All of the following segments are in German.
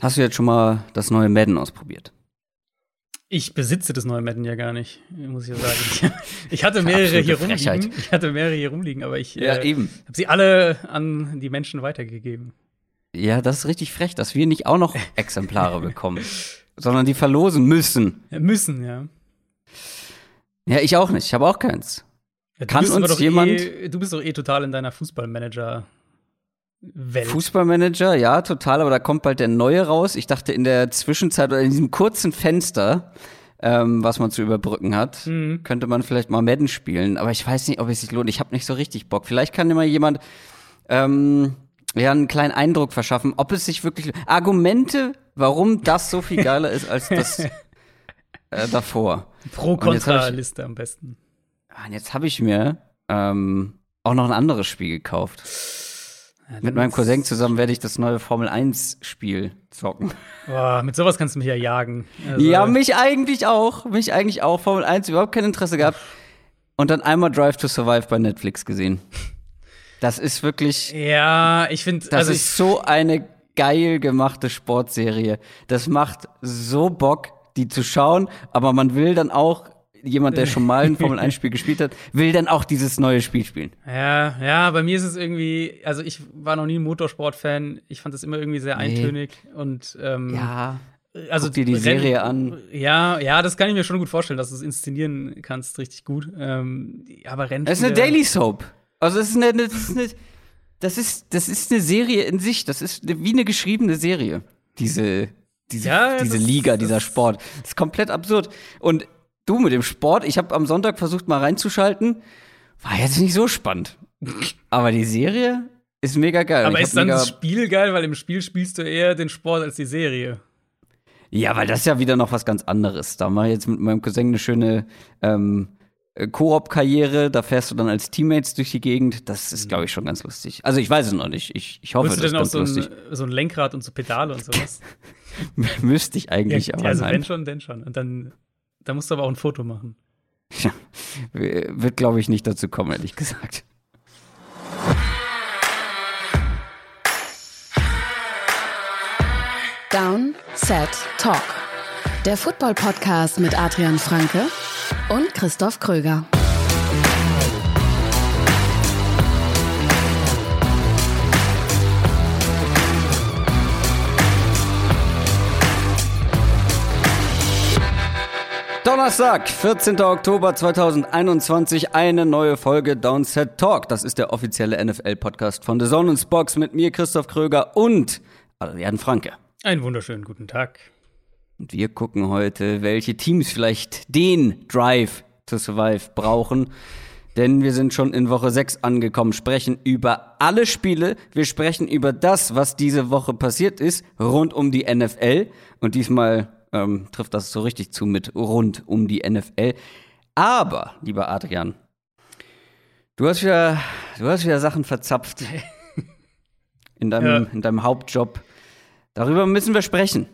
Hast du jetzt schon mal das neue Madden ausprobiert? Ich besitze das neue Madden ja gar nicht, muss ich ja sagen. Ich hatte mehrere hier rumliegen. Ich hatte mehrere hier rumliegen, aber ich ja, äh, habe sie alle an die Menschen weitergegeben. Ja, das ist richtig frech, dass wir nicht auch noch Exemplare bekommen, sondern die verlosen müssen. Ja, müssen, ja. Ja, ich auch nicht. Ich habe auch keins. Ja, Kann uns jemand. Eh, du bist doch eh total in deiner Fußballmanager. Welt. Fußballmanager, ja, total, aber da kommt bald der neue raus. Ich dachte in der Zwischenzeit oder in diesem kurzen Fenster, ähm, was man zu überbrücken hat, mhm. könnte man vielleicht mal Madden spielen. Aber ich weiß nicht, ob es sich lohnt. Ich habe nicht so richtig Bock. Vielleicht kann immer jemand ähm, ja einen kleinen Eindruck verschaffen, ob es sich wirklich Argumente, warum das so viel geiler ist als das äh, davor. Pro-Kontra-Liste am besten. Ah, und jetzt habe ich mir ähm, auch noch ein anderes Spiel gekauft. Ja, mit meinem Cousin zusammen werde ich das neue Formel 1 Spiel zocken. Boah, mit sowas kannst du mich ja jagen. Also ja, mich eigentlich auch. Mich eigentlich auch. Formel 1 überhaupt kein Interesse gehabt. Und dann einmal Drive to Survive bei Netflix gesehen. Das ist wirklich. Ja, ich finde. Das also ist so eine geil gemachte Sportserie. Das macht so Bock, die zu schauen, aber man will dann auch jemand, der schon mal ein Formel 1 Spiel gespielt hat, will dann auch dieses neue Spiel spielen. Ja, ja, bei mir ist es irgendwie, also ich war noch nie ein Motorsport-Fan. Ich fand das immer irgendwie sehr eintönig nee. und ähm, ja. Also Guck dir die Renn Serie an. Ja, ja, das kann ich mir schon gut vorstellen, dass du es inszenieren kannst, richtig gut. Ähm, aber Rennen. Es ist eine Daily Soap. Also es ist eine, das ist eine, das ist, das ist eine Serie in sich. Das ist wie eine geschriebene Serie. Diese, diese, ja, diese Liga, dieser Sport. Das ist komplett absurd. Und Du mit dem Sport, ich habe am Sonntag versucht mal reinzuschalten, war jetzt nicht so spannend. Aber die Serie ist mega geil. Aber ist dann das Spiel geil, weil im Spiel spielst du eher den Sport als die Serie. Ja, weil das ist ja wieder noch was ganz anderes. Da mache ich jetzt mit meinem Cousin eine schöne ähm, Koop-Karriere. Da fährst du dann als Teammates durch die Gegend. Das ist, glaube ich, schon ganz lustig. Also ich weiß es noch nicht. Ich, ich hoffe, das ist ganz so lustig. Ein, so ein Lenkrad und so Pedale und sowas? Müsste ich eigentlich ja, aber. Also wenn schon, denn schon. Und dann da musst du aber auch ein Foto machen. Ja, wird, glaube ich, nicht dazu kommen, ehrlich gesagt. Down, Set, Talk. Der Football-Podcast mit Adrian Franke und Christoph Kröger. Donnerstag, 14. Oktober 2021, eine neue Folge Downset Talk. Das ist der offizielle NFL-Podcast von The Zone Spox mit mir, Christoph Kröger und Adrian Franke. Einen wunderschönen guten Tag. Und wir gucken heute, welche Teams vielleicht den Drive to Survive brauchen. Denn wir sind schon in Woche 6 angekommen, sprechen über alle Spiele. Wir sprechen über das, was diese Woche passiert ist, rund um die NFL. Und diesmal ähm, trifft das so richtig zu mit rund um die NFL. Aber, lieber Adrian, du hast wieder, du hast wieder Sachen verzapft in deinem, ja. in deinem Hauptjob. Darüber müssen wir sprechen.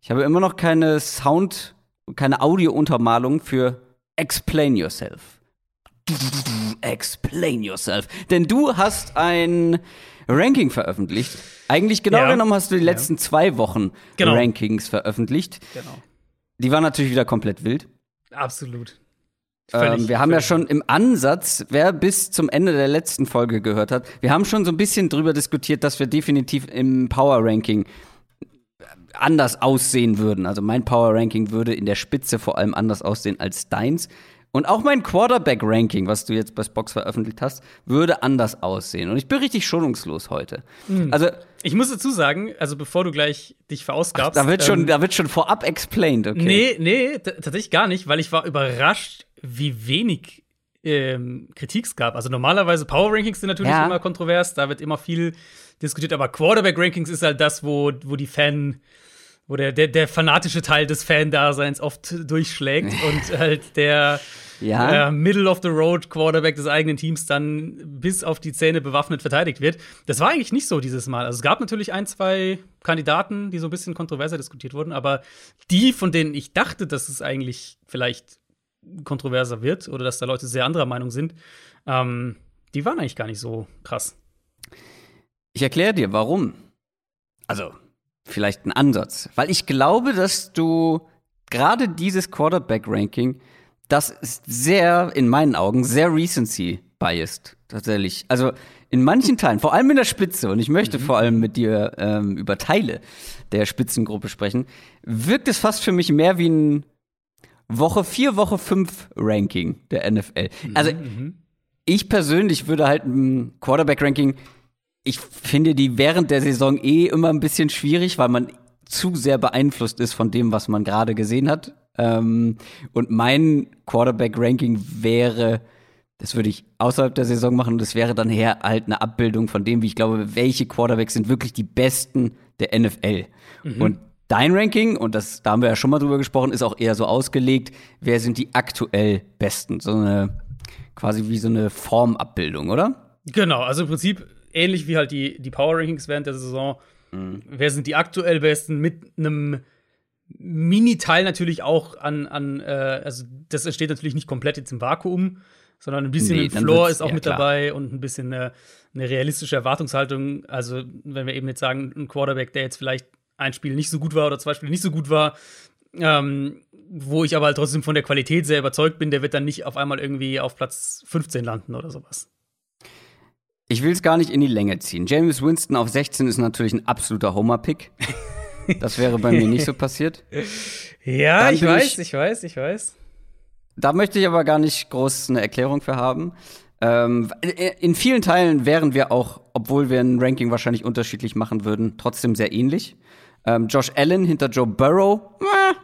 Ich habe immer noch keine Sound, keine Audiountermalung für Explain Yourself. Explain Yourself. Denn du hast ein Ranking veröffentlicht. Eigentlich genau ja. genommen hast du die letzten ja. zwei Wochen genau. Rankings veröffentlicht. Genau. Die waren natürlich wieder komplett wild. Absolut. Völlig, ähm, wir haben ja schon im Ansatz, wer bis zum Ende der letzten Folge gehört hat, wir haben schon so ein bisschen drüber diskutiert, dass wir definitiv im Power Ranking anders aussehen würden. Also mein Power Ranking würde in der Spitze vor allem anders aussehen als deins. Und auch mein Quarterback-Ranking, was du jetzt bei Spox veröffentlicht hast, würde anders aussehen. Und ich bin richtig schonungslos heute. Mhm. Also ich muss dazu sagen, also bevor du gleich dich verausgabst. Ach, da wird schon, ähm, da wird schon vorab explained, okay? Nee, nee, tatsächlich gar nicht, weil ich war überrascht, wie wenig ähm, Kritik es gab. Also normalerweise Power Rankings sind natürlich ja. immer kontrovers, da wird immer viel diskutiert, aber Quarterback Rankings ist halt das, wo, wo die Fan wo der, der, der fanatische Teil des Fan-Daseins oft durchschlägt und halt der ja. äh, Middle of the Road Quarterback des eigenen Teams dann bis auf die Zähne bewaffnet verteidigt wird. Das war eigentlich nicht so dieses Mal. Also es gab natürlich ein, zwei Kandidaten, die so ein bisschen kontroverser diskutiert wurden, aber die, von denen ich dachte, dass es eigentlich vielleicht kontroverser wird oder dass da Leute sehr anderer Meinung sind, ähm, die waren eigentlich gar nicht so krass. Ich erkläre dir, warum. Also, vielleicht ein Ansatz. Weil ich glaube, dass du gerade dieses Quarterback-Ranking, das ist sehr, in meinen Augen, sehr Recency-biased, tatsächlich. Also in manchen Teilen, vor allem in der Spitze, und ich möchte mhm. vor allem mit dir ähm, über Teile der Spitzengruppe sprechen, wirkt es fast für mich mehr wie ein Woche 4, Woche 5 Ranking der NFL. Mhm. Also mhm. ich persönlich würde halt ein Quarterback-Ranking, ich finde die während der Saison eh immer ein bisschen schwierig, weil man zu sehr beeinflusst ist von dem, was man gerade gesehen hat. Ähm, und mein Quarterback-Ranking wäre das würde ich außerhalb der Saison machen und das wäre dann her halt eine Abbildung von dem, wie ich glaube, welche Quarterbacks sind wirklich die besten der NFL. Mhm. Und dein Ranking, und das, da haben wir ja schon mal drüber gesprochen, ist auch eher so ausgelegt, wer sind die aktuell besten? So eine, quasi wie so eine Formabbildung, oder? Genau, also im Prinzip ähnlich wie halt die, die Power Rankings während der Saison. Mhm. Wer sind die aktuell besten mit einem Mini-Teil natürlich auch an, an äh, also das entsteht natürlich nicht komplett jetzt im Vakuum, sondern ein bisschen nee, ein Floor ist auch mit klar. dabei und ein bisschen eine, eine, realistische Erwartungshaltung. Also, wenn wir eben jetzt sagen, ein Quarterback, der jetzt vielleicht ein Spiel nicht so gut war oder zwei Spiele nicht so gut war, ähm, wo ich aber halt trotzdem von der Qualität sehr überzeugt bin, der wird dann nicht auf einmal irgendwie auf Platz 15 landen oder sowas. Ich will es gar nicht in die Länge ziehen. James Winston auf 16 ist natürlich ein absoluter Homer-Pick. Das wäre bei mir nicht so passiert. Ja, ich weiß, ich, ich weiß, ich weiß. Da möchte ich aber gar nicht groß eine Erklärung für haben. Ähm, in vielen Teilen wären wir auch, obwohl wir ein Ranking wahrscheinlich unterschiedlich machen würden, trotzdem sehr ähnlich. Ähm, Josh Allen hinter Joe Burrow, äh,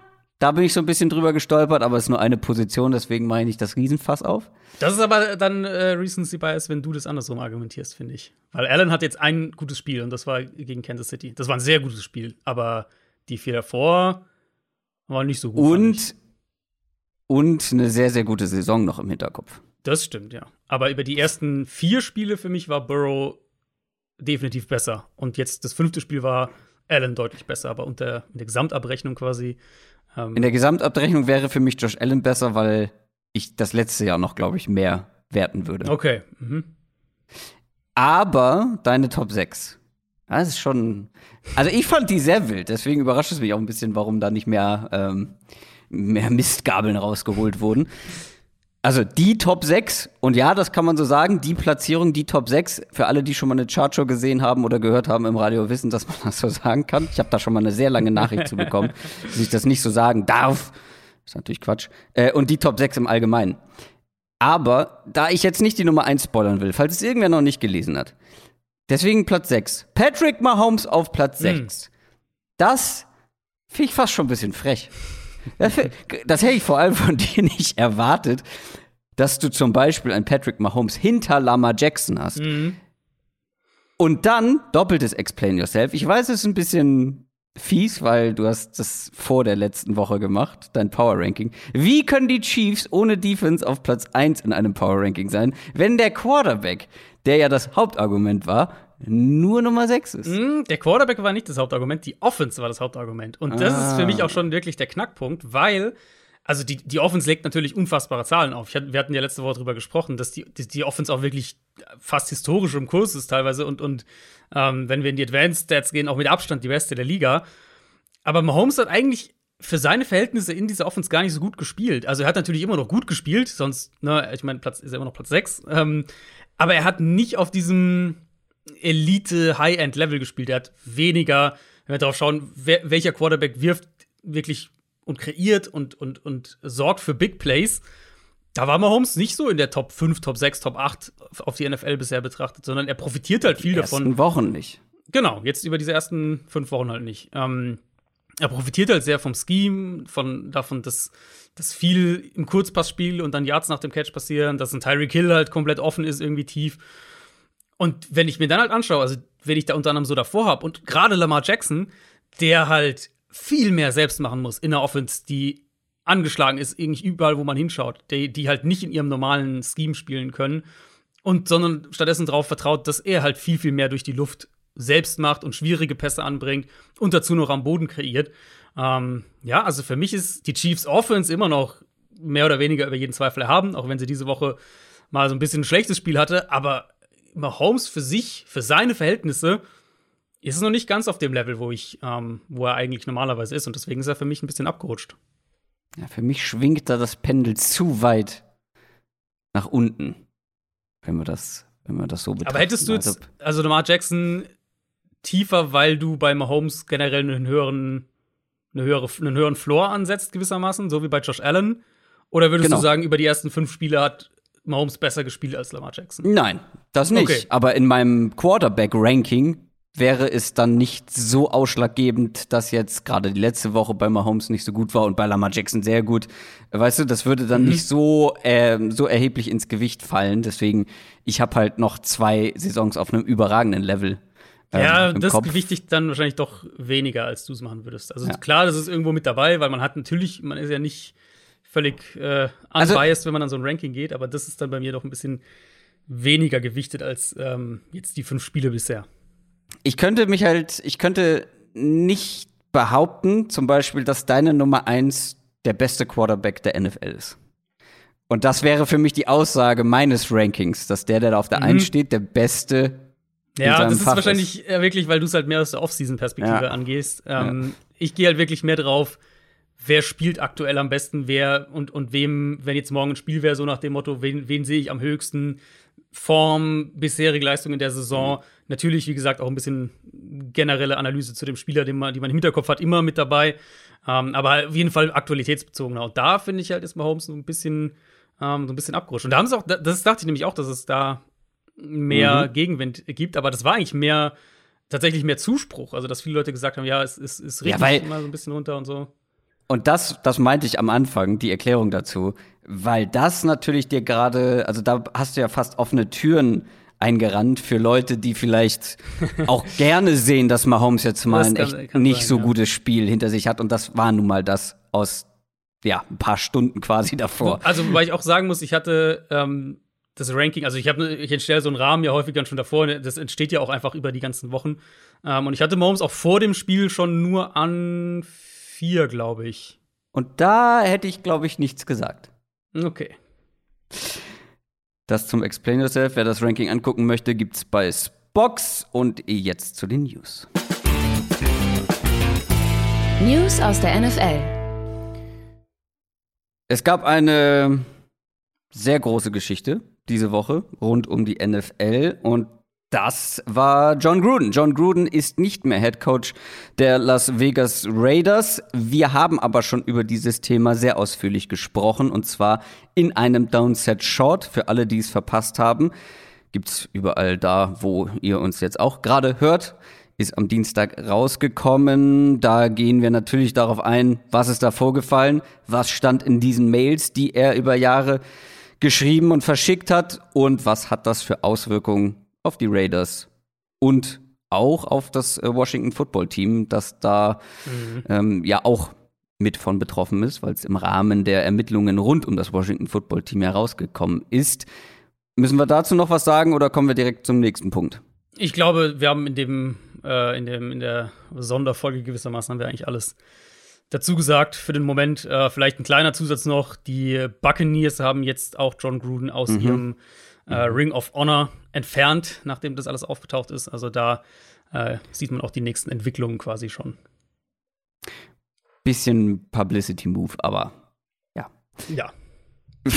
da bin ich so ein bisschen drüber gestolpert, aber es ist nur eine Position, deswegen meine ich das Riesenfass auf. Das ist aber dann äh, Recency Bias, wenn du das andersrum argumentierst, finde ich. Weil Allen hat jetzt ein gutes Spiel und das war gegen Kansas City. Das war ein sehr gutes Spiel, aber die vier davor waren nicht so gut. Und und eine sehr, sehr gute Saison noch im Hinterkopf. Das stimmt, ja. Aber über die ersten vier Spiele für mich war Burrow definitiv besser. Und jetzt das fünfte Spiel war Allen deutlich besser, aber unter in der Gesamtabrechnung quasi. Ähm in der Gesamtabrechnung wäre für mich Josh Allen besser, weil ich das letzte Jahr noch, glaube ich, mehr werten würde. Okay. Mhm. Aber deine Top 6. Das ist schon. Also ich fand die sehr wild, deswegen überrascht es mich auch ein bisschen, warum da nicht mehr ähm, mehr Mistgabeln rausgeholt wurden. Also die Top 6, und ja, das kann man so sagen, die Platzierung, die Top 6, für alle, die schon mal eine Chartshow gesehen haben oder gehört haben im Radio, wissen, dass man das so sagen kann. Ich habe da schon mal eine sehr lange Nachricht zu bekommen, dass ich das nicht so sagen darf. Das ist natürlich Quatsch. Äh, und die Top 6 im Allgemeinen. Aber da ich jetzt nicht die Nummer 1 spoilern will, falls es irgendwer noch nicht gelesen hat, deswegen Platz 6. Patrick Mahomes auf Platz 6. Hm. Das finde ich fast schon ein bisschen frech. Das, das hätte ich vor allem von dir nicht erwartet, dass du zum Beispiel ein Patrick Mahomes hinter Lama Jackson hast. Mhm. Und dann doppeltes Explain Yourself. Ich weiß, es ist ein bisschen fies, weil du hast das vor der letzten Woche gemacht, dein Power Ranking. Wie können die Chiefs ohne Defense auf Platz 1 in einem Power Ranking sein, wenn der Quarterback, der ja das Hauptargument war, nur Nummer 6 ist. Mm, der Quarterback war nicht das Hauptargument, die Offense war das Hauptargument. Und das ah. ist für mich auch schon wirklich der Knackpunkt, weil, also die, die Offense legt natürlich unfassbare Zahlen auf. Hatte, wir hatten ja letzte Woche darüber gesprochen, dass die, die, die, Offense auch wirklich fast historisch im Kurs ist teilweise und, und ähm, wenn wir in die Advanced Stats gehen, auch mit Abstand die beste der Liga. Aber Mahomes hat eigentlich für seine Verhältnisse in dieser Offense gar nicht so gut gespielt. Also er hat natürlich immer noch gut gespielt, sonst, ne, ich meine, Platz ist er immer noch Platz 6. Ähm, aber er hat nicht auf diesem Elite-High-End-Level gespielt. Er hat weniger, wenn wir darauf schauen, wer, welcher Quarterback wirft wirklich und kreiert und, und, und sorgt für Big Plays. Da war Mahomes nicht so in der Top 5, Top 6, Top 8 auf die NFL bisher betrachtet, sondern er profitiert halt viel die davon. Ersten Wochen nicht. Genau, jetzt über diese ersten fünf Wochen halt nicht. Ähm, er profitiert halt sehr vom Scheme, von davon, dass, dass viel im Kurzpassspiel und dann Yards nach dem Catch passieren, dass ein Tyreek Hill halt komplett offen ist, irgendwie tief. Und wenn ich mir dann halt anschaue, also wenn ich da unter anderem so davor habe und gerade Lamar Jackson, der halt viel mehr selbst machen muss in der Offense, die angeschlagen ist, irgendwie überall, wo man hinschaut, die, die halt nicht in ihrem normalen Scheme spielen können und sondern stattdessen darauf vertraut, dass er halt viel, viel mehr durch die Luft selbst macht und schwierige Pässe anbringt und dazu noch am Boden kreiert. Ähm, ja, also für mich ist die Chiefs Offense immer noch mehr oder weniger über jeden Zweifel erhaben, auch wenn sie diese Woche mal so ein bisschen ein schlechtes Spiel hatte, aber Mahomes für sich, für seine Verhältnisse, ist es noch nicht ganz auf dem Level, wo ich, ähm, wo er eigentlich normalerweise ist. Und deswegen ist er für mich ein bisschen abgerutscht. Ja, für mich schwingt da das Pendel zu weit nach unten, wenn wir das, wenn wir das so betrachten. Aber hättest du jetzt, also, also Lamar Jackson tiefer, weil du bei Mahomes generell einen höheren, eine höhere, einen höheren Floor ansetzt, gewissermaßen, so wie bei Josh Allen? Oder würdest genau. du sagen, über die ersten fünf Spiele hat Mahomes besser gespielt als Lamar Jackson? Nein, das nicht. Okay. Aber in meinem Quarterback-Ranking wäre es dann nicht so ausschlaggebend, dass jetzt gerade die letzte Woche bei Mahomes nicht so gut war und bei Lamar Jackson sehr gut. Weißt du, das würde dann mhm. nicht so, äh, so erheblich ins Gewicht fallen. Deswegen, ich habe halt noch zwei Saisons auf einem überragenden Level. Ähm, ja, das Kopf. gewichtigt dann wahrscheinlich doch weniger, als du es machen würdest. Also ja. klar, das ist irgendwo mit dabei, weil man hat natürlich, man ist ja nicht völlig äh, also unbiased, also, wenn man an so ein Ranking geht, aber das ist dann bei mir doch ein bisschen weniger gewichtet als ähm, jetzt die fünf Spiele bisher ich könnte mich halt, ich könnte nicht behaupten, zum Beispiel, dass deine Nummer eins der beste Quarterback der NFL ist. Und das wäre für mich die Aussage meines Rankings, dass der, der da auf der mhm. 1 steht, der beste. Ja, das ist Fach wahrscheinlich ist. wirklich, weil du es halt mehr aus der Offseason-Perspektive ja. angehst. Ähm, ja. Ich gehe halt wirklich mehr drauf, wer spielt aktuell am besten, wer und, und wem, wenn jetzt morgen ein Spiel wäre, so nach dem Motto, wen, wen sehe ich am höchsten, Form, bisherige Leistung in der Saison. Mhm. Natürlich, wie gesagt, auch ein bisschen generelle Analyse zu dem Spieler, den man, die man im Hinterkopf hat, immer mit dabei. Ähm, aber auf jeden Fall aktualitätsbezogener. Und da finde ich halt, ist Mahomes so ein bisschen, ähm, so ein bisschen abgerutscht. Und da haben sie auch, das dachte ich nämlich auch, dass es da mehr mhm. Gegenwind gibt, aber das war eigentlich mehr, tatsächlich mehr Zuspruch. Also, dass viele Leute gesagt haben, ja, es, es, es regnet ja, immer so ein bisschen runter und so. Und das, das meinte ich am Anfang, die Erklärung dazu, weil das natürlich dir gerade, also da hast du ja fast offene Türen eingerannt für Leute, die vielleicht auch gerne sehen, dass Mahomes jetzt mal ein echt nicht sein, so ja. gutes Spiel hinter sich hat. Und das war nun mal das aus, ja, ein paar Stunden quasi davor. Also, weil ich auch sagen muss, ich hatte ähm, das Ranking, also ich habe, ich entstelle so einen Rahmen ja häufig dann schon davor. Das entsteht ja auch einfach über die ganzen Wochen. Ähm, und ich hatte Mahomes auch vor dem Spiel schon nur an vier, glaube ich. Und da hätte ich, glaube ich, nichts gesagt. Okay. Das zum Explain Yourself. Wer das Ranking angucken möchte, gibt's bei Spox. Und jetzt zu den News. News aus der NFL. Es gab eine sehr große Geschichte diese Woche rund um die NFL und das war John Gruden. John Gruden ist nicht mehr Head Coach der Las Vegas Raiders. Wir haben aber schon über dieses Thema sehr ausführlich gesprochen und zwar in einem Downset Short für alle, die es verpasst haben. Gibt's überall da, wo ihr uns jetzt auch gerade hört. Ist am Dienstag rausgekommen. Da gehen wir natürlich darauf ein, was ist da vorgefallen, was stand in diesen Mails, die er über Jahre geschrieben und verschickt hat und was hat das für Auswirkungen auf die Raiders und auch auf das äh, Washington Football Team, das da mhm. ähm, ja auch mit von betroffen ist, weil es im Rahmen der Ermittlungen rund um das Washington Football Team herausgekommen ist. Müssen wir dazu noch was sagen oder kommen wir direkt zum nächsten Punkt? Ich glaube, wir haben in dem, äh, in dem, in der Sonderfolge gewissermaßen haben wir eigentlich alles dazu gesagt für den Moment. Äh, vielleicht ein kleiner Zusatz noch: Die Buccaneers haben jetzt auch John Gruden aus mhm. ihrem äh. Ring of Honor entfernt, nachdem das alles aufgetaucht ist. Also da äh, sieht man auch die nächsten Entwicklungen quasi schon. Bisschen Publicity-Move, aber ja. Ja.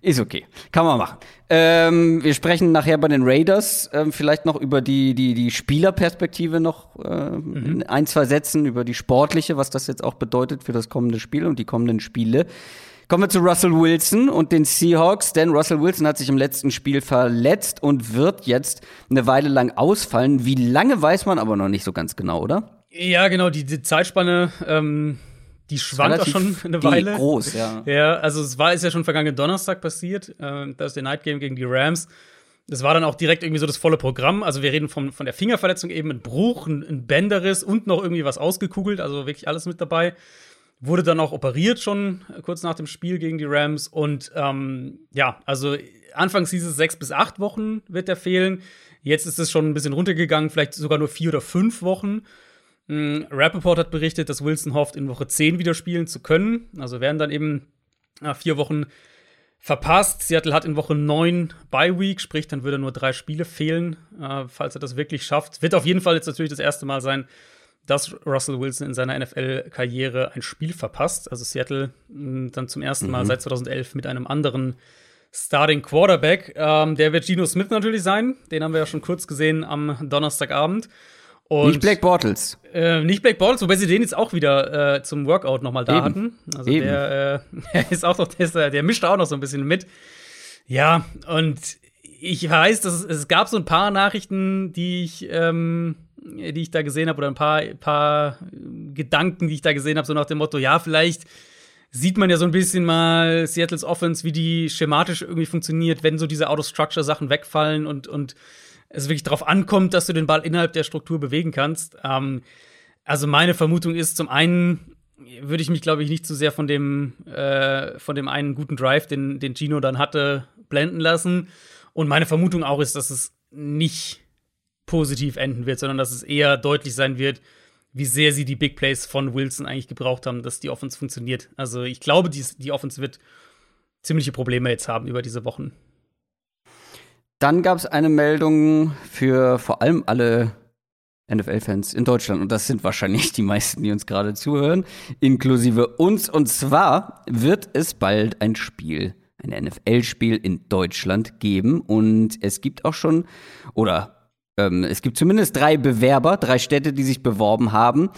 Ist okay. Kann man machen. Ähm, wir sprechen nachher bei den Raiders ähm, vielleicht noch über die, die, die Spielerperspektive noch äh, mhm. ein, zwei Sätzen, über die sportliche, was das jetzt auch bedeutet für das kommende Spiel und die kommenden Spiele. Kommen wir zu Russell Wilson und den Seahawks, denn Russell Wilson hat sich im letzten Spiel verletzt und wird jetzt eine Weile lang ausfallen. Wie lange weiß man aber noch nicht so ganz genau, oder? Ja, genau, die, die Zeitspanne, ähm, die schwankt auch schon eine Weile. groß, ja. Ja, also es war ist ja schon vergangenen Donnerstag passiert, äh, das ist der Night Game gegen die Rams. Das war dann auch direkt irgendwie so das volle Programm. Also wir reden von, von der Fingerverletzung eben, ein Bruch, ein, ein Bänderriss und noch irgendwie was ausgekugelt, also wirklich alles mit dabei. Wurde dann auch operiert schon kurz nach dem Spiel gegen die Rams. Und ähm, ja, also anfangs hieß es sechs bis acht Wochen wird der fehlen. Jetzt ist es schon ein bisschen runtergegangen, vielleicht sogar nur vier oder fünf Wochen. Mhm, Rappaport hat berichtet, dass Wilson hofft, in Woche 10 wieder spielen zu können. Also werden dann eben äh, vier Wochen verpasst. Seattle hat in Woche 9 Bye Week, sprich, dann würde nur drei Spiele fehlen, äh, falls er das wirklich schafft. Wird auf jeden Fall jetzt natürlich das erste Mal sein, dass Russell Wilson in seiner NFL-Karriere ein Spiel verpasst. Also Seattle mh, dann zum ersten Mal mhm. seit 2011 mit einem anderen Starting Quarterback. Ähm, der wird Geno Smith natürlich sein. Den haben wir ja schon kurz gesehen am Donnerstagabend. Und, nicht Black Bortles. Äh, nicht Black Bortles, wobei sie den jetzt auch wieder äh, zum Workout nochmal da Eben. hatten. Also Eben. Der, äh, ist auch noch, der, der mischt auch noch so ein bisschen mit. Ja, und ich weiß, dass es, es gab so ein paar Nachrichten, die ich, ähm, die ich da gesehen habe, oder ein paar, paar Gedanken, die ich da gesehen habe, so nach dem Motto, ja, vielleicht sieht man ja so ein bisschen mal Seattles Offense, wie die schematisch irgendwie funktioniert, wenn so diese Auto-Structure-Sachen wegfallen und, und es wirklich darauf ankommt, dass du den Ball innerhalb der Struktur bewegen kannst. Ähm, also meine Vermutung ist, zum einen würde ich mich, glaube ich, nicht zu sehr von dem, äh, von dem einen guten Drive, den, den Gino dann hatte, blenden lassen. Und meine Vermutung auch ist, dass es nicht positiv enden wird, sondern dass es eher deutlich sein wird, wie sehr sie die Big Plays von Wilson eigentlich gebraucht haben, dass die Offense funktioniert. Also ich glaube, die, die Offense wird ziemliche Probleme jetzt haben über diese Wochen. Dann gab es eine Meldung für vor allem alle NFL-Fans in Deutschland. Und das sind wahrscheinlich die meisten, die uns gerade zuhören, inklusive uns. Und zwar wird es bald ein Spiel, ein NFL-Spiel in Deutschland geben. Und es gibt auch schon, oder ähm, es gibt zumindest drei Bewerber, drei Städte, die sich beworben haben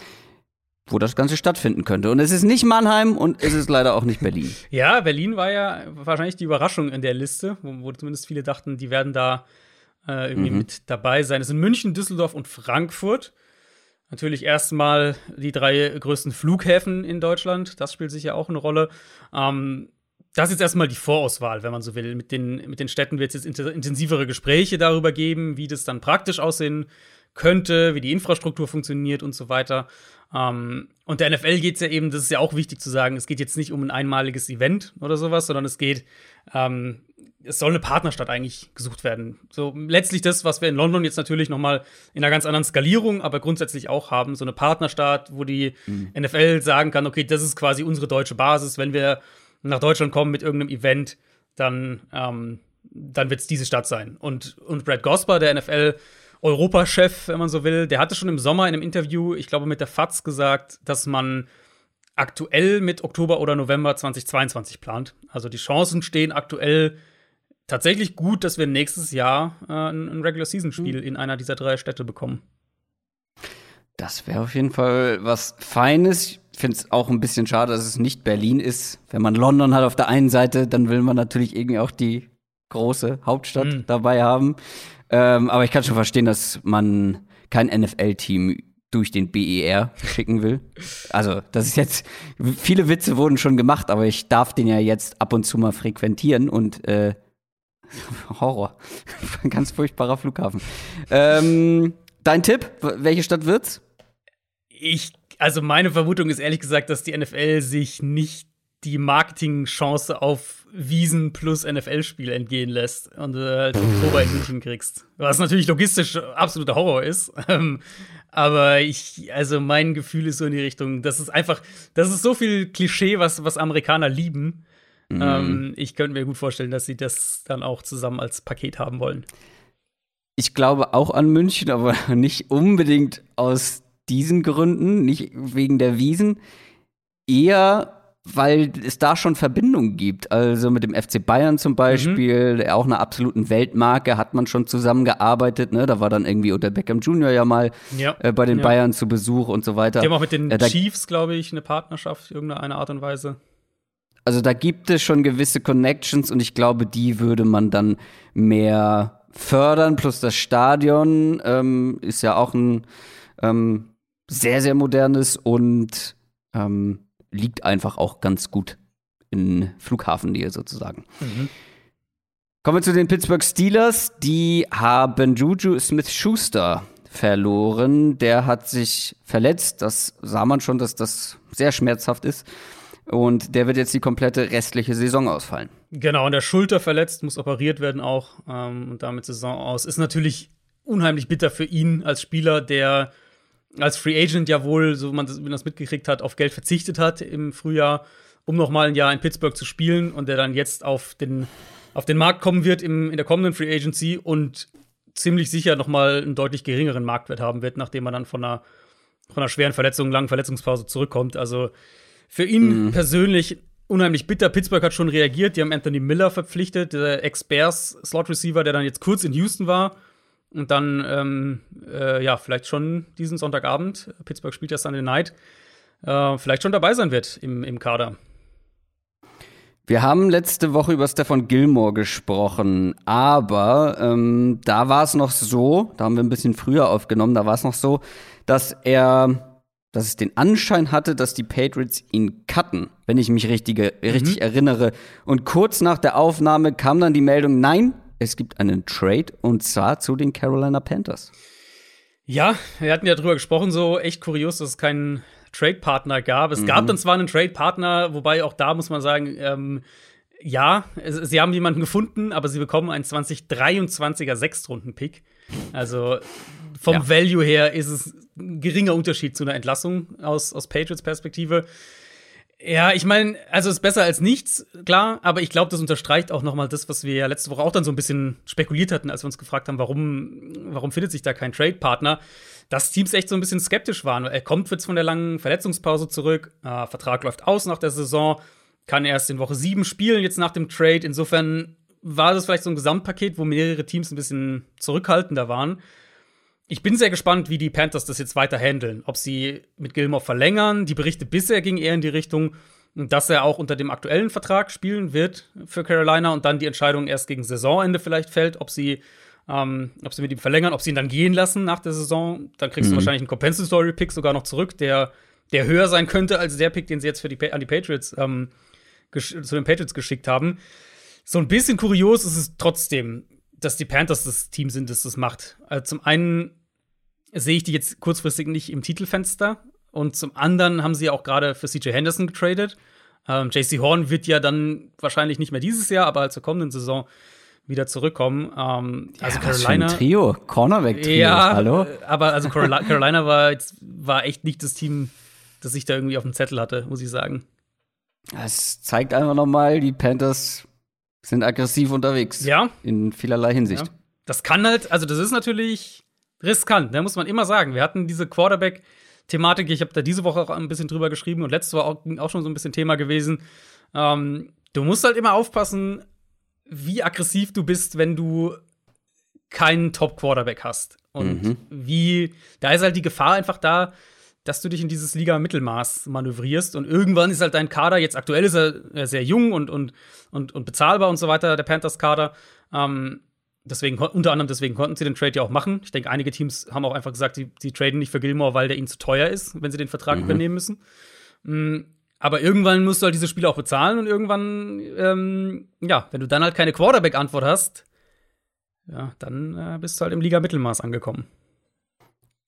wo das Ganze stattfinden könnte. Und es ist nicht Mannheim und es ist leider auch nicht Berlin. Ja, Berlin war ja wahrscheinlich die Überraschung in der Liste, wo, wo zumindest viele dachten, die werden da äh, irgendwie mhm. mit dabei sein. Es sind München, Düsseldorf und Frankfurt. Natürlich erstmal die drei größten Flughäfen in Deutschland. Das spielt sicher auch eine Rolle. Ähm, das ist jetzt erstmal die Vorauswahl, wenn man so will. Mit den, mit den Städten wird es jetzt intensivere Gespräche darüber geben, wie das dann praktisch aussehen könnte, wie die Infrastruktur funktioniert und so weiter. Ähm, und der NFL geht es ja eben, das ist ja auch wichtig zu sagen, es geht jetzt nicht um ein einmaliges Event oder sowas, sondern es geht, ähm, es soll eine Partnerstadt eigentlich gesucht werden. So letztlich das, was wir in London jetzt natürlich noch mal in einer ganz anderen Skalierung, aber grundsätzlich auch haben, so eine Partnerstadt, wo die mhm. NFL sagen kann, okay, das ist quasi unsere deutsche Basis. Wenn wir nach Deutschland kommen mit irgendeinem Event, dann, ähm, dann wird es diese Stadt sein. Und, und Brad Gosper, der NFL Europachef, wenn man so will, der hatte schon im Sommer in einem Interview, ich glaube mit der FAZ gesagt, dass man aktuell mit Oktober oder November 2022 plant. Also die Chancen stehen aktuell tatsächlich gut, dass wir nächstes Jahr äh, ein Regular Season Spiel mhm. in einer dieser drei Städte bekommen. Das wäre auf jeden Fall was Feines. Ich finde es auch ein bisschen schade, dass es nicht Berlin ist. Wenn man London hat auf der einen Seite, dann will man natürlich irgendwie auch die große Hauptstadt mhm. dabei haben. Ähm, aber ich kann schon verstehen, dass man kein NFL-Team durch den BER schicken will. Also, das ist jetzt, viele Witze wurden schon gemacht, aber ich darf den ja jetzt ab und zu mal frequentieren und äh, Horror. Ein ganz furchtbarer Flughafen. Ähm, dein Tipp, welche Stadt wird's? Ich, also meine Vermutung ist ehrlich gesagt, dass die NFL sich nicht die Marketingchance auf Wiesen plus NFL-Spiel entgehen lässt und äh, Oktober in München kriegst. Was natürlich logistisch absoluter Horror ist. Ähm, aber ich, also mein Gefühl ist so in die Richtung, das ist einfach, das ist so viel Klischee, was, was Amerikaner lieben. Mhm. Ähm, ich könnte mir gut vorstellen, dass sie das dann auch zusammen als Paket haben wollen. Ich glaube auch an München, aber nicht unbedingt aus diesen Gründen, nicht wegen der Wiesen. Eher weil es da schon Verbindungen gibt. Also mit dem FC Bayern zum Beispiel, mhm. auch einer absoluten Weltmarke, hat man schon zusammengearbeitet. Ne? Da war dann irgendwie unter Beckham Jr. ja mal ja. Äh, bei den ja. Bayern zu Besuch und so weiter. Die haben auch mit den äh, Chiefs, glaube ich, eine Partnerschaft, irgendeine Art und Weise. Also da gibt es schon gewisse Connections und ich glaube, die würde man dann mehr fördern. Plus das Stadion ähm, ist ja auch ein ähm, sehr, sehr modernes und ähm, liegt einfach auch ganz gut in Flughafennähe sozusagen. Mhm. Kommen wir zu den Pittsburgh Steelers. Die haben Juju Smith-Schuster verloren. Der hat sich verletzt. Das sah man schon, dass das sehr schmerzhaft ist. Und der wird jetzt die komplette restliche Saison ausfallen. Genau, an der Schulter verletzt, muss operiert werden auch. Ähm, und damit Saison aus. Ist natürlich unheimlich bitter für ihn als Spieler, der als Free Agent ja wohl, so man das, man das mitgekriegt hat, auf Geld verzichtet hat im Frühjahr um noch mal ein Jahr in Pittsburgh zu spielen und der dann jetzt auf den, auf den Markt kommen wird im, in der kommenden Free Agency und ziemlich sicher noch mal einen deutlich geringeren Marktwert haben wird, nachdem er dann von einer, von einer schweren Verletzung, langen Verletzungspause zurückkommt. Also für ihn mhm. persönlich unheimlich bitter. Pittsburgh hat schon reagiert. Die haben Anthony Miller verpflichtet, der Ex-Bears-Slot-Receiver, der dann jetzt kurz in Houston war. Und dann, ähm, äh, ja, vielleicht schon diesen Sonntagabend, Pittsburgh spielt ja Sunday Night, äh, vielleicht schon dabei sein wird im, im Kader. Wir haben letzte Woche über Stefan Gilmore gesprochen, aber ähm, da war es noch so, da haben wir ein bisschen früher aufgenommen, da war es noch so, dass er dass es den Anschein hatte, dass die Patriots ihn cutten, wenn ich mich richtige, richtig mhm. erinnere. Und kurz nach der Aufnahme kam dann die Meldung, nein, es gibt einen Trade und zwar zu den Carolina Panthers. Ja, wir hatten ja drüber gesprochen, so echt kurios, dass es keinen Trade-Partner gab. Es mhm. gab dann zwar einen Trade-Partner, wobei auch da muss man sagen, ähm, ja, sie haben jemanden gefunden, aber sie bekommen einen 2023er Sechstrunden-Pick. Also vom ja. Value her ist es ein geringer Unterschied zu einer Entlassung aus, aus Patriots Perspektive. Ja, ich meine, also ist besser als nichts, klar, aber ich glaube, das unterstreicht auch noch mal das, was wir ja letzte Woche auch dann so ein bisschen spekuliert hatten, als wir uns gefragt haben, warum, warum findet sich da kein Trade-Partner, dass Teams echt so ein bisschen skeptisch waren. Er kommt jetzt von der langen Verletzungspause zurück, äh, Vertrag läuft aus nach der Saison, kann erst in Woche sieben spielen, jetzt nach dem Trade. Insofern war das vielleicht so ein Gesamtpaket, wo mehrere Teams ein bisschen zurückhaltender waren. Ich bin sehr gespannt, wie die Panthers das jetzt weiter handeln. Ob sie mit Gilmore verlängern. Die Berichte bisher gingen eher in die Richtung, dass er auch unter dem aktuellen Vertrag spielen wird für Carolina und dann die Entscheidung erst gegen Saisonende vielleicht fällt, ob sie, ähm, ob sie mit ihm verlängern, ob sie ihn dann gehen lassen nach der Saison. Dann kriegst mhm. du wahrscheinlich einen Compensatory Pick sogar noch zurück, der, der höher sein könnte als der Pick, den sie jetzt für die, an die Patriots ähm, zu den Patriots geschickt haben. So ein bisschen kurios ist es trotzdem, dass die Panthers das Team sind, das das macht. Also zum einen sehe ich die jetzt kurzfristig nicht im Titelfenster. Und zum anderen haben sie auch gerade für CJ Henderson getradet. Ähm, JC Horn wird ja dann wahrscheinlich nicht mehr dieses Jahr, aber zur kommenden Saison wieder zurückkommen. Ähm, also ja, Carolina. Was Trio, Cornerback-Trio. Ja, hallo. Aber also Carolina war, jetzt, war echt nicht das Team, das ich da irgendwie auf dem Zettel hatte, muss ich sagen. Es zeigt einfach nochmal, die Panthers sind aggressiv unterwegs. Ja. In vielerlei Hinsicht. Ja. Das kann halt, also das ist natürlich riskant, ne, muss man immer sagen. Wir hatten diese Quarterback-Thematik, ich habe da diese Woche auch ein bisschen drüber geschrieben und letzte Woche auch, auch schon so ein bisschen Thema gewesen. Ähm, du musst halt immer aufpassen, wie aggressiv du bist, wenn du keinen Top-Quarterback hast. Und mhm. wie, da ist halt die Gefahr einfach da, dass du dich in dieses Liga-Mittelmaß manövrierst und irgendwann ist halt dein Kader, jetzt aktuell ist er sehr jung und, und, und, und bezahlbar und so weiter, der Panthers-Kader. Ähm, deswegen, unter anderem deswegen konnten sie den Trade ja auch machen. Ich denke, einige Teams haben auch einfach gesagt, sie, sie traden nicht für Gilmore, weil der ihnen zu teuer ist, wenn sie den Vertrag mhm. übernehmen müssen. Mhm. Aber irgendwann musst du halt diese Spiele auch bezahlen und irgendwann, ähm, ja, wenn du dann halt keine Quarterback-Antwort hast, ja, dann äh, bist du halt im Liga-Mittelmaß angekommen.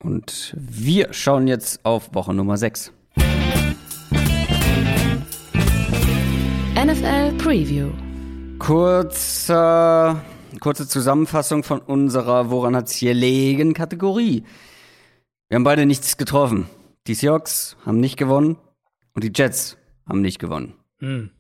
Und wir schauen jetzt auf Woche Nummer 6. NFL Preview. Kurzer kurze Zusammenfassung von unserer Woran hat's hier legen Kategorie. Wir haben beide nichts getroffen. Die Seahawks haben nicht gewonnen und die Jets haben nicht gewonnen. Hm.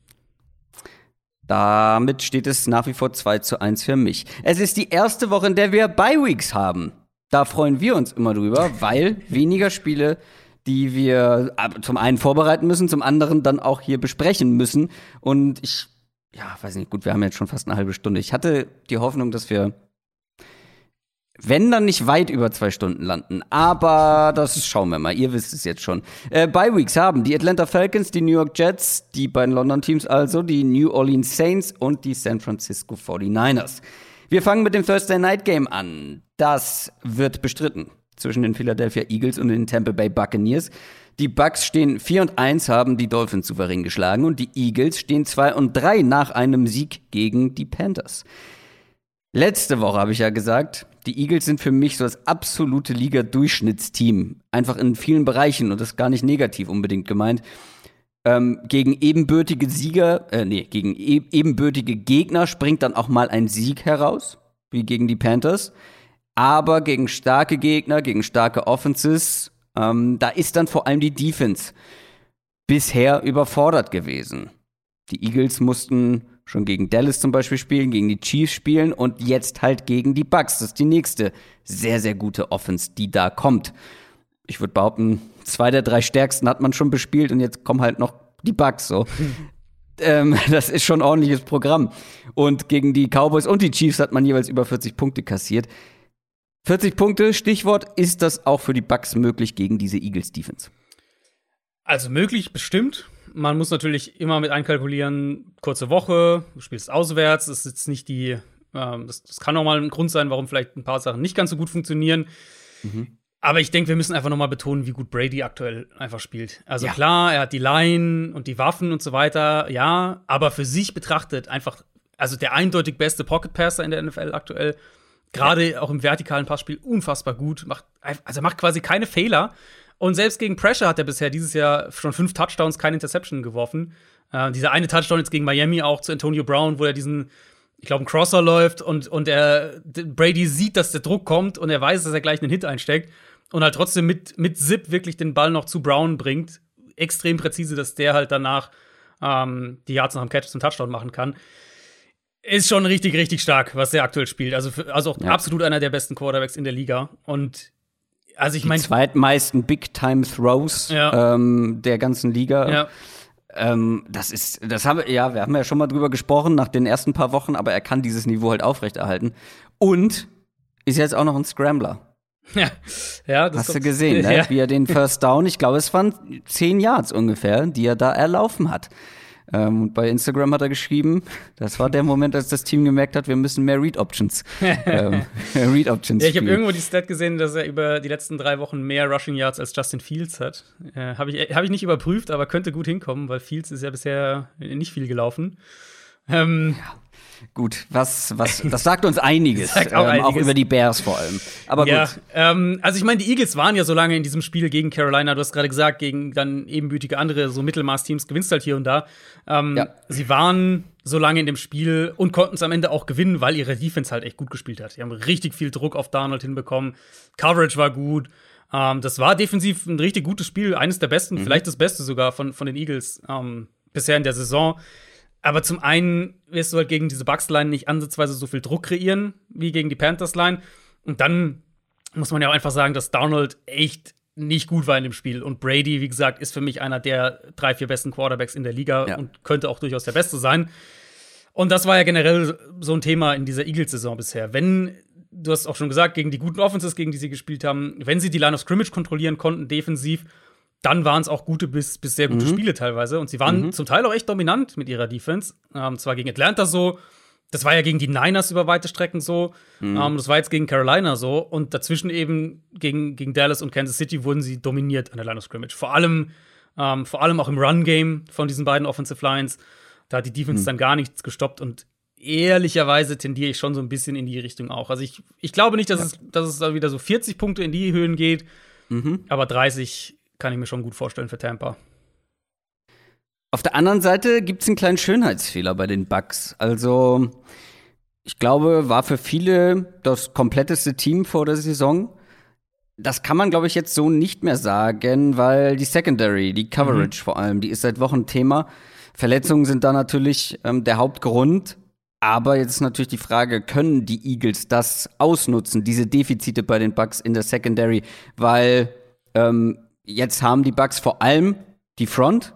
Damit steht es nach wie vor 2 zu 1 für mich. Es ist die erste Woche, in der wir Bye Weeks haben. Da freuen wir uns immer drüber, weil weniger Spiele, die wir äh, zum einen vorbereiten müssen, zum anderen dann auch hier besprechen müssen. Und ich ja, weiß nicht, gut, wir haben jetzt schon fast eine halbe Stunde. Ich hatte die Hoffnung, dass wir, wenn dann nicht weit über zwei Stunden landen. Aber das schauen wir mal. Ihr wisst es jetzt schon. Äh, Bye Weeks haben die Atlanta Falcons, die New York Jets, die beiden London Teams also, die New Orleans Saints und die San Francisco 49ers. Wir fangen mit dem Thursday Night Game an. Das wird bestritten zwischen den Philadelphia Eagles und den Tampa Bay Buccaneers. Die Bucks stehen 4 und 1, haben die Dolphins souverän geschlagen und die Eagles stehen 2 und 3 nach einem Sieg gegen die Panthers. Letzte Woche habe ich ja gesagt, die Eagles sind für mich so das absolute Liga-Durchschnittsteam. Einfach in vielen Bereichen und das ist gar nicht negativ unbedingt gemeint. Ähm, gegen ebenbürtige Sieger, äh, nee, gegen e ebenbürtige Gegner springt dann auch mal ein Sieg heraus, wie gegen die Panthers. Aber gegen starke Gegner, gegen starke Offenses ähm, da ist dann vor allem die Defense bisher überfordert gewesen. Die Eagles mussten schon gegen Dallas zum Beispiel spielen, gegen die Chiefs spielen und jetzt halt gegen die Bucks. Das ist die nächste sehr, sehr gute Offense, die da kommt. Ich würde behaupten, zwei der drei stärksten hat man schon bespielt und jetzt kommen halt noch die Bucks so. ähm, das ist schon ein ordentliches Programm. Und gegen die Cowboys und die Chiefs hat man jeweils über 40 Punkte kassiert. 40 Punkte, Stichwort, ist das auch für die Bucks möglich gegen diese Eagles Defense? Also möglich, bestimmt. Man muss natürlich immer mit einkalkulieren, kurze Woche, du spielst auswärts, das ist jetzt nicht die, ähm, das, das, kann auch mal ein Grund sein, warum vielleicht ein paar Sachen nicht ganz so gut funktionieren. Mhm. Aber ich denke, wir müssen einfach noch mal betonen, wie gut Brady aktuell einfach spielt. Also ja. klar, er hat die Line und die Waffen und so weiter, ja, aber für sich betrachtet einfach, also der eindeutig beste Pocket Passer in der NFL aktuell, gerade ja. auch im vertikalen Passspiel unfassbar gut, macht also macht quasi keine Fehler und selbst gegen Pressure hat er bisher dieses Jahr schon fünf Touchdowns, keine Interception geworfen. Äh, dieser eine Touchdown jetzt gegen Miami auch zu Antonio Brown, wo er diesen, ich glaube, einen Crosser läuft und, und er, Brady sieht, dass der Druck kommt und er weiß, dass er gleich einen Hit einsteckt und halt trotzdem mit, mit Zip wirklich den Ball noch zu Brown bringt. Extrem präzise, dass der halt danach ähm, die Yards nach dem Catch zum Touchdown machen kann. Ist schon richtig, richtig stark, was er aktuell spielt. Also, für, also auch ja. absolut einer der besten Quarterbacks in der Liga. Und also ich meine. Die zweitmeisten Big-Time-Throws ja. ähm, der ganzen Liga. Ja. Ähm, das ist, das haben wir, ja, wir haben ja schon mal drüber gesprochen nach den ersten paar Wochen, aber er kann dieses Niveau halt aufrechterhalten. Und ist jetzt auch noch ein Scrambler. Ja, ja das Hast du gesehen, ne? wie er den First Down, ich glaube, es waren zehn Yards ungefähr, die er da erlaufen hat. Ähm, und bei Instagram hat er geschrieben, das war der Moment, als das Team gemerkt hat, wir müssen mehr Read Options. ähm, Read Options. Ja, ich habe irgendwo die Stat gesehen, dass er über die letzten drei Wochen mehr Rushing Yards als Justin Fields hat. Äh, habe ich, hab ich nicht überprüft, aber könnte gut hinkommen, weil Fields ist ja bisher nicht viel gelaufen. Ähm, ja. Gut, was, was, das sagt uns einiges, sagt auch, ähm, einiges. auch über die Bears vor allem. Aber ja, gut. Ähm, also ich meine, die Eagles waren ja so lange in diesem Spiel gegen Carolina. Du hast gerade gesagt, gegen dann ebenbütige andere so Mittelmaß-Teams gewinnst halt hier und da. Ähm, ja. Sie waren so lange in dem Spiel und konnten es am Ende auch gewinnen, weil ihre Defense halt echt gut gespielt hat. Die haben richtig viel Druck auf Donald hinbekommen. Coverage war gut. Ähm, das war defensiv ein richtig gutes Spiel, eines der besten, mhm. vielleicht das Beste sogar von, von den Eagles ähm, bisher in der Saison. Aber zum einen wirst du halt gegen diese Bucks-Line nicht ansatzweise so viel Druck kreieren wie gegen die Panthers-Line. Und dann muss man ja auch einfach sagen, dass Donald echt nicht gut war in dem Spiel. Und Brady, wie gesagt, ist für mich einer der drei, vier besten Quarterbacks in der Liga ja. und könnte auch durchaus der Beste sein. Und das war ja generell so ein Thema in dieser Eagles-Saison bisher. Wenn, du hast auch schon gesagt, gegen die guten Offenses, gegen die sie gespielt haben, wenn sie die Line of Scrimmage kontrollieren konnten, defensiv, dann waren es auch gute bis, bis sehr gute mhm. Spiele teilweise. Und sie waren mhm. zum Teil auch echt dominant mit ihrer Defense. Ähm, zwar gegen Atlanta so, das war ja gegen die Niners über weite Strecken so. Mhm. Ähm, das war jetzt gegen Carolina so. Und dazwischen eben gegen, gegen Dallas und Kansas City wurden sie dominiert an der Line of Scrimmage. Vor allem, ähm, vor allem auch im Run-Game von diesen beiden Offensive Lines. Da hat die Defense mhm. dann gar nichts gestoppt. Und ehrlicherweise tendiere ich schon so ein bisschen in die Richtung auch. Also ich, ich glaube nicht, dass, ja. es, dass es da wieder so 40 Punkte in die Höhen geht. Mhm. Aber 30 kann ich mir schon gut vorstellen für Tampa. Auf der anderen Seite gibt es einen kleinen Schönheitsfehler bei den Bucks. Also, ich glaube, war für viele das kompletteste Team vor der Saison. Das kann man, glaube ich, jetzt so nicht mehr sagen, weil die Secondary, die Coverage mhm. vor allem, die ist seit Wochen Thema. Verletzungen sind da natürlich ähm, der Hauptgrund. Aber jetzt ist natürlich die Frage, können die Eagles das ausnutzen, diese Defizite bei den Bucks in der Secondary? Weil ähm, jetzt haben die Bucks vor allem die Front,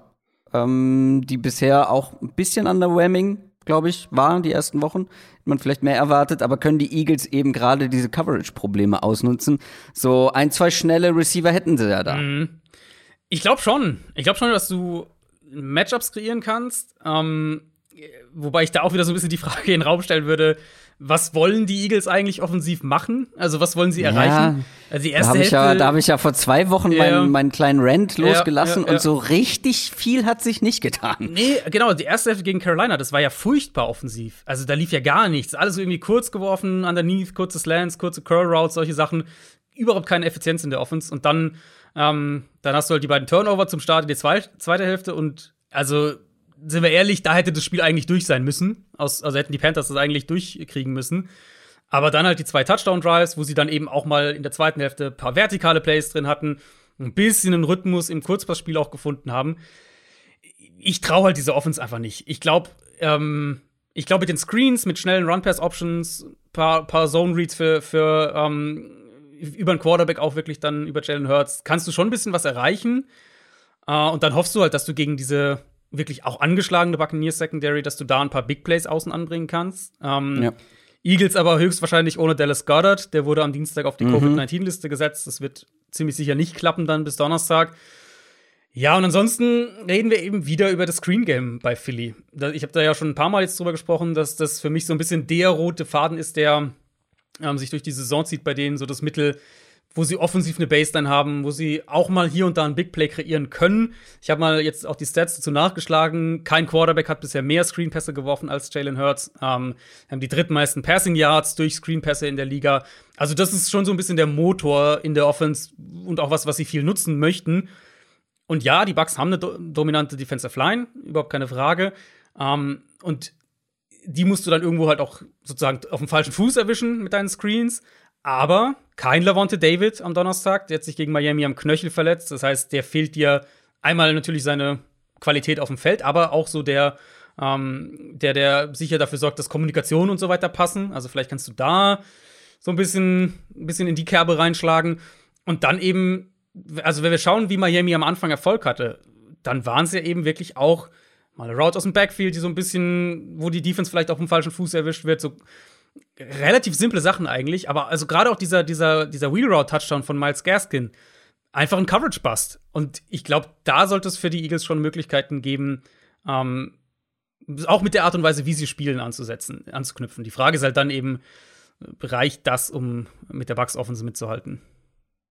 ähm, die bisher auch ein bisschen underwhelming, glaube ich, war die ersten Wochen. Hat man vielleicht mehr erwartet, aber können die Eagles eben gerade diese Coverage-Probleme ausnutzen? So ein, zwei schnelle Receiver hätten sie ja da. Mhm. Ich glaube schon. Ich glaube schon, dass du Matchups kreieren kannst. Ähm, wobei ich da auch wieder so ein bisschen die Frage in den Raum stellen würde, was wollen die Eagles eigentlich offensiv machen? Also, was wollen sie ja, erreichen? Also die erste da habe ich, ja, hab ich ja vor zwei Wochen ja. meinen, meinen kleinen Rant losgelassen ja, und so richtig viel hat sich nicht getan. Nee, genau, die erste Hälfte gegen Carolina, das war ja furchtbar offensiv. Also, da lief ja gar nichts. Alles irgendwie kurz geworfen, underneath, kurze Slants, kurze Curl Routes, solche Sachen. Überhaupt keine Effizienz in der Offense. Und dann, ähm, dann hast du halt die beiden Turnover zum Start in die zweite Hälfte und also sind wir ehrlich, da hätte das Spiel eigentlich durch sein müssen. Aus, also hätten die Panthers das eigentlich durchkriegen müssen. Aber dann halt die zwei Touchdown-Drives, wo sie dann eben auch mal in der zweiten Hälfte ein paar vertikale Plays drin hatten, ein bisschen einen Rhythmus im Kurzpassspiel auch gefunden haben. ich traue halt diese Offense einfach nicht. Ich glaube, ähm, ich glaube mit den Screens, mit schnellen Run-Pass-Options, paar, paar Zone-Reads für, für ähm, über einen Quarterback auch wirklich dann über Jalen Hurts, kannst du schon ein bisschen was erreichen. Äh, und dann hoffst du halt, dass du gegen diese wirklich auch angeschlagene Buccaneers Secondary, dass du da ein paar Big Plays außen anbringen kannst. Ähm, ja. Eagles aber höchstwahrscheinlich ohne Dallas Goddard. Der wurde am Dienstag auf die mhm. Covid-19-Liste gesetzt. Das wird ziemlich sicher nicht klappen dann bis Donnerstag. Ja, und ansonsten reden wir eben wieder über das Screen Game bei Philly. Ich habe da ja schon ein paar Mal jetzt drüber gesprochen, dass das für mich so ein bisschen der rote Faden ist, der ähm, sich durch die Saison zieht bei denen, so das Mittel, wo sie offensiv eine Baseline haben, wo sie auch mal hier und da ein Big Play kreieren können. Ich habe mal jetzt auch die Stats dazu nachgeschlagen. Kein Quarterback hat bisher mehr Screenpässe geworfen als Jalen Hurts. Ähm, haben die drittmeisten Passing Yards durch Screenpässe in der Liga. Also das ist schon so ein bisschen der Motor in der Offense und auch was, was sie viel nutzen möchten. Und ja, die Bucks haben eine do dominante Defensive Line, überhaupt keine Frage. Ähm, und die musst du dann irgendwo halt auch sozusagen auf dem falschen Fuß erwischen mit deinen Screens. Aber kein Lavonte David am Donnerstag, der hat sich gegen Miami am Knöchel verletzt. Das heißt, der fehlt dir einmal natürlich seine Qualität auf dem Feld, aber auch so der, ähm, der, der sicher dafür sorgt, dass Kommunikation und so weiter passen. Also vielleicht kannst du da so ein bisschen, ein bisschen in die Kerbe reinschlagen. Und dann eben, also wenn wir schauen, wie Miami am Anfang Erfolg hatte, dann waren es ja eben wirklich auch mal eine Route aus dem Backfield, die so ein bisschen, wo die Defense vielleicht auf dem falschen Fuß erwischt wird, so relativ simple Sachen eigentlich, aber also gerade auch dieser, dieser, dieser Wheel Route Touchdown von Miles Gaskin, einfach ein Coverage Bust. Und ich glaube, da sollte es für die Eagles schon Möglichkeiten geben, ähm, auch mit der Art und Weise, wie sie spielen, anzusetzen, anzuknüpfen. Die Frage ist halt dann eben, reicht das, um mit der Bucks Offense mitzuhalten?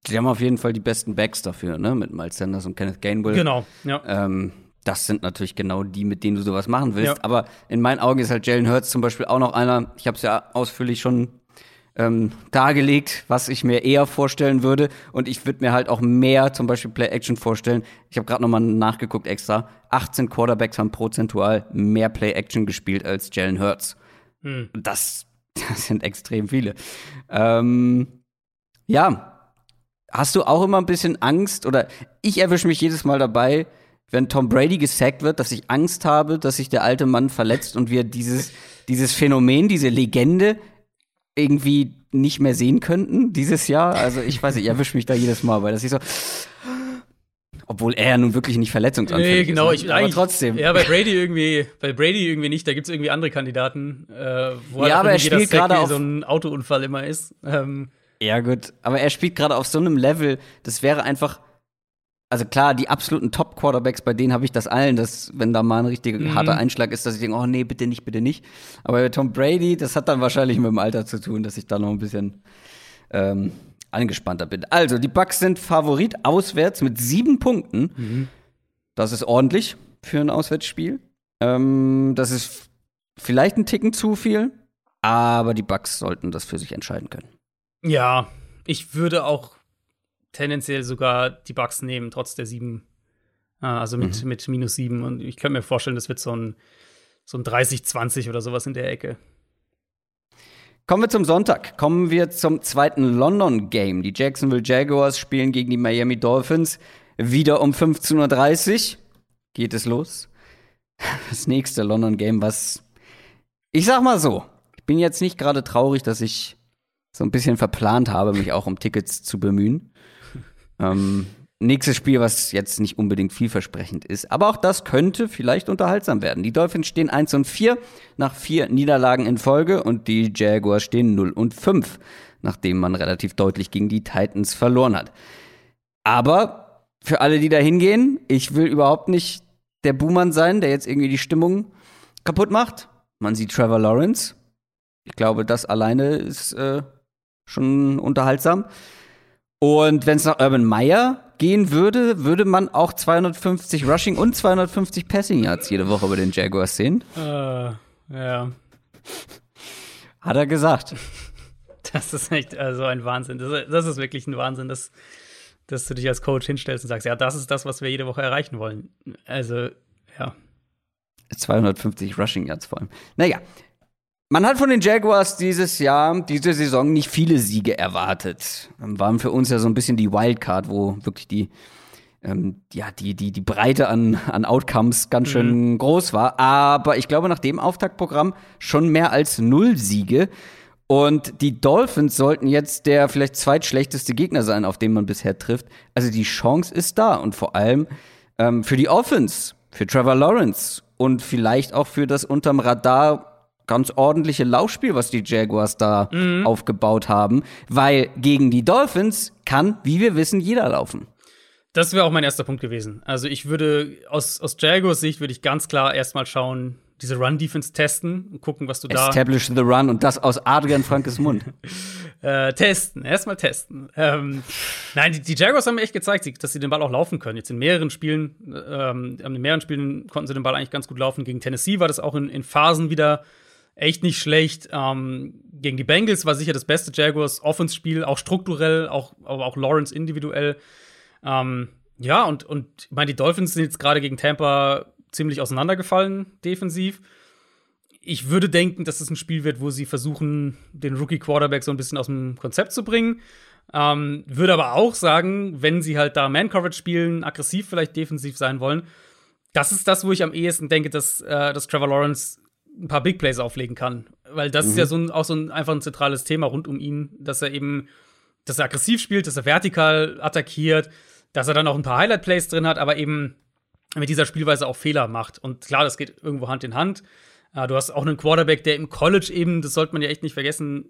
Sie haben auf jeden Fall die besten Backs dafür, ne? Mit Miles Sanders und Kenneth Gainwell. Genau, ja. Ähm, das sind natürlich genau die, mit denen du sowas machen willst. Ja. Aber in meinen Augen ist halt Jalen Hurts zum Beispiel auch noch einer, ich habe es ja ausführlich schon ähm, dargelegt, was ich mir eher vorstellen würde. Und ich würde mir halt auch mehr zum Beispiel Play-Action vorstellen. Ich habe gerade noch mal nachgeguckt extra. 18 Quarterbacks haben prozentual mehr Play-Action gespielt als Jalen Hurts. Hm. Das, das sind extrem viele. Ähm, ja. Hast du auch immer ein bisschen Angst oder ich erwische mich jedes Mal dabei, wenn Tom Brady gesackt wird, dass ich Angst habe, dass sich der alte Mann verletzt und wir dieses, dieses Phänomen, diese Legende irgendwie nicht mehr sehen könnten dieses Jahr. Also ich weiß nicht, ich erwische mich da jedes Mal, weil das ist so. Obwohl er ja nun wirklich nicht verletzungsanfällig nee, genau, ist. Ne? Ich, aber trotzdem. Ja, bei Brady irgendwie, bei Brady irgendwie nicht. Da gibt es irgendwie andere Kandidaten, äh, wo ja, aber er spielt gerade auf so ein Autounfall immer ist. Ähm, ja gut, aber er spielt gerade auf so einem Level. Das wäre einfach also klar, die absoluten Top-Quarterbacks, bei denen habe ich das allen, dass wenn da mal ein richtiger mhm. harter Einschlag ist, dass ich denke, oh nee, bitte nicht, bitte nicht. Aber bei Tom Brady, das hat dann wahrscheinlich mit dem Alter zu tun, dass ich da noch ein bisschen ähm, angespannter bin. Also, die Bucks sind Favorit auswärts mit sieben Punkten. Mhm. Das ist ordentlich für ein Auswärtsspiel. Ähm, das ist vielleicht ein Ticken zu viel, aber die Bucks sollten das für sich entscheiden können. Ja, ich würde auch tendenziell sogar die Bugs nehmen, trotz der sieben. Äh, also mit, mhm. mit minus sieben. Und ich könnte mir vorstellen, das wird so ein, so ein 30-20 oder sowas in der Ecke. Kommen wir zum Sonntag. Kommen wir zum zweiten London-Game. Die Jacksonville Jaguars spielen gegen die Miami Dolphins. Wieder um 15.30 Uhr geht es los. Das nächste London-Game, was ich sag mal so, ich bin jetzt nicht gerade traurig, dass ich so ein bisschen verplant habe, mich auch um Tickets zu bemühen. Ähm, nächstes Spiel, was jetzt nicht unbedingt vielversprechend ist, aber auch das könnte vielleicht unterhaltsam werden. Die Dolphins stehen 1 und 4 nach vier Niederlagen in Folge und die Jaguars stehen 0 und 5, nachdem man relativ deutlich gegen die Titans verloren hat. Aber für alle, die da hingehen, ich will überhaupt nicht der Buhmann sein, der jetzt irgendwie die Stimmung kaputt macht. Man sieht Trevor Lawrence. Ich glaube, das alleine ist äh, schon unterhaltsam. Und wenn es nach Urban Meyer gehen würde, würde man auch 250 Rushing und 250 Passing Yards jede Woche bei den Jaguars sehen. Äh, ja. Hat er gesagt. Das ist echt also ein Wahnsinn. Das, das ist wirklich ein Wahnsinn, dass, dass du dich als Coach hinstellst und sagst, ja, das ist das, was wir jede Woche erreichen wollen. Also, ja. 250 Rushing Yards vor allem. Naja, man hat von den Jaguars dieses Jahr, diese Saison nicht viele Siege erwartet. Waren für uns ja so ein bisschen die Wildcard, wo wirklich die ähm, ja, die, die, die Breite an, an Outcomes ganz schön mhm. groß war. Aber ich glaube, nach dem Auftaktprogramm schon mehr als null Siege. Und die Dolphins sollten jetzt der vielleicht zweitschlechteste Gegner sein, auf den man bisher trifft. Also die Chance ist da und vor allem ähm, für die Offense, für Trevor Lawrence und vielleicht auch für das unterm Radar ganz ordentliche Laufspiel, was die Jaguars da mhm. aufgebaut haben, weil gegen die Dolphins kann, wie wir wissen, jeder laufen. Das wäre auch mein erster Punkt gewesen. Also ich würde aus, aus Jaguars Sicht würde ich ganz klar erstmal schauen, diese Run-Defense testen und gucken, was du da. Establish the Run und das aus Adrian Frankes Mund. äh, testen, erstmal testen. Ähm, nein, die, die, Jaguars haben mir echt gezeigt, dass sie den Ball auch laufen können. Jetzt in mehreren Spielen, ähm, in mehreren Spielen konnten sie den Ball eigentlich ganz gut laufen. Gegen Tennessee war das auch in, in Phasen wieder echt nicht schlecht. Ähm, gegen die Bengals war sicher das beste Jaguars Offense-Spiel, auch strukturell, auch, aber auch Lawrence individuell. Ähm, ja, und, und ich meine, die Dolphins sind jetzt gerade gegen Tampa ziemlich auseinandergefallen, defensiv. Ich würde denken, dass es ein Spiel wird, wo sie versuchen, den Rookie-Quarterback so ein bisschen aus dem Konzept zu bringen. Ähm, würde aber auch sagen, wenn sie halt da Man-Coverage spielen, aggressiv vielleicht defensiv sein wollen, das ist das, wo ich am ehesten denke, dass, äh, dass Trevor Lawrence ein paar Big Plays auflegen kann. Weil das mhm. ist ja so ein, auch so ein einfach ein zentrales Thema rund um ihn, dass er eben, dass er aggressiv spielt, dass er vertikal attackiert, dass er dann auch ein paar Highlight-Plays drin hat, aber eben mit dieser Spielweise auch Fehler macht. Und klar, das geht irgendwo Hand in Hand. Äh, du hast auch einen Quarterback, der im College eben, das sollte man ja echt nicht vergessen,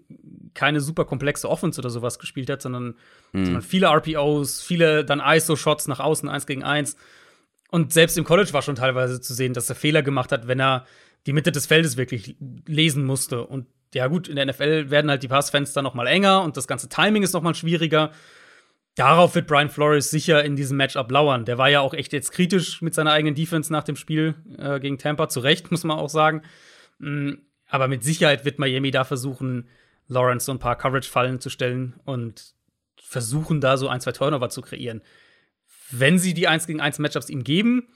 keine super komplexe Offense oder sowas gespielt hat, sondern, mhm. sondern viele RPOs, viele dann ISO-Shots nach außen, eins gegen eins. Und selbst im College war schon teilweise zu sehen, dass er Fehler gemacht hat, wenn er die Mitte des Feldes wirklich lesen musste. Und ja, gut, in der NFL werden halt die Passfenster noch mal enger und das ganze Timing ist noch mal schwieriger. Darauf wird Brian Flores sicher in diesem Matchup lauern. Der war ja auch echt jetzt kritisch mit seiner eigenen Defense nach dem Spiel äh, gegen Tampa. Zu Recht, muss man auch sagen. Mm, aber mit Sicherheit wird Miami da versuchen, Lawrence so ein paar Coverage-Fallen zu stellen und versuchen, da so ein, zwei Turnover zu kreieren. Wenn sie die 1 gegen 1 Matchups ihm geben,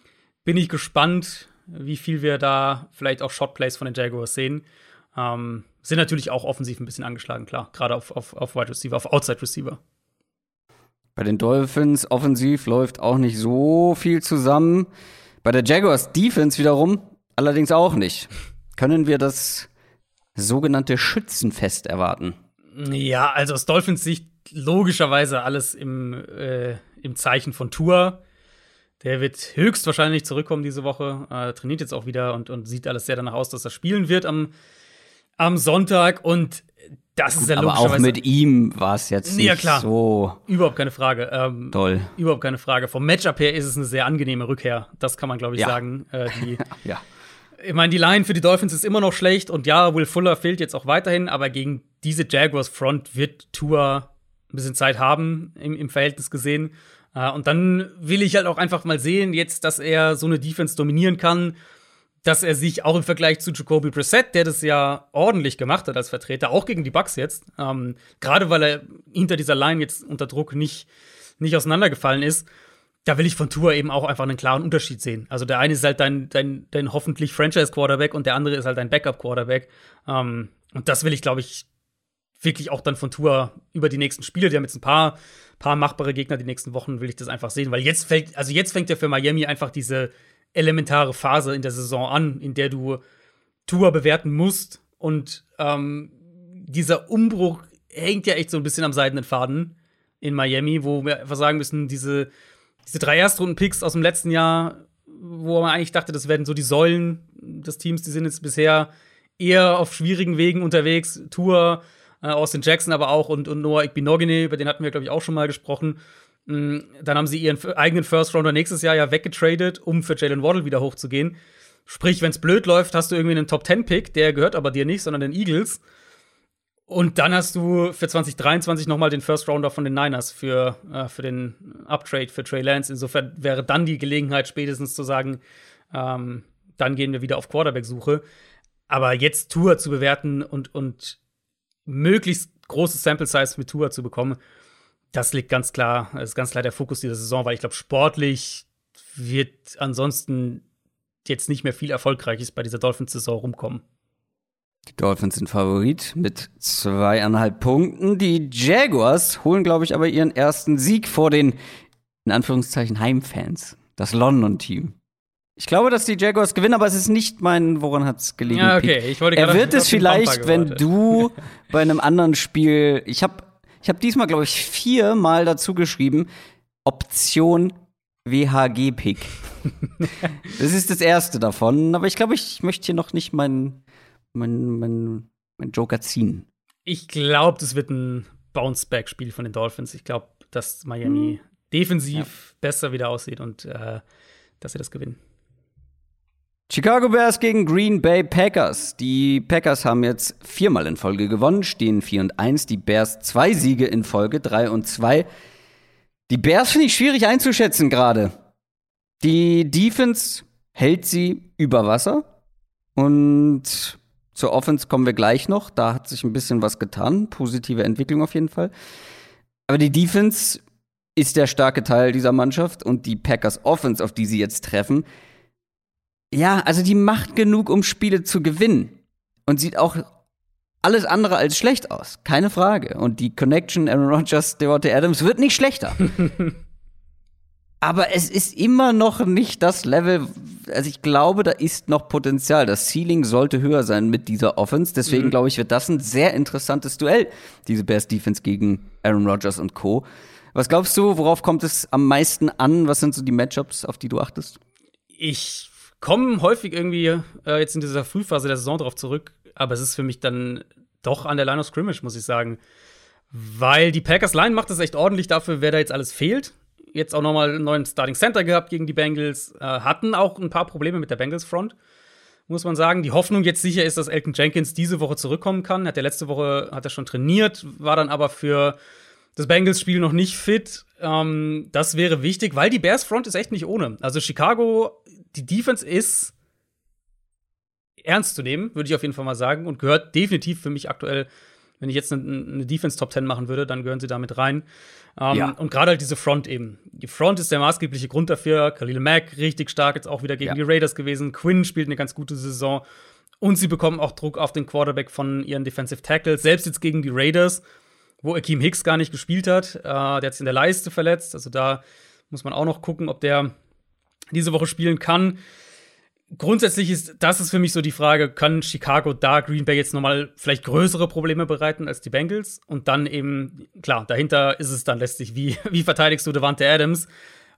bin ich gespannt, wie viel wir da vielleicht auch Shotplays von den Jaguars sehen. Ähm, sind natürlich auch offensiv ein bisschen angeschlagen, klar. Gerade auf, auf, auf Wide Receiver, auf Outside Receiver. Bei den Dolphins offensiv läuft auch nicht so viel zusammen. Bei der Jaguars Defense wiederum allerdings auch nicht. Können wir das sogenannte Schützenfest erwarten? Ja, also aus Dolphins Sicht logischerweise alles im, äh, im Zeichen von Tour. Der wird höchstwahrscheinlich zurückkommen diese Woche, äh, trainiert jetzt auch wieder und, und sieht alles sehr danach aus, dass er spielen wird am, am Sonntag. Und das ist ja Aber auch mit ihm war es jetzt nicht ja, klar. so. Überhaupt keine Frage. Ähm, toll. Überhaupt keine Frage. Vom Matchup her ist es eine sehr angenehme Rückkehr. Das kann man, glaube ich, ja. sagen. Äh, die, ja. Ich meine, die Line für die Dolphins ist immer noch schlecht und ja, Will Fuller fehlt jetzt auch weiterhin, aber gegen diese Jaguars Front wird Tour ein bisschen Zeit haben im, im Verhältnis gesehen. Äh, und dann will ich halt auch einfach mal sehen, jetzt, dass er so eine Defense dominieren kann dass er sich auch im Vergleich zu Jacoby Brissett, der das ja ordentlich gemacht hat als Vertreter, auch gegen die Bucks jetzt, ähm, gerade weil er hinter dieser Line jetzt unter Druck nicht, nicht auseinandergefallen ist, da will ich von Tour eben auch einfach einen klaren Unterschied sehen. Also der eine ist halt dein, dein, dein hoffentlich Franchise-Quarterback und der andere ist halt dein Backup-Quarterback. Ähm, und das will ich, glaube ich, wirklich auch dann von Tour über die nächsten Spiele, die haben jetzt ein paar, paar machbare Gegner die nächsten Wochen, will ich das einfach sehen, weil jetzt fängt, also jetzt fängt ja für Miami einfach diese, elementare Phase in der Saison an, in der du Tour bewerten musst. Und ähm, dieser Umbruch hängt ja echt so ein bisschen am seidenen Faden in Miami, wo wir einfach sagen müssen, diese, diese drei Erstrunden-Picks aus dem letzten Jahr, wo man eigentlich dachte, das werden so die Säulen des Teams, die sind jetzt bisher eher auf schwierigen Wegen unterwegs. Tour, äh, Austin Jackson aber auch und, und Noah Igbinogene, über den hatten wir, glaube ich, auch schon mal gesprochen. Mm, dann haben sie ihren eigenen First Rounder nächstes Jahr ja weggetradet, um für Jalen Waddle wieder hochzugehen. Sprich, wenn es blöd läuft, hast du irgendwie einen Top 10 Pick, der gehört aber dir nicht, sondern den Eagles. Und dann hast du für 2023 nochmal den First Rounder von den Niners für, äh, für den Uptrade für Trey Lance. Insofern wäre dann die Gelegenheit, spätestens zu sagen, ähm, dann gehen wir wieder auf Quarterback-Suche. Aber jetzt Tour zu bewerten und, und möglichst großes Sample Size mit Tour zu bekommen, das liegt ganz klar, ist ganz klar der Fokus dieser Saison, weil ich glaube, sportlich wird ansonsten jetzt nicht mehr viel Erfolgreiches bei dieser Dolphins-Saison rumkommen. Die Dolphins sind Favorit mit zweieinhalb Punkten. Die Jaguars holen, glaube ich, aber ihren ersten Sieg vor den in Anführungszeichen Heimfans. Das London-Team. Ich glaube, dass die Jaguars gewinnen, aber es ist nicht mein, woran hat es gelegen? Ja, okay. Ich wollte er wird es vielleicht, wenn du bei einem anderen Spiel. Ich habe ich hab diesmal, glaube ich, viermal dazu geschrieben, Option WHG-Pick. das ist das erste davon, aber ich glaube, ich möchte hier noch nicht meinen mein, mein, mein Joker ziehen. Ich glaube, das wird ein Bounce-Back-Spiel von den Dolphins. Ich glaube, dass Miami hm. defensiv ja. besser wieder aussieht und äh, dass sie das gewinnen. Chicago Bears gegen Green Bay Packers. Die Packers haben jetzt viermal in Folge gewonnen, stehen 4 und 1. Die Bears zwei Siege in Folge, 3 und 2. Die Bears finde ich schwierig einzuschätzen gerade. Die Defense hält sie über Wasser. Und zur Offense kommen wir gleich noch. Da hat sich ein bisschen was getan. Positive Entwicklung auf jeden Fall. Aber die Defense ist der starke Teil dieser Mannschaft und die Packers Offense, auf die sie jetzt treffen, ja, also die macht genug, um Spiele zu gewinnen. Und sieht auch alles andere als schlecht aus. Keine Frage. Und die Connection Aaron Rodgers, Devontae Adams wird nicht schlechter. Aber es ist immer noch nicht das Level. Also ich glaube, da ist noch Potenzial. Das Ceiling sollte höher sein mit dieser Offense. Deswegen mhm. glaube ich, wird das ein sehr interessantes Duell. Diese Bears Defense gegen Aaron Rodgers und Co. Was glaubst du, worauf kommt es am meisten an? Was sind so die Matchups, auf die du achtest? Ich komme häufig irgendwie äh, jetzt in dieser Frühphase der Saison darauf zurück, aber es ist für mich dann doch an der Line of Scrimmage, muss ich sagen. Weil die Packers Line macht das echt ordentlich dafür, wer da jetzt alles fehlt. Jetzt auch nochmal einen neuen Starting Center gehabt gegen die Bengals. Äh, hatten auch ein paar Probleme mit der Bengals Front, muss man sagen. Die Hoffnung jetzt sicher ist, dass Elton Jenkins diese Woche zurückkommen kann. Hat er letzte Woche hat er schon trainiert, war dann aber für das Bengals-Spiel noch nicht fit. Ähm, das wäre wichtig, weil die Bears Front ist echt nicht ohne. Also Chicago die Defense ist ernst zu nehmen, würde ich auf jeden Fall mal sagen, und gehört definitiv für mich aktuell, wenn ich jetzt eine, eine Defense Top 10 machen würde, dann gehören sie damit rein. Ähm, ja. Und gerade halt diese Front eben. Die Front ist der maßgebliche Grund dafür. Khalil Mack richtig stark, jetzt auch wieder gegen ja. die Raiders gewesen. Quinn spielt eine ganz gute Saison. Und sie bekommen auch Druck auf den Quarterback von ihren Defensive Tackles. Selbst jetzt gegen die Raiders, wo Akeem Hicks gar nicht gespielt hat. Äh, der hat sich in der Leiste verletzt. Also da muss man auch noch gucken, ob der diese Woche spielen kann. Grundsätzlich ist das ist für mich so die Frage, kann Chicago da Green Bay jetzt nochmal vielleicht größere Probleme bereiten als die Bengals? Und dann eben, klar, dahinter ist es dann letztlich, wie, wie verteidigst du Devante Adams?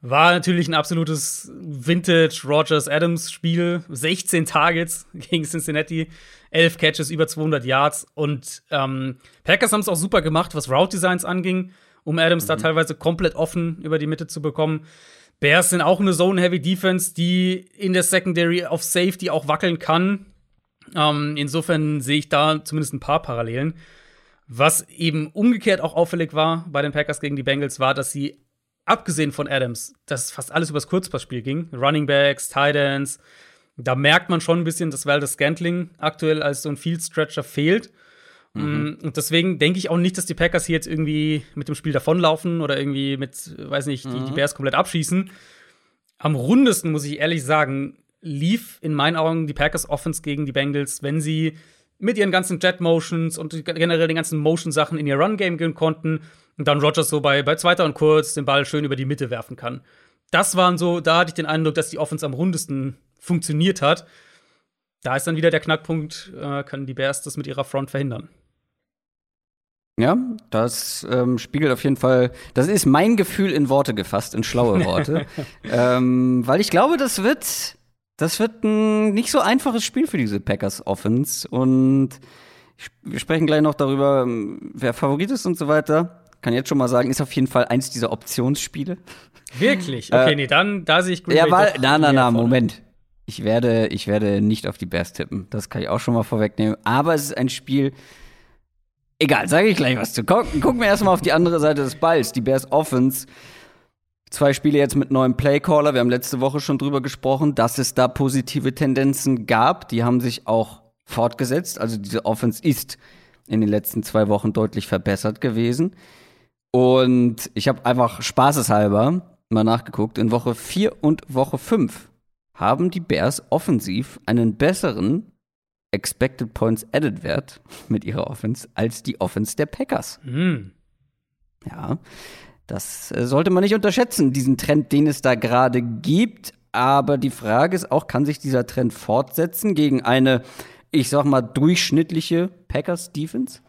War natürlich ein absolutes Vintage-Rogers-Adams-Spiel. 16 Targets gegen Cincinnati, 11 Catches, über 200 Yards. Und ähm, Packers haben es auch super gemacht, was Route-Designs anging, um Adams mhm. da teilweise komplett offen über die Mitte zu bekommen. Bears sind auch eine Zone-Heavy-Defense, die in der Secondary auf Safety auch wackeln kann. Ähm, insofern sehe ich da zumindest ein paar Parallelen. Was eben umgekehrt auch auffällig war bei den Packers gegen die Bengals, war, dass sie, abgesehen von Adams, dass fast alles übers Kurzpassspiel ging. Running Backs, Tight Ends. Da merkt man schon ein bisschen, dass Valdez Scantling aktuell als so ein Field Stretcher fehlt. Mhm. Mm, und deswegen denke ich auch nicht, dass die Packers hier jetzt irgendwie mit dem Spiel davonlaufen oder irgendwie mit, weiß nicht, mhm. die, die mhm. Bears komplett abschießen. Am rundesten, muss ich ehrlich sagen, lief in meinen Augen die Packers Offense gegen die Bengals, wenn sie mit ihren ganzen Jet Motions und generell den ganzen Motion Sachen in ihr Run Game gehen konnten und dann Rogers so bei, bei zweiter und kurz den Ball schön über die Mitte werfen kann. Das waren so, da hatte ich den Eindruck, dass die Offense am rundesten funktioniert hat. Da ist dann wieder der Knackpunkt, äh, können die Bears das mit ihrer Front verhindern. Ja, das ähm, spiegelt auf jeden Fall, das ist mein Gefühl in Worte gefasst, in schlaue Worte. ähm, weil ich glaube, das wird, das wird ein nicht so einfaches Spiel für diese Packers Offense. Und wir sprechen gleich noch darüber, wer Favorit ist und so weiter. Kann jetzt schon mal sagen, ist auf jeden Fall eins dieser Optionsspiele. Wirklich? Okay, äh, nee, dann, da sehe ich Green Ja, weil, na, na, na, Moment. Ich werde, ich werde nicht auf die Bears tippen. Das kann ich auch schon mal vorwegnehmen. Aber es ist ein Spiel, Egal, sage ich gleich was zu. Gucken, gucken wir erstmal auf die andere Seite des Balls. Die Bears Offense. Zwei Spiele jetzt mit neuem Playcaller. Wir haben letzte Woche schon drüber gesprochen, dass es da positive Tendenzen gab. Die haben sich auch fortgesetzt. Also diese Offense ist in den letzten zwei Wochen deutlich verbessert gewesen. Und ich habe einfach spaßeshalber mal nachgeguckt. In Woche 4 und Woche 5 haben die Bears offensiv einen besseren Expected Points Added Wert mit ihrer Offense als die Offense der Packers. Mhm. Ja. Das äh, sollte man nicht unterschätzen, diesen Trend, den es da gerade gibt. Aber die Frage ist auch, kann sich dieser Trend fortsetzen gegen eine, ich sag mal, durchschnittliche Packers-Defense?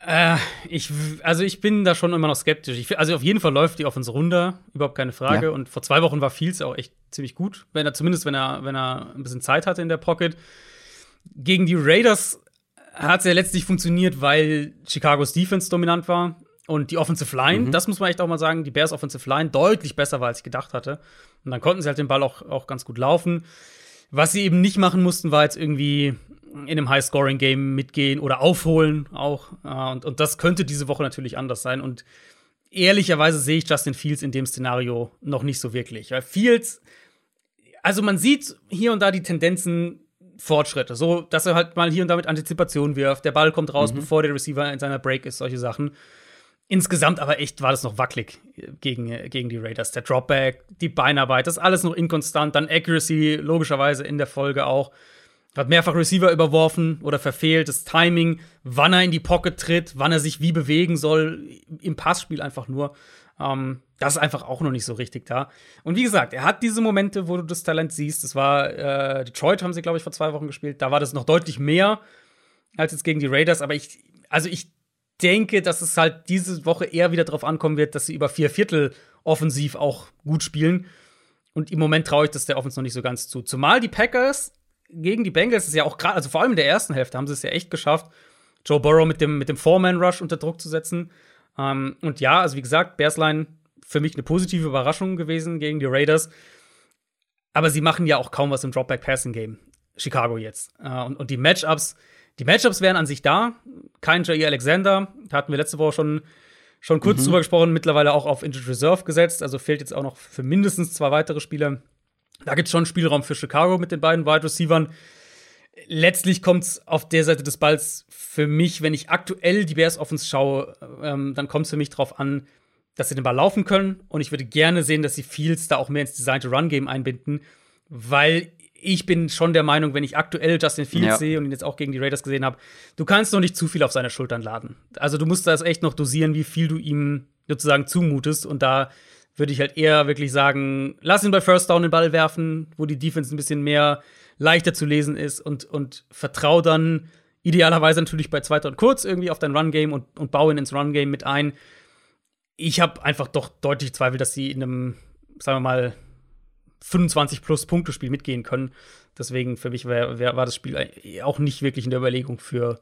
Äh, ich, also ich bin da schon immer noch skeptisch. Ich, also auf jeden Fall läuft die Offense runter, überhaupt keine Frage. Ja. Und vor zwei Wochen war Fields auch echt ziemlich gut, wenn er zumindest wenn er wenn er ein bisschen Zeit hatte in der Pocket. Gegen die Raiders hat es ja letztlich funktioniert, weil Chicagos Defense dominant war und die Offensive Line. Mhm. Das muss man echt auch mal sagen. Die Bears Offensive Line deutlich besser war, als ich gedacht hatte. Und dann konnten sie halt den Ball auch, auch ganz gut laufen. Was sie eben nicht machen mussten, war jetzt irgendwie in einem High-Scoring-Game mitgehen oder aufholen auch. Äh, und, und das könnte diese Woche natürlich anders sein. Und ehrlicherweise sehe ich Justin Fields in dem Szenario noch nicht so wirklich. Weil Fields, also man sieht hier und da die Tendenzen, Fortschritte. So, dass er halt mal hier und da mit Antizipation wirft. Der Ball kommt raus, mhm. bevor der Receiver in seiner Break ist, solche Sachen. Insgesamt aber echt war das noch wackelig gegen, gegen die Raiders. Der Dropback, die Beinarbeit, das ist alles noch inkonstant. Dann Accuracy, logischerweise in der Folge auch. Hat mehrfach Receiver überworfen oder verfehlt. Das Timing, wann er in die Pocket tritt, wann er sich wie bewegen soll, im Passspiel einfach nur. Ähm, das ist einfach auch noch nicht so richtig da. Und wie gesagt, er hat diese Momente, wo du das Talent siehst. Das war äh, Detroit, haben sie, glaube ich, vor zwei Wochen gespielt. Da war das noch deutlich mehr als jetzt gegen die Raiders. Aber ich, also ich denke, dass es halt diese Woche eher wieder darauf ankommen wird, dass sie über vier Viertel offensiv auch gut spielen. Und im Moment traue ich das der Offense noch nicht so ganz zu. Zumal die Packers gegen die Bengals ist ja auch gerade, also vor allem in der ersten Hälfte haben sie es ja echt geschafft, Joe Burrow mit dem, mit dem Four-Man-Rush unter Druck zu setzen. Ähm, und ja, also wie gesagt, Bearsline für mich eine positive Überraschung gewesen gegen die Raiders. Aber sie machen ja auch kaum was im Dropback-Passing-Game. Chicago jetzt. Äh, und, und die Matchups, die Matchups wären an sich da. Kein J.E. Alexander, da hatten wir letzte Woche schon, schon kurz mhm. drüber gesprochen, mittlerweile auch auf Injured Reserve gesetzt. Also fehlt jetzt auch noch für mindestens zwei weitere Spieler. Da gibt es schon Spielraum für Chicago mit den beiden Wide Receivern. Letztlich kommt es auf der Seite des Balls für mich, wenn ich aktuell die Bears Offense schaue, ähm, dann kommt es für mich darauf an, dass sie den Ball laufen können. Und ich würde gerne sehen, dass sie Fields da auch mehr ins Designte Run Game einbinden, weil ich bin schon der Meinung, wenn ich aktuell Justin Fields ja. sehe und ihn jetzt auch gegen die Raiders gesehen habe, du kannst noch nicht zu viel auf seine Schultern laden. Also du musst das echt noch dosieren, wie viel du ihm sozusagen zumutest. Und da würde ich halt eher wirklich sagen, lass ihn bei First Down den Ball werfen, wo die Defense ein bisschen mehr leichter zu lesen ist und, und vertrau dann idealerweise natürlich bei zweiter und kurz irgendwie auf dein Run-Game und, und baue ihn ins Run-Game mit ein. Ich habe einfach doch deutlich Zweifel, dass sie in einem, sagen wir mal, 25 plus Punkte Spiel mitgehen können. Deswegen für mich wär, wär, war das Spiel auch nicht wirklich in der Überlegung für,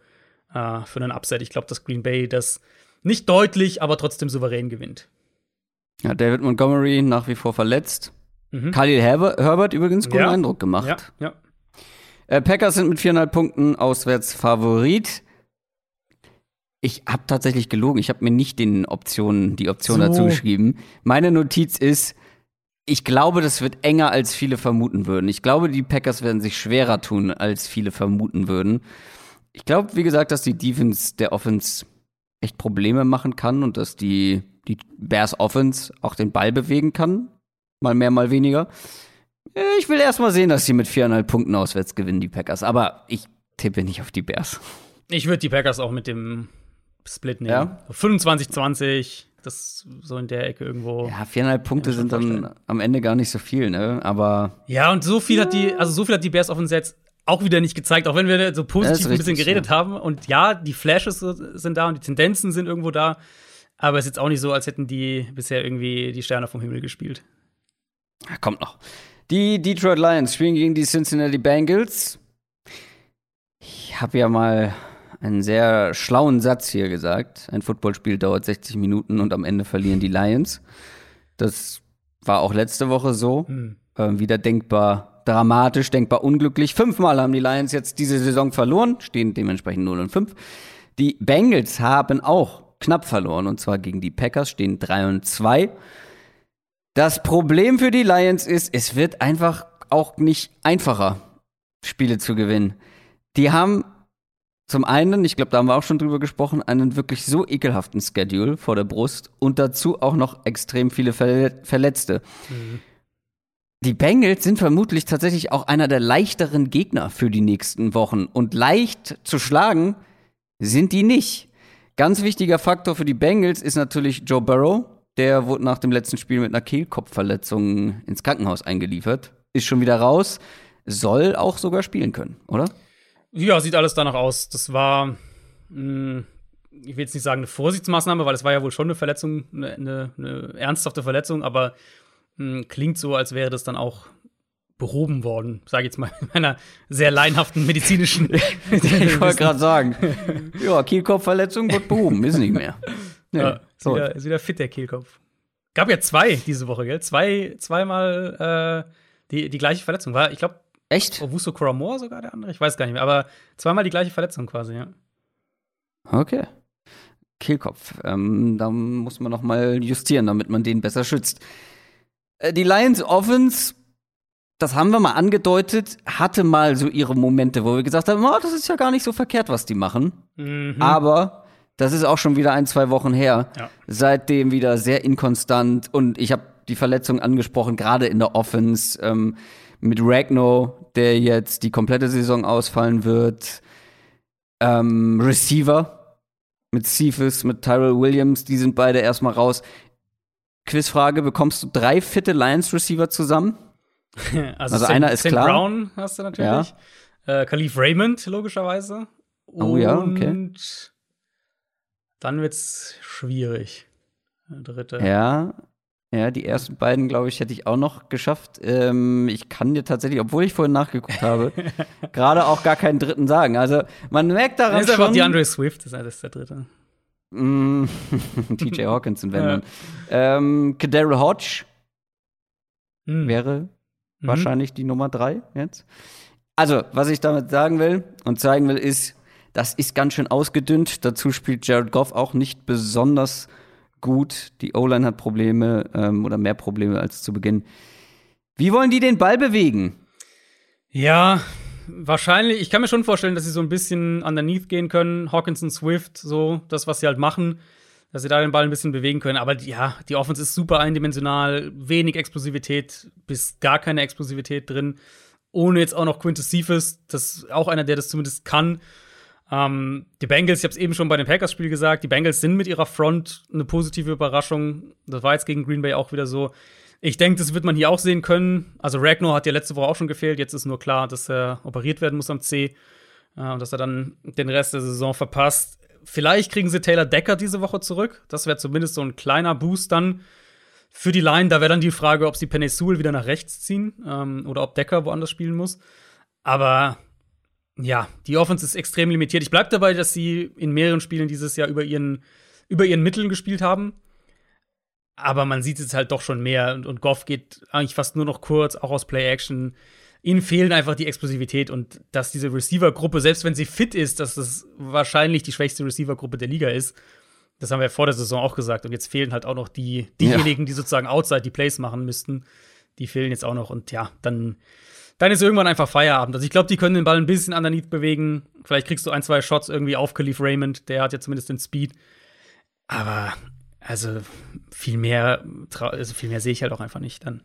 äh, für einen Upset. Ich glaube, dass Green Bay das nicht deutlich, aber trotzdem souverän gewinnt. Ja, David Montgomery nach wie vor verletzt. Mhm. Khalil Herbert, Herbert übrigens guten ja. Eindruck gemacht. Ja, ja. Äh, Packers sind mit viereinhalb Punkten auswärts Favorit. Ich habe tatsächlich gelogen. Ich habe mir nicht den Optionen, die Option so. dazu geschrieben. Meine Notiz ist, ich glaube, das wird enger, als viele vermuten würden. Ich glaube, die Packers werden sich schwerer tun, als viele vermuten würden. Ich glaube, wie gesagt, dass die Defense der Offense echt Probleme machen kann und dass die, die Bears Offense auch den Ball bewegen kann. Mal mehr, mal weniger. Ich will erst mal sehen, dass sie mit viereinhalb Punkten auswärts gewinnen, die Packers. Aber ich tippe nicht auf die Bears. Ich würde die Packers auch mit dem Split nehmen. Ja? 25-20 das so in der Ecke irgendwo. Ja, viereinhalb Punkte sind dann am Ende gar nicht so viel, ne? Aber. Ja, und so viel ja. hat die, also so viel hat die Bears Offense jetzt auch wieder nicht gezeigt, auch wenn wir so positiv richtig, ein bisschen geredet ja. haben. Und ja, die Flashes sind da und die Tendenzen sind irgendwo da. Aber es ist jetzt auch nicht so, als hätten die bisher irgendwie die Sterne vom Himmel gespielt. Ja, kommt noch. Die Detroit Lions spielen gegen die Cincinnati Bengals. Ich habe ja mal einen sehr schlauen Satz hier gesagt. Ein Footballspiel dauert 60 Minuten und am Ende verlieren die Lions. Das war auch letzte Woche so. Mhm. Äh, wieder denkbar dramatisch, denkbar unglücklich. Fünfmal haben die Lions jetzt diese Saison verloren, stehen dementsprechend 0 und 5. Die Bengals haben auch knapp verloren und zwar gegen die Packers, stehen 3 und 2. Das Problem für die Lions ist, es wird einfach auch nicht einfacher, Spiele zu gewinnen. Die haben zum einen, ich glaube, da haben wir auch schon drüber gesprochen, einen wirklich so ekelhaften Schedule vor der Brust und dazu auch noch extrem viele Verle Verletzte. Mhm. Die Bengals sind vermutlich tatsächlich auch einer der leichteren Gegner für die nächsten Wochen. Und leicht zu schlagen sind die nicht. Ganz wichtiger Faktor für die Bengals ist natürlich Joe Burrow. Der wurde nach dem letzten Spiel mit einer Kehlkopfverletzung ins Krankenhaus eingeliefert. Ist schon wieder raus. Soll auch sogar spielen können, oder? Ja, sieht alles danach aus. Das war, mh, hm, ich will jetzt nicht sagen eine Vorsichtsmaßnahme, weil es war ja wohl schon eine Verletzung, eine, eine, eine ernsthafte Verletzung, aber mh, hm, klingt so, als wäre das dann auch behoben worden, sage ich jetzt mal in einer sehr leinhaften medizinischen. ich wollte gerade sagen, ja, Kehlkopfverletzung wird behoben, ist nicht mehr. Nee, ja, ist, so. wieder, ist wieder fit der Kehlkopf. Gab ja zwei diese Woche, gell? Zwei, zweimal äh, die, die gleiche Verletzung. War, ich glaube, Echt? Owusu Koramoa sogar der andere? Ich weiß gar nicht mehr, aber zweimal die gleiche Verletzung quasi, ja. Okay. Kehlkopf. Ähm, da muss man noch mal justieren, damit man den besser schützt. Äh, die Lions Offense das haben wir mal angedeutet, hatte mal so ihre Momente, wo wir gesagt haben, oh, das ist ja gar nicht so verkehrt, was die machen. Mhm. Aber das ist auch schon wieder ein, zwei Wochen her. Ja. Seitdem wieder sehr inkonstant und ich habe die Verletzung angesprochen, gerade in der Offense ähm, mit Ragno, der jetzt die komplette Saison ausfallen wird. Ähm, Receiver mit Cephas, mit Tyrell Williams, die sind beide erstmal raus. Quizfrage: Bekommst du drei fitte Lions Receiver zusammen? also, also einer ist St. klar. Brown hast du natürlich. Ja. Äh, Khalif Raymond, logischerweise. Und oh ja, okay. Dann wird's schwierig. Der dritte. Ja. Ja, die ersten beiden, glaube ich, hätte ich auch noch geschafft. Ähm, ich kann dir tatsächlich, obwohl ich vorhin nachgeguckt habe, gerade auch gar keinen dritten sagen. Also man merkt daran das ist schon. die Andre Swift, das ist der dritte. Mm, TJ Hawkinson, wenn man. Ähm, Kadero Hodge hm. wäre mhm. wahrscheinlich die Nummer drei jetzt. Also, was ich damit sagen will und zeigen will, ist, das ist ganz schön ausgedünnt. Dazu spielt Jared Goff auch nicht besonders gut. Die O-Line hat Probleme ähm, oder mehr Probleme als zu Beginn. Wie wollen die den Ball bewegen? Ja, wahrscheinlich. Ich kann mir schon vorstellen, dass sie so ein bisschen underneath gehen können. Hawkinson, Swift, so das, was sie halt machen dass sie da den Ball ein bisschen bewegen können. Aber ja, die Offense ist super eindimensional, wenig Explosivität, bis gar keine Explosivität drin. Ohne jetzt auch noch Quintus Cephas, das ist auch einer, der das zumindest kann. Ähm, die Bengals, ich habe es eben schon bei dem Packers-Spiel gesagt, die Bengals sind mit ihrer Front eine positive Überraschung. Das war jetzt gegen Green Bay auch wieder so. Ich denke, das wird man hier auch sehen können. Also Ragnar hat ja letzte Woche auch schon gefehlt. Jetzt ist nur klar, dass er operiert werden muss am C äh, und dass er dann den Rest der Saison verpasst. Vielleicht kriegen sie Taylor Decker diese Woche zurück. Das wäre zumindest so ein kleiner Boost dann für die Line. Da wäre dann die Frage, ob sie Penny Sewell wieder nach rechts ziehen ähm, oder ob Decker woanders spielen muss. Aber ja, die Offense ist extrem limitiert. Ich bleibe dabei, dass sie in mehreren Spielen dieses Jahr über ihren, über ihren Mitteln gespielt haben. Aber man sieht es halt doch schon mehr und, und Goff geht eigentlich fast nur noch kurz, auch aus Play-Action ihnen fehlen einfach die Explosivität und dass diese Receiver-Gruppe, selbst wenn sie fit ist, dass das wahrscheinlich die schwächste Receiver-Gruppe der Liga ist. Das haben wir vor der Saison auch gesagt. Und jetzt fehlen halt auch noch die, diejenigen, ja. die sozusagen outside die Plays machen müssten. Die fehlen jetzt auch noch. Und ja, dann, dann ist irgendwann einfach Feierabend. Also ich glaube, die können den Ball ein bisschen underneath bewegen. Vielleicht kriegst du ein, zwei Shots irgendwie auf Khalif Raymond. Der hat ja zumindest den Speed. Aber also viel mehr, also viel mehr sehe ich halt auch einfach nicht dann.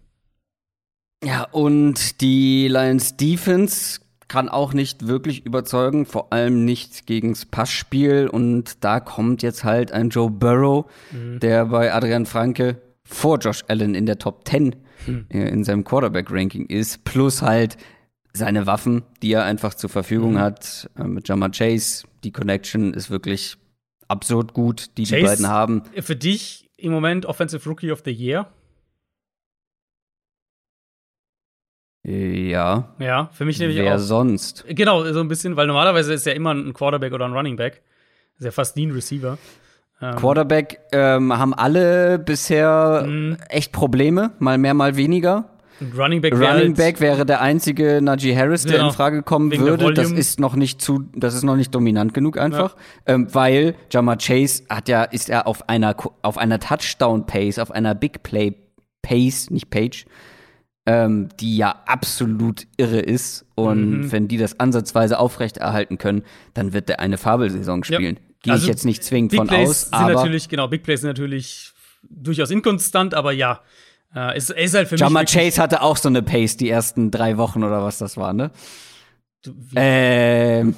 Ja, und die Lions Defense kann auch nicht wirklich überzeugen, vor allem nicht gegens Passspiel. Und da kommt jetzt halt ein Joe Burrow, mhm. der bei Adrian Franke vor Josh Allen in der Top 10 mhm. in seinem Quarterback-Ranking ist, plus halt seine Waffen, die er einfach zur Verfügung mhm. hat. Äh, mit Jama Chase, die Connection ist wirklich absurd gut, die Chase, die beiden haben. Für dich im Moment Offensive Rookie of the Year? Ja. Ja, für mich nämlich Wer auch. sonst? Genau, so ein bisschen, weil normalerweise ist ja immer ein Quarterback oder ein Running Back. Ist ja fast nie ein Receiver. Ähm. Quarterback ähm, haben alle bisher mhm. echt Probleme, mal mehr, mal weniger. Running Back, Running Back wäre der einzige Najee Harris, der genau. in Frage kommen Wegen würde. Das ist noch nicht zu, das ist noch nicht dominant genug einfach, ja. ähm, weil Jama Chase hat ja, ist er auf einer auf einer Touchdown Pace, auf einer Big Play Pace, nicht Page, ähm, die ja absolut irre ist. Und mhm. wenn die das ansatzweise aufrechterhalten können, dann wird der eine Fabelsaison spielen. Ja. Gehe also, ich jetzt nicht zwingend Big von Plays aus. Sind aber natürlich, genau, Big Plays sind natürlich durchaus inkonstant, aber ja. Äh, ist, ist halt für Jama mich Chase hatte auch so eine Pace die ersten drei Wochen oder was das war, ne? Ähm,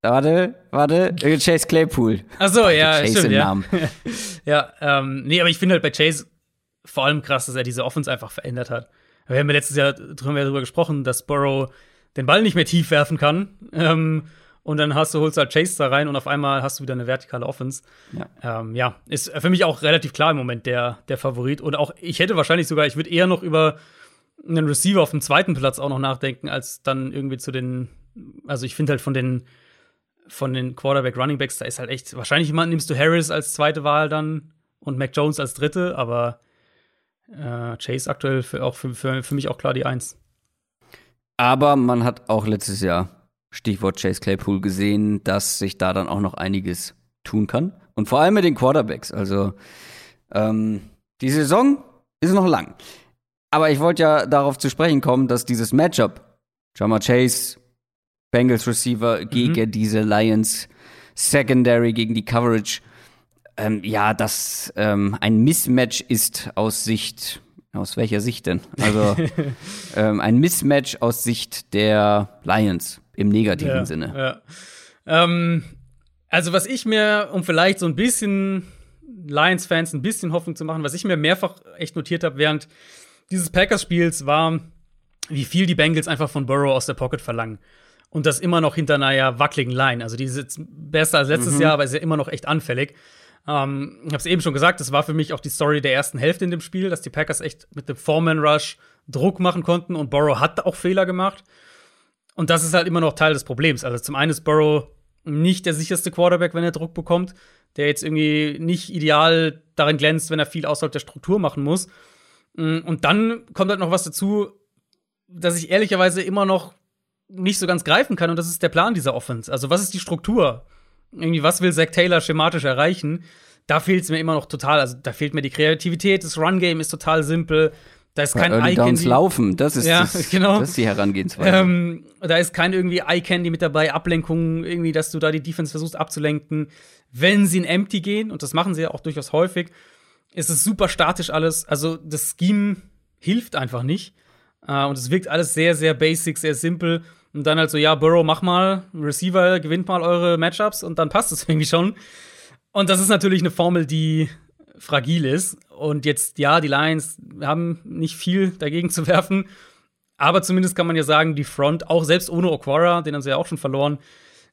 Warte, warte, Chase Claypool. Ach so, ja, Chase stimmt, ja. ja, ähm, nee, aber ich finde halt bei Chase vor allem krass, dass er diese Offense einfach verändert hat. Wir haben ja letztes Jahr darüber gesprochen, dass Burrow den Ball nicht mehr tief werfen kann. Ähm, und dann hast du, holst halt Chase da rein und auf einmal hast du wieder eine vertikale Offense. Ja, ähm, ja ist für mich auch relativ klar im Moment der, der Favorit. Und auch, ich hätte wahrscheinlich sogar, ich würde eher noch über einen Receiver auf dem zweiten Platz auch noch nachdenken, als dann irgendwie zu den, also ich finde halt von den von den Quarterback Running Backs, da ist halt echt, wahrscheinlich nimmst du Harris als zweite Wahl dann und Mac Jones als dritte, aber äh, Chase aktuell für, auch für, für, für mich auch klar die Eins. Aber man hat auch letztes Jahr, Stichwort Chase Claypool, gesehen, dass sich da dann auch noch einiges tun kann. Und vor allem mit den Quarterbacks. Also ähm, die Saison ist noch lang. Aber ich wollte ja darauf zu sprechen kommen, dass dieses Matchup, Jama Chase, Bengals Receiver mhm. gegen diese Lions Secondary, gegen die Coverage, ähm, ja, das ähm, ein Mismatch ist aus Sicht, aus welcher Sicht denn? Also ähm, ein Mismatch aus Sicht der Lions im negativen ja, Sinne. Ja. Ähm, also was ich mir, um vielleicht so ein bisschen Lions-Fans ein bisschen Hoffnung zu machen, was ich mir mehrfach echt notiert habe während dieses Packers-Spiels war, wie viel die Bengals einfach von Burrow aus der Pocket verlangen. Und das immer noch hinter einer ja wackeligen Line. Also die ist jetzt besser als letztes mhm. Jahr, aber ist ja immer noch echt anfällig. Ähm, ich habe es eben schon gesagt, das war für mich auch die Story der ersten Hälfte in dem Spiel, dass die Packers echt mit dem Foreman-Rush Druck machen konnten und Burrow hat auch Fehler gemacht. Und das ist halt immer noch Teil des Problems. Also zum einen ist Burrow nicht der sicherste Quarterback, wenn er Druck bekommt, der jetzt irgendwie nicht ideal darin glänzt, wenn er viel außerhalb der Struktur machen muss. Mm, und dann kommt halt noch was dazu, dass ich ehrlicherweise immer noch nicht so ganz greifen kann. Und das ist der Plan dieser Offense. Also, was ist die Struktur? Irgendwie, was will Zach Taylor schematisch erreichen? Da fehlt es mir immer noch total. Also, da fehlt mir die Kreativität. Das Run-Game ist total simpel. Da ist kein Eye Candy. laufen, das ist, ja, das, genau. das ist die Herangehensweise. Ähm, da ist kein irgendwie Eye Candy mit dabei, Ablenkung, irgendwie, dass du da die Defense versuchst abzulenken. Wenn sie in Empty gehen, und das machen sie ja auch durchaus häufig, ist es super statisch alles. Also das Scheme hilft einfach nicht. Äh, und es wirkt alles sehr, sehr basic, sehr simpel. Und dann halt so, ja, Burrow, mach mal, Receiver, gewinnt mal eure Matchups und dann passt es irgendwie schon. Und das ist natürlich eine Formel, die fragil ist. Und jetzt, ja, die Lions haben nicht viel dagegen zu werfen. Aber zumindest kann man ja sagen, die Front, auch selbst ohne Okwara, den haben sie ja auch schon verloren,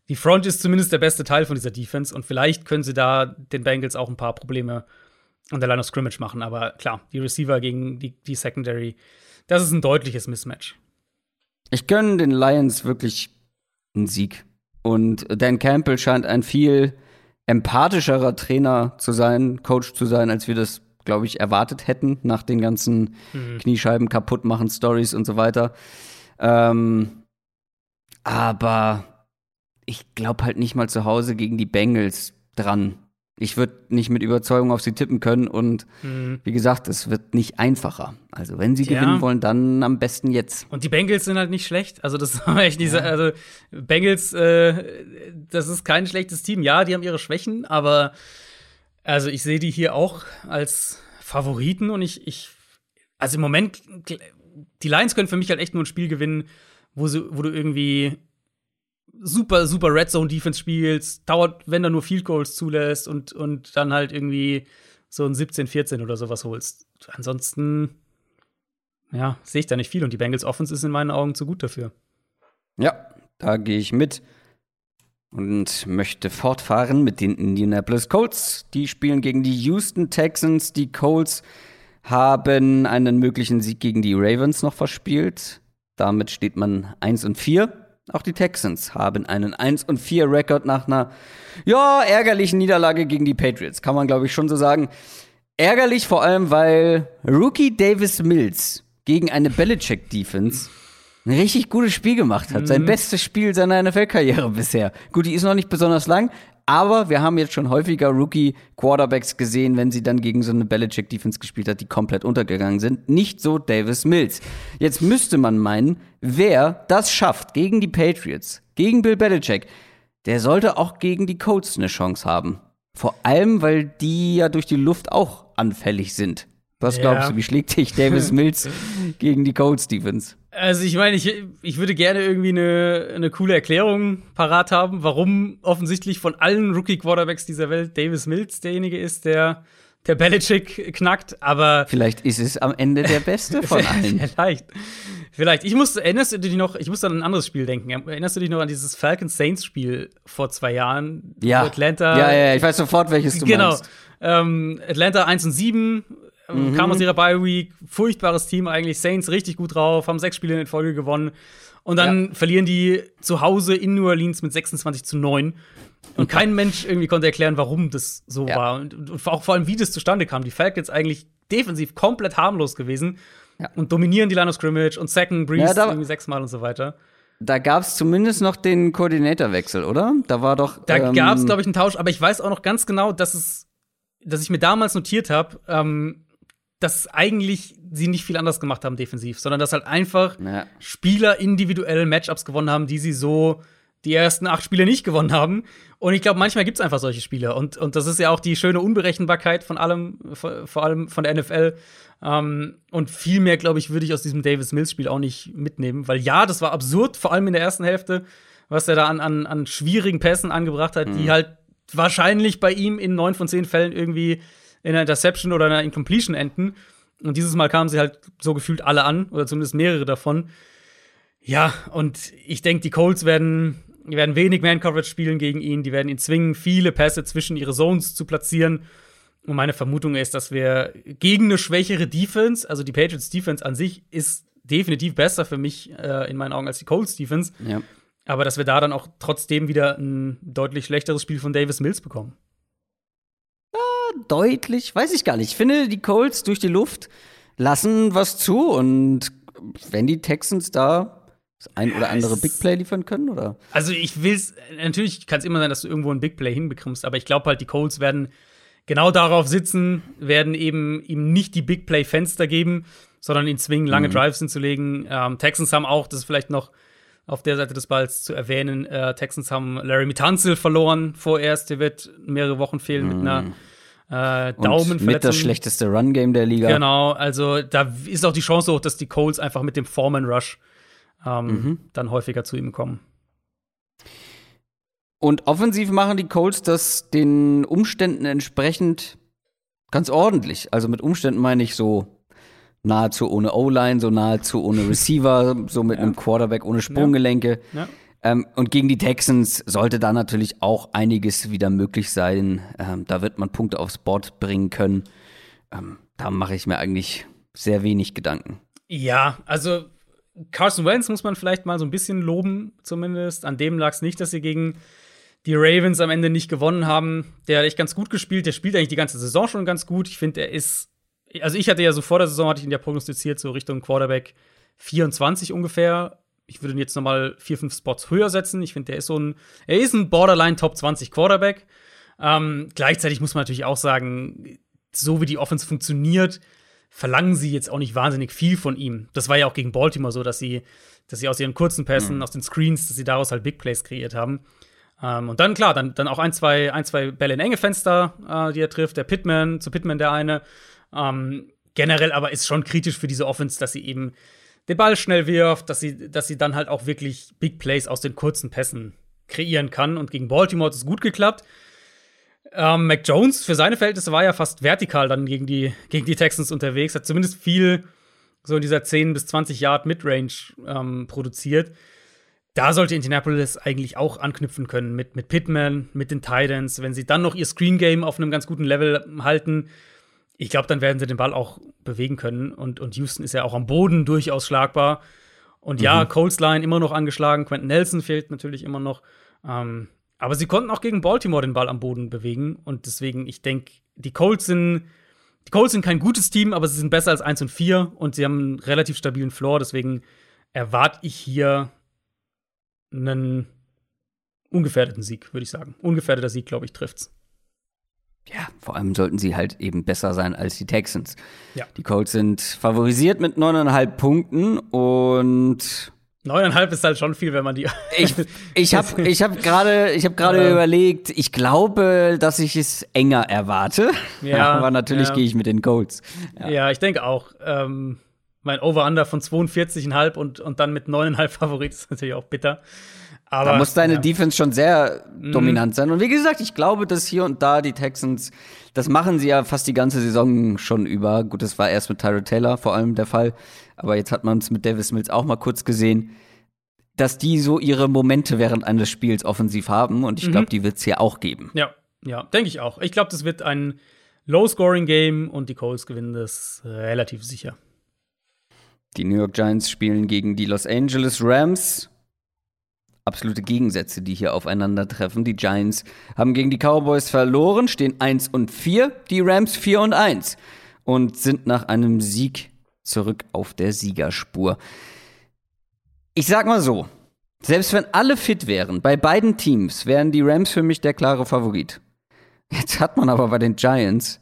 die Front ist zumindest der beste Teil von dieser Defense. Und vielleicht können sie da den Bengals auch ein paar Probleme an der Line of Scrimmage machen. Aber klar, die Receiver gegen die, die Secondary, das ist ein deutliches Mismatch. Ich gönne den Lions wirklich einen Sieg. Und Dan Campbell scheint ein viel empathischerer Trainer zu sein, Coach zu sein, als wir das, glaube ich, erwartet hätten nach den ganzen mhm. Kniescheiben kaputt machen Stories und so weiter. Ähm, aber ich glaube halt nicht mal zu Hause gegen die Bengals dran ich würde nicht mit Überzeugung auf sie tippen können und mhm. wie gesagt, es wird nicht einfacher. Also wenn sie ja. gewinnen wollen, dann am besten jetzt. Und die Bengals sind halt nicht schlecht. Also das ist echt diese, ja. also Bengals, äh, das ist kein schlechtes Team. Ja, die haben ihre Schwächen, aber also ich sehe die hier auch als Favoriten und ich, ich, also im Moment, die Lions können für mich halt echt nur ein Spiel gewinnen, wo, sie, wo du irgendwie super, super Red Zone Defense spielst, dauert, wenn er nur Field Goals zulässt und, und dann halt irgendwie so ein 17, 14 oder sowas holst. Ansonsten, ja, sehe ich da nicht viel und die Bengals Offense ist in meinen Augen zu gut dafür. Ja, da gehe ich mit und möchte fortfahren mit den Indianapolis Colts. Die spielen gegen die Houston Texans. Die Colts haben einen möglichen Sieg gegen die Ravens noch verspielt. Damit steht man 1 und 4. Auch die Texans haben einen 1 und 4 Rekord nach einer ja, ärgerlichen Niederlage gegen die Patriots, kann man glaube ich schon so sagen. Ärgerlich vor allem, weil Rookie Davis Mills gegen eine Belichick Defense ein richtig gutes Spiel gemacht hat. Mhm. Sein bestes Spiel seiner NFL-Karriere bisher. Gut, die ist noch nicht besonders lang, aber wir haben jetzt schon häufiger Rookie-Quarterbacks gesehen, wenn sie dann gegen so eine Belichick-Defense gespielt hat, die komplett untergegangen sind. Nicht so Davis Mills. Jetzt müsste man meinen, wer das schafft gegen die Patriots, gegen Bill Belichick, der sollte auch gegen die Colts eine Chance haben. Vor allem, weil die ja durch die Luft auch anfällig sind. Was glaubst ja. du, wie schlägt dich Davis Mills gegen die Colts Defense? Also ich meine, ich, ich würde gerne irgendwie eine, eine coole Erklärung parat haben, warum offensichtlich von allen Rookie-Quarterbacks dieser Welt Davis Mills derjenige ist, der der Belichick knackt, aber vielleicht ist es am Ende der beste von allen. vielleicht. Vielleicht. Ich musste, erinnerst du dich noch, ich musste an ein anderes Spiel denken. Erinnerst du dich noch an dieses Falcons Saints Spiel vor zwei Jahren? Ja. Atlanta. Ja, ja, ich weiß sofort, welches du genau. meinst. Genau. Ähm, Atlanta 1 und 7, ähm, mhm. kam aus ihrer Bye Week, furchtbares Team eigentlich, Saints richtig gut drauf, haben sechs Spiele in Folge gewonnen. Und dann ja. verlieren die zu Hause in New Orleans mit 26 zu 9. Und kein Mensch irgendwie konnte erklären, warum das so ja. war. Und, und, auch vor allem, wie das zustande kam. Die Falcons eigentlich defensiv komplett harmlos gewesen ja. und dominieren die Line of Scrimmage und sacken Breeze ja, irgendwie sechsmal und so weiter. Da gab es zumindest noch den Koordinatorwechsel, oder? Da war doch. Da ähm, gab es, glaube ich, einen Tausch, aber ich weiß auch noch ganz genau, dass es, dass ich mir damals notiert habe, ähm, dass eigentlich sie nicht viel anders gemacht haben defensiv, sondern dass halt einfach ja. Spieler individuell Matchups gewonnen haben, die sie so die ersten acht Spiele nicht gewonnen haben. Und ich glaube, manchmal gibt es einfach solche Spiele. Und, und das ist ja auch die schöne Unberechenbarkeit von allem, vor allem von der NFL. Ähm, und viel mehr, glaube ich, würde ich aus diesem Davis Mills-Spiel auch nicht mitnehmen. Weil ja, das war absurd, vor allem in der ersten Hälfte, was er da an, an, an schwierigen Pässen angebracht hat, mhm. die halt wahrscheinlich bei ihm in neun von zehn Fällen irgendwie in einer Interception oder einer Incompletion enden. Und dieses Mal kamen sie halt so gefühlt alle an, oder zumindest mehrere davon. Ja, und ich denke, die Colts werden werden wenig Man-Coverage spielen gegen ihn. Die werden ihn zwingen, viele Pässe zwischen ihre Zones zu platzieren. Und meine Vermutung ist, dass wir gegen eine schwächere Defense, also die Patriots Defense an sich ist definitiv besser für mich äh, in meinen Augen als die Colts Defense. Ja. Aber dass wir da dann auch trotzdem wieder ein deutlich schlechteres Spiel von Davis Mills bekommen. Deutlich, weiß ich gar nicht. Ich finde, die Colts durch die Luft lassen was zu und wenn die Texans da das ein oder andere Big Play liefern können, oder? Also ich will's, natürlich kann es immer sein, dass du irgendwo ein Big Play hinbekommst, aber ich glaube halt, die Colts werden genau darauf sitzen, werden eben ihm nicht die Big Play Fenster geben, sondern ihn zwingen, lange mhm. Drives hinzulegen. Ähm, Texans haben auch, das ist vielleicht noch auf der Seite des Balls zu erwähnen, äh, Texans haben Larry Mitanzel verloren vorerst, der wird mehrere Wochen fehlen mhm. mit einer äh, Daumenverletzung. Mit das schlechteste Run-Game der Liga. Genau, also da ist auch die Chance hoch, dass die Colts einfach mit dem Foreman Rush ähm, mhm. dann häufiger zu ihm kommen. Und offensiv machen die Colts das den Umständen entsprechend ganz ordentlich. Also mit Umständen meine ich so nahezu ohne O-Line, so nahezu ohne Receiver, so mit ja. einem Quarterback ohne Sprunggelenke. Ja. Ja. Ähm, und gegen die Texans sollte da natürlich auch einiges wieder möglich sein. Ähm, da wird man Punkte aufs Board bringen können. Ähm, da mache ich mir eigentlich sehr wenig Gedanken. Ja, also Carson Wentz muss man vielleicht mal so ein bisschen loben, zumindest. An dem lag es nicht, dass sie gegen die Ravens am Ende nicht gewonnen haben. Der hat echt ganz gut gespielt. Der spielt eigentlich die ganze Saison schon ganz gut. Ich finde, er ist. Also, ich hatte ja so vor der Saison, hatte ich ihn ja prognostiziert, so Richtung Quarterback 24 ungefähr. Ich würde ihn jetzt nochmal vier, fünf Spots höher setzen. Ich finde, der ist so ein. Er ist ein Borderline Top 20 Quarterback. Ähm, gleichzeitig muss man natürlich auch sagen, so wie die Offense funktioniert, verlangen sie jetzt auch nicht wahnsinnig viel von ihm. Das war ja auch gegen Baltimore so, dass sie, dass sie aus ihren kurzen Pässen, mhm. aus den Screens, dass sie daraus halt Big Plays kreiert haben. Ähm, und dann, klar, dann, dann auch ein, zwei, ein, zwei Bälle in enge Fenster, äh, die er trifft. Der Pittman, zu Pittman der eine. Ähm, generell aber ist schon kritisch für diese Offense, dass sie eben den Ball schnell wirft, dass sie, dass sie dann halt auch wirklich Big Plays aus den kurzen Pässen kreieren kann. Und gegen Baltimore hat es gut geklappt. Ähm, Mac Jones für seine Verhältnisse war ja fast vertikal dann gegen die, gegen die Texans unterwegs, hat zumindest viel so in dieser 10 bis 20 Yard Midrange ähm, produziert. Da sollte Indianapolis eigentlich auch anknüpfen können mit, mit Pittman, mit den Titans. Wenn sie dann noch ihr Screen Game auf einem ganz guten Level halten, ich glaube, dann werden sie den Ball auch bewegen können. Und, und Houston ist ja auch am Boden durchaus schlagbar. Und ja, mhm. Colts Line immer noch angeschlagen. Quentin Nelson fehlt natürlich immer noch. Ähm, aber sie konnten auch gegen Baltimore den Ball am Boden bewegen. Und deswegen, ich denke, die Colts sind. Die Colts sind kein gutes Team, aber sie sind besser als 1 und 4 und sie haben einen relativ stabilen Floor. Deswegen erwarte ich hier einen ungefährdeten Sieg, würde ich sagen. Ungefährdeter Sieg, glaube ich, trifft's. Ja, vor allem sollten sie halt eben besser sein als die Texans. Ja. Die Colts sind favorisiert mit neuneinhalb Punkten und Neuneinhalb ist halt schon viel, wenn man die. ich ich habe ich hab gerade ich hab gerade ja. überlegt, ich glaube, dass ich es enger erwarte. Ja, aber natürlich ja. gehe ich mit den Colts. Ja, ja ich denke auch. Ähm, mein Over-Under von 42,5 und, und dann mit 9,5 Favorit ist natürlich auch bitter. Aber, da muss deine ja. Defense schon sehr mhm. dominant sein. Und wie gesagt, ich glaube, dass hier und da die Texans, das machen sie ja fast die ganze Saison schon über. Gut, das war erst mit Tyrod Taylor vor allem der Fall. Aber jetzt hat man es mit Davis Mills auch mal kurz gesehen, dass die so ihre Momente während eines Spiels offensiv haben. Und ich glaube, mhm. die wird es hier auch geben. Ja, ja, denke ich auch. Ich glaube, das wird ein Low-Scoring-Game und die Colts gewinnen das relativ sicher. Die New York Giants spielen gegen die Los Angeles Rams. Absolute Gegensätze, die hier aufeinandertreffen. Die Giants haben gegen die Cowboys verloren, stehen 1 und 4, die Rams 4 und 1 und sind nach einem Sieg zurück auf der Siegerspur. Ich sag mal so, selbst wenn alle fit wären, bei beiden Teams wären die Rams für mich der klare Favorit. Jetzt hat man aber bei den Giants,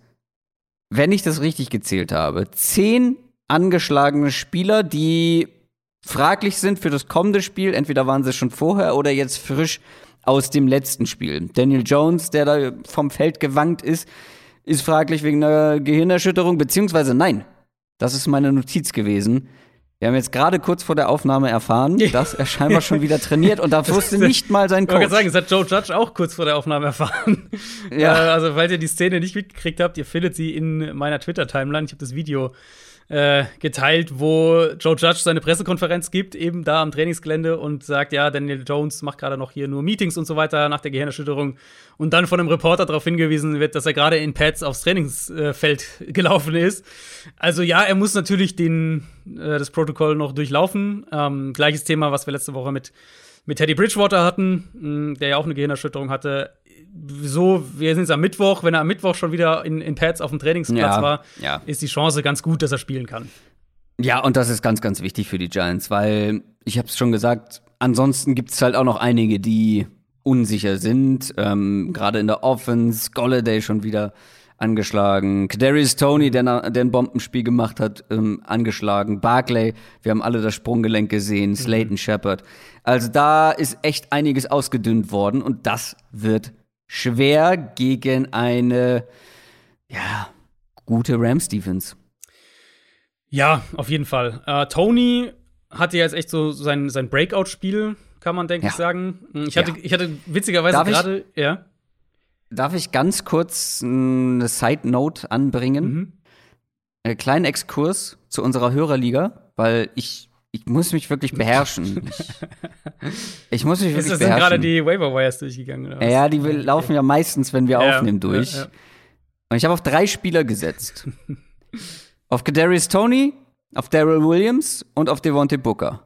wenn ich das richtig gezählt habe, zehn angeschlagene Spieler, die fraglich sind für das kommende Spiel. Entweder waren sie schon vorher oder jetzt frisch aus dem letzten Spiel. Daniel Jones, der da vom Feld gewankt ist, ist fraglich wegen einer Gehirnerschütterung, beziehungsweise nein, das ist meine Notiz gewesen. Wir haben jetzt gerade kurz vor der Aufnahme erfahren, dass er scheinbar schon wieder trainiert und da wusste nicht mal sein Coach. Ich wollte sagen, das hat Joe Judge auch kurz vor der Aufnahme erfahren. Ja. Äh, also, falls ihr die Szene nicht mitgekriegt habt, ihr findet sie in meiner Twitter-Timeline. Ich habe das Video äh, geteilt, wo Joe Judge seine Pressekonferenz gibt, eben da am Trainingsgelände und sagt, ja, Daniel Jones macht gerade noch hier nur Meetings und so weiter nach der Gehirnerschütterung und dann von einem Reporter darauf hingewiesen wird, dass er gerade in Pads aufs Trainingsfeld gelaufen ist. Also ja, er muss natürlich den, äh, das Protokoll noch durchlaufen. Ähm, gleiches Thema, was wir letzte Woche mit mit Teddy Bridgewater hatten, der ja auch eine Gehirnerschütterung hatte so, wir sind jetzt am Mittwoch, wenn er am Mittwoch schon wieder in, in Pads auf dem Trainingsplatz ja, war, ja. ist die Chance ganz gut, dass er spielen kann. Ja, und das ist ganz, ganz wichtig für die Giants, weil ich habe es schon gesagt, ansonsten gibt es halt auch noch einige, die unsicher sind. Ähm, Gerade in der Offense, Golladay schon wieder angeschlagen, Kadarius Tony, der, der ein Bombenspiel gemacht hat, ähm, angeschlagen, Barclay, wir haben alle das Sprunggelenk gesehen, mhm. Slayton mhm. Shepard. Also da ist echt einiges ausgedünnt worden und das wird schwer gegen eine ja, gute Rams Defense. Ja, auf jeden Fall. Äh, Tony hatte jetzt echt so sein, sein Breakout-Spiel, kann man, denke ja. ich, sagen. Ich hatte, ja. ich hatte witzigerweise gerade, ja. Darf ich ganz kurz eine Side-Note anbringen? Mhm. Einen kleinen Exkurs zu unserer Hörerliga, weil ich ich muss mich wirklich beherrschen. Ich, ich muss mich wirklich beherrschen. Sind gerade die Waiver Wires durchgegangen? Oder was? Ja, die laufen ja meistens, wenn wir ja, aufnehmen, durch. Ja, ja. Und ich habe auf drei Spieler gesetzt. auf Kadarius Tony, auf Daryl Williams und auf Devontae Booker.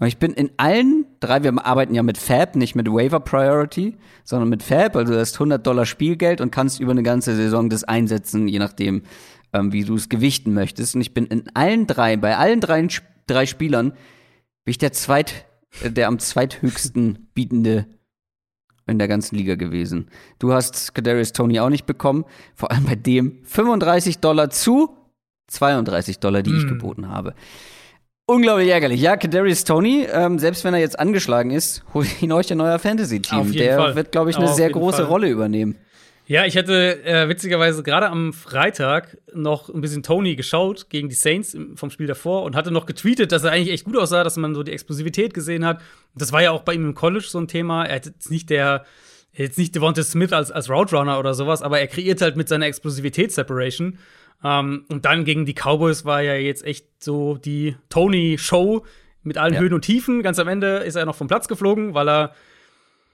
Und ich bin in allen drei, wir arbeiten ja mit Fab, nicht mit Waiver Priority, sondern mit Fab, also du hast 100 Dollar Spielgeld und kannst über eine ganze Saison das einsetzen, je nachdem, ähm, wie du es gewichten möchtest. Und ich bin in allen drei, bei allen drei drei Spielern bin ich der zweit, äh, der am zweithöchsten bietende in der ganzen Liga gewesen. Du hast Kadarius Tony auch nicht bekommen, vor allem bei dem 35 Dollar zu 32 Dollar, die mm. ich hm. geboten habe. Unglaublich ärgerlich. Ja, Kadarius Tony, ähm, selbst wenn er jetzt angeschlagen ist, holt ihn euch ein neuer Fantasy-Team. Der Fall. wird, glaube ich, eine sehr große Fall. Rolle übernehmen. Ja, ich hätte äh, witzigerweise gerade am Freitag noch ein bisschen Tony geschaut gegen die Saints vom Spiel davor und hatte noch getweetet, dass er eigentlich echt gut aussah, dass man so die Explosivität gesehen hat. Das war ja auch bei ihm im College so ein Thema. Er hat jetzt nicht der jetzt nicht Devonta Smith als, als Route Runner oder sowas, aber er kreiert halt mit seiner Explosivität Separation. Ähm, und dann gegen die Cowboys war ja jetzt echt so die Tony-Show mit allen ja. Höhen und Tiefen. Ganz am Ende ist er noch vom Platz geflogen, weil er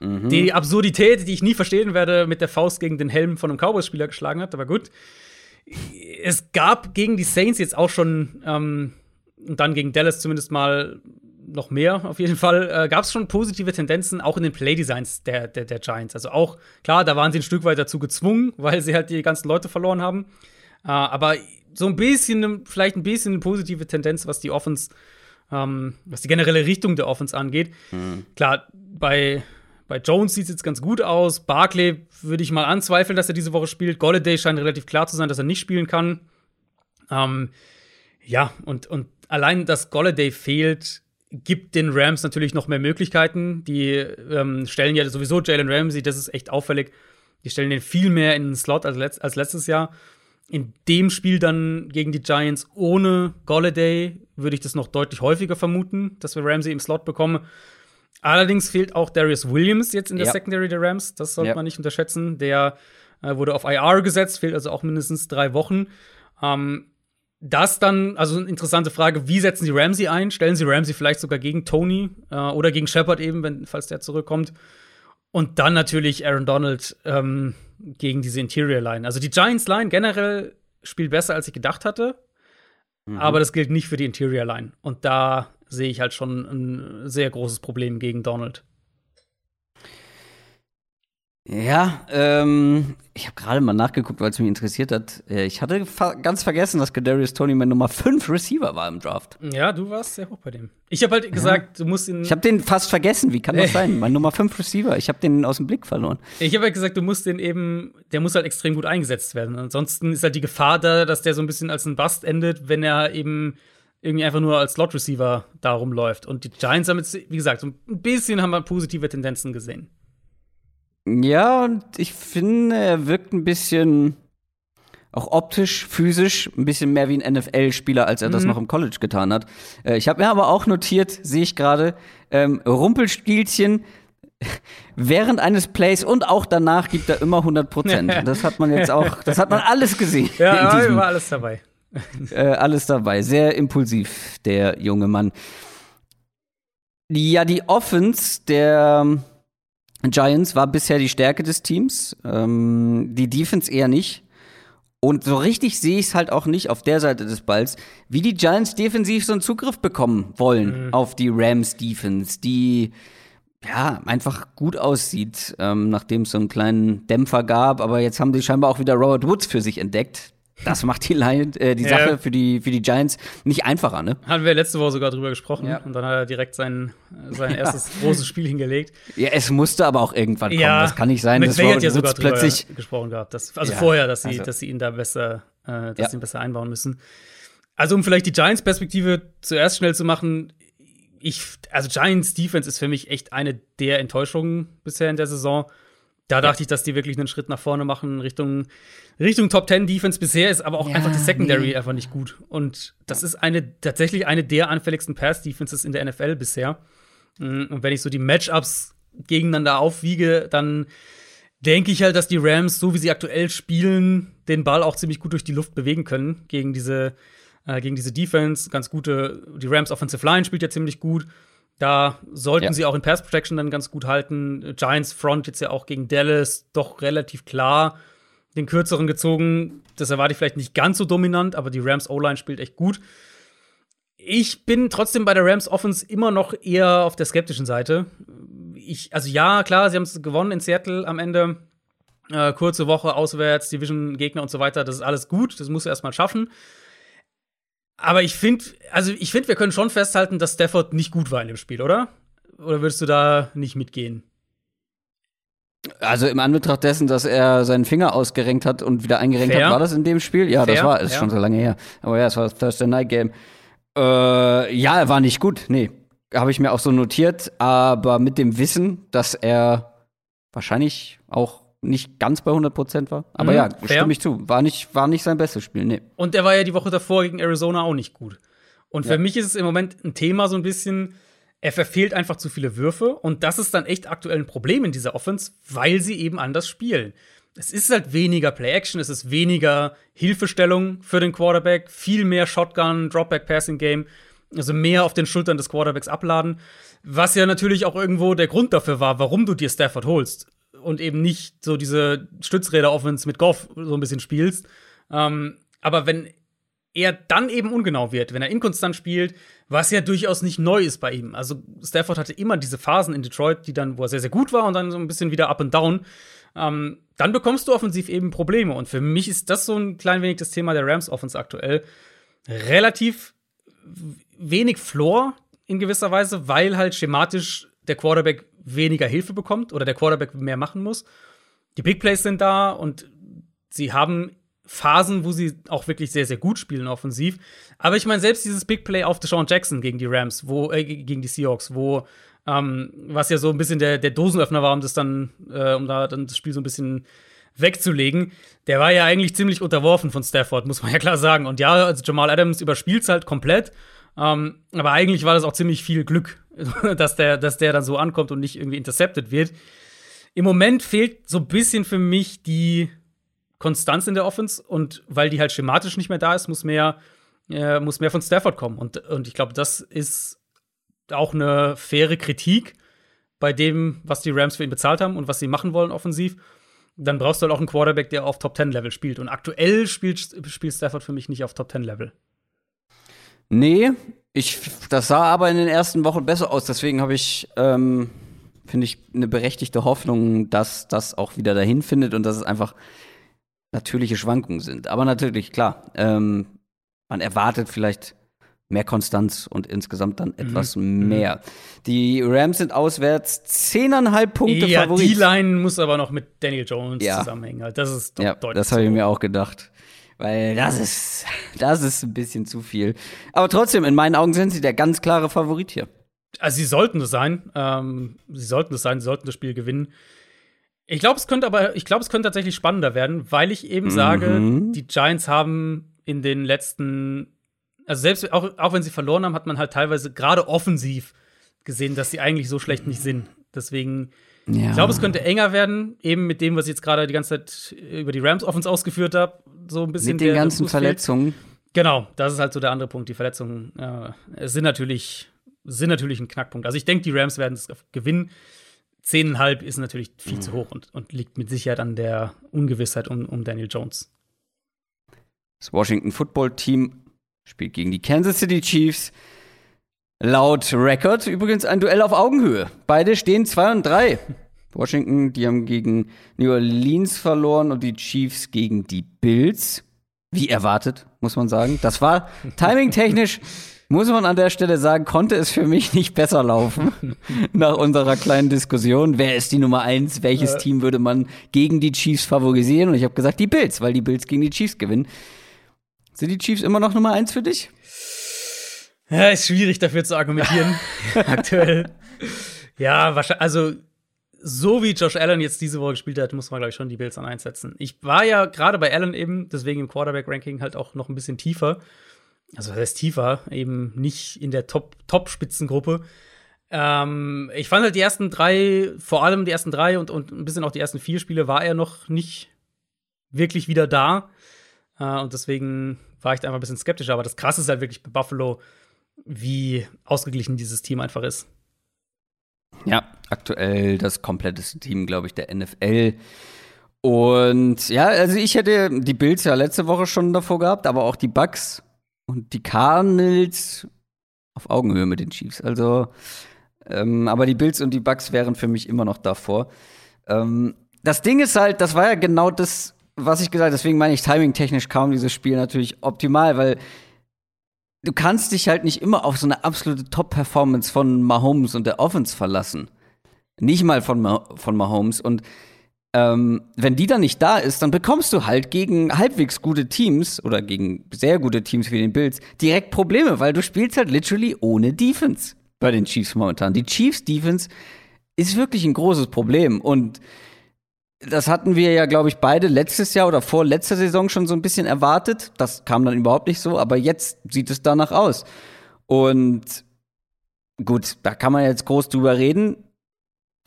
Mhm. Die Absurdität, die ich nie verstehen werde, mit der Faust gegen den Helm von einem Cowboys-Spieler geschlagen hat, aber gut. Es gab gegen die Saints jetzt auch schon, ähm, und dann gegen Dallas zumindest mal noch mehr auf jeden Fall, äh, gab es schon positive Tendenzen, auch in den Playdesigns der, der, der Giants. Also auch, klar, da waren sie ein Stück weit dazu gezwungen, weil sie halt die ganzen Leute verloren haben. Äh, aber so ein bisschen, vielleicht ein bisschen eine positive Tendenz, was die Offense, ähm, was die generelle Richtung der Offense angeht. Mhm. Klar, bei bei Jones sieht es jetzt ganz gut aus. Barclay würde ich mal anzweifeln, dass er diese Woche spielt. Golladay scheint relativ klar zu sein, dass er nicht spielen kann. Ähm, ja, und, und allein, dass Golladay fehlt, gibt den Rams natürlich noch mehr Möglichkeiten. Die ähm, stellen ja sowieso Jalen Ramsey, das ist echt auffällig. Die stellen den viel mehr in den Slot als, letzt, als letztes Jahr. in dem Spiel dann gegen die Giants ohne Golladay würde ich das noch deutlich häufiger vermuten, dass wir Ramsey im Slot bekommen. Allerdings fehlt auch Darius Williams jetzt in der ja. Secondary der Rams. Das sollte ja. man nicht unterschätzen. Der äh, wurde auf IR gesetzt, fehlt also auch mindestens drei Wochen. Ähm, das dann, also eine interessante Frage, wie setzen Sie Ramsey ein? Stellen Sie Ramsey vielleicht sogar gegen Tony äh, oder gegen Shepard eben, wenn, falls der zurückkommt? Und dann natürlich Aaron Donald ähm, gegen diese Interior Line. Also die Giants Line generell spielt besser, als ich gedacht hatte. Mhm. Aber das gilt nicht für die Interior Line. Und da sehe ich halt schon ein sehr großes Problem gegen Donald. Ja, ähm, ich habe gerade mal nachgeguckt, weil es mich interessiert hat. Äh, ich hatte ganz vergessen, dass Kadarius Tony mein Nummer 5 Receiver war im Draft. Ja, du warst sehr hoch bei dem. Ich habe halt gesagt, ja. du musst ihn. Ich habe den fast vergessen. Wie kann das sein? Mein Nummer 5 Receiver. Ich habe den aus dem Blick verloren. Ich habe halt gesagt, du musst den eben, der muss halt extrem gut eingesetzt werden. Ansonsten ist halt die Gefahr da, dass der so ein bisschen als ein Bust endet, wenn er eben irgendwie einfach nur als Slot Receiver da rumläuft. Und die Giants haben jetzt, wie gesagt, so ein bisschen haben wir positive Tendenzen gesehen. Ja, und ich finde, er wirkt ein bisschen auch optisch, physisch ein bisschen mehr wie ein NFL-Spieler, als er mhm. das noch im College getan hat. Äh, ich habe mir aber auch notiert, sehe ich gerade, ähm, Rumpelspielchen während eines Plays und auch danach gibt er immer 100 Prozent. das hat man jetzt auch, das hat man alles gesehen. Ja, war alles dabei. äh, alles dabei. Sehr impulsiv, der junge Mann. Ja, die Offense der Giants war bisher die Stärke des Teams, ähm, die Defense eher nicht. Und so richtig sehe ich es halt auch nicht auf der Seite des Balls, wie die Giants defensiv so einen Zugriff bekommen wollen mhm. auf die Rams Defense, die ja einfach gut aussieht, ähm, nachdem es so einen kleinen Dämpfer gab. Aber jetzt haben sie scheinbar auch wieder Robert Woods für sich entdeckt, das macht die, Lion, äh, die ja. Sache für die, für die Giants nicht einfacher, ne? Hatten wir letzte Woche sogar drüber gesprochen ja. und dann hat er direkt sein, sein ja. erstes großes Spiel hingelegt. Ja, es musste aber auch irgendwann kommen. Das kann nicht sein, dass Robert ja sogar plötzlich gesprochen gehabt. Dass, also vorher, dass sie, also. dass sie ihn da besser, äh, dass sie ihn besser einbauen müssen. Also, um vielleicht die Giants-Perspektive zuerst schnell zu machen, ich, also Giants Defense ist für mich echt eine der Enttäuschungen bisher in der Saison. Da dachte ich, dass die wirklich einen Schritt nach vorne machen Richtung, Richtung Top 10 Defense. Bisher ist aber auch ja, einfach die Secondary nee. einfach nicht gut. Und das ist eine, tatsächlich eine der anfälligsten Pass-Defenses in der NFL bisher. Mm, und wenn ich so die Matchups gegeneinander aufwiege, dann denke ich halt, dass die Rams, so wie sie aktuell spielen, den Ball auch ziemlich gut durch die Luft bewegen können gegen diese, äh, gegen diese Defense. Ganz gute, die Rams Offensive Line spielt ja ziemlich gut. Da sollten ja. sie auch in Pass Protection dann ganz gut halten. Giants Front jetzt ja auch gegen Dallas doch relativ klar den kürzeren gezogen. Das erwarte ich vielleicht nicht ganz so dominant, aber die Rams O-Line spielt echt gut. Ich bin trotzdem bei der Rams Offense immer noch eher auf der skeptischen Seite. Ich, also ja, klar, sie haben es gewonnen in Seattle am Ende. Äh, kurze Woche auswärts, Division-Gegner und so weiter. Das ist alles gut. Das muss er erstmal schaffen. Aber ich finde, also ich finde, wir können schon festhalten, dass Stafford nicht gut war in dem Spiel, oder? Oder würdest du da nicht mitgehen? Also im Anbetracht dessen, dass er seinen Finger ausgerenkt hat und wieder eingerenkt Fair. hat, war das in dem Spiel? Ja, Fair. das war, ist ja. schon so lange her. Aber ja, es war das Thursday Night Game. Äh, ja, er war nicht gut. Nee, habe ich mir auch so notiert. Aber mit dem Wissen, dass er wahrscheinlich auch nicht ganz bei 100 Prozent war. Aber mhm, ja, fair. stimme ich zu. War nicht, war nicht sein bestes Spiel, nee. Und er war ja die Woche davor gegen Arizona auch nicht gut. Und für ja. mich ist es im Moment ein Thema so ein bisschen, er verfehlt einfach zu viele Würfe. Und das ist dann echt aktuell ein Problem in dieser Offense, weil sie eben anders spielen. Es ist halt weniger Play-Action, es ist weniger Hilfestellung für den Quarterback, viel mehr Shotgun, Dropback-Passing-Game, also mehr auf den Schultern des Quarterbacks abladen. Was ja natürlich auch irgendwo der Grund dafür war, warum du dir Stafford holst und eben nicht so diese Stützräder-Offense mit Goff so ein bisschen spielst. Ähm, aber wenn er dann eben ungenau wird, wenn er inkonstant spielt, was ja durchaus nicht neu ist bei ihm. Also Stafford hatte immer diese Phasen in Detroit, die dann, wo er sehr, sehr gut war und dann so ein bisschen wieder up and down. Ähm, dann bekommst du offensiv eben Probleme. Und für mich ist das so ein klein wenig das Thema der Rams Offense aktuell. Relativ wenig Floor in gewisser Weise, weil halt schematisch der Quarterback weniger Hilfe bekommt oder der Quarterback mehr machen muss. Die Big Plays sind da und sie haben Phasen, wo sie auch wirklich sehr, sehr gut spielen offensiv. Aber ich meine, selbst dieses Big Play auf Deshaun Jackson gegen die Rams, wo, äh, gegen die Seahawks, wo, ähm, was ja so ein bisschen der, der Dosenöffner war, um das dann, äh, um da dann das Spiel so ein bisschen wegzulegen. Der war ja eigentlich ziemlich unterworfen von Stafford, muss man ja klar sagen. Und ja, also Jamal Adams überspielt es halt komplett. Ähm, aber eigentlich war das auch ziemlich viel Glück, dass der, dass der dann so ankommt und nicht irgendwie intercepted wird. Im Moment fehlt so ein bisschen für mich die Konstanz in der Offense und weil die halt schematisch nicht mehr da ist, muss mehr, äh, muss mehr von Stafford kommen. Und, und ich glaube, das ist auch eine faire Kritik bei dem, was die Rams für ihn bezahlt haben und was sie machen wollen offensiv. Dann brauchst du halt auch einen Quarterback, der auf Top 10 Level spielt. Und aktuell spielt, spielt Stafford für mich nicht auf Top 10 Level. Nee, ich, das sah aber in den ersten Wochen besser aus. Deswegen habe ich, ähm, finde ich, eine berechtigte Hoffnung, dass das auch wieder dahin findet und dass es einfach natürliche Schwankungen sind. Aber natürlich, klar, ähm, man erwartet vielleicht mehr Konstanz und insgesamt dann etwas mhm. mehr. Die Rams sind auswärts zehneinhalb Punkte ja, Favorit. Die Line muss aber noch mit Daniel Jones ja. zusammenhängen. Das ist doch ja, deutlich. Das habe ich mir auch gedacht. Weil das ist, das ist ein bisschen zu viel. Aber trotzdem, in meinen Augen sind sie der ganz klare Favorit hier. Also sie sollten es sein. Ähm, sie sollten es sein, sie sollten das Spiel gewinnen. Ich glaube, es könnte aber, ich glaube, es könnte tatsächlich spannender werden, weil ich eben mhm. sage, die Giants haben in den letzten, also selbst auch, auch wenn sie verloren haben, hat man halt teilweise gerade offensiv gesehen, dass sie eigentlich so schlecht nicht sind. Deswegen, ja. ich glaube, es könnte enger werden, eben mit dem, was ich jetzt gerade die ganze Zeit über die Rams Offens ausgeführt habe. So ein bisschen. Mit den ganzen Verletzungen. Genau, das ist halt so der andere Punkt. Die Verletzungen äh, sind natürlich sind natürlich ein Knackpunkt. Also ich denke, die Rams werden es gewinnen. Zehneinhalb ist natürlich viel mhm. zu hoch und, und, liegt mit Sicherheit an der Ungewissheit um, um Daniel Jones. Das Washington Football Team spielt gegen die Kansas City Chiefs. Laut Record übrigens ein Duell auf Augenhöhe. Beide stehen 2 und 3. Washington, die haben gegen New Orleans verloren und die Chiefs gegen die Bills. Wie erwartet, muss man sagen. Das war timing-technisch muss man an der Stelle sagen, konnte es für mich nicht besser laufen nach unserer kleinen Diskussion. Wer ist die Nummer eins? Welches äh. Team würde man gegen die Chiefs favorisieren? Und ich habe gesagt, die Bills, weil die Bills gegen die Chiefs gewinnen. Sind die Chiefs immer noch Nummer eins für dich? Ja, ist schwierig dafür zu argumentieren aktuell. Ja, wahrscheinlich, also so wie Josh Allen jetzt diese Woche gespielt hat, muss man, glaube ich, schon die Bills an einsetzen. Ich war ja gerade bei Allen eben, deswegen im Quarterback-Ranking halt auch noch ein bisschen tiefer also das heißt tiefer, eben nicht in der Top-Spitzengruppe. Top ähm, ich fand halt die ersten drei, vor allem die ersten drei und, und ein bisschen auch die ersten vier Spiele, war er noch nicht wirklich wieder da. Äh, und deswegen war ich da einfach ein bisschen skeptisch. Aber das Krasse ist halt wirklich bei Buffalo, wie ausgeglichen dieses Team einfach ist. Ja, aktuell das kompletteste Team, glaube ich, der NFL. Und ja, also ich hätte die Bills ja letzte Woche schon davor gehabt, aber auch die Bucks und die Cardinals auf Augenhöhe mit den Chiefs. Also, ähm, aber die Bills und die Bucks wären für mich immer noch davor. Ähm, das Ding ist halt, das war ja genau das, was ich gesagt habe. Deswegen meine ich timing-technisch kaum dieses Spiel natürlich optimal, weil du kannst dich halt nicht immer auf so eine absolute Top-Performance von Mahomes und der Offense verlassen. Nicht mal von, Ma von Mahomes. Und ähm, wenn die dann nicht da ist, dann bekommst du halt gegen halbwegs gute Teams oder gegen sehr gute Teams wie den Bills direkt Probleme, weil du spielst halt literally ohne Defense bei den Chiefs momentan. Die Chiefs Defense ist wirklich ein großes Problem und das hatten wir ja, glaube ich, beide letztes Jahr oder vor letzter Saison schon so ein bisschen erwartet. Das kam dann überhaupt nicht so, aber jetzt sieht es danach aus. Und gut, da kann man jetzt groß drüber reden.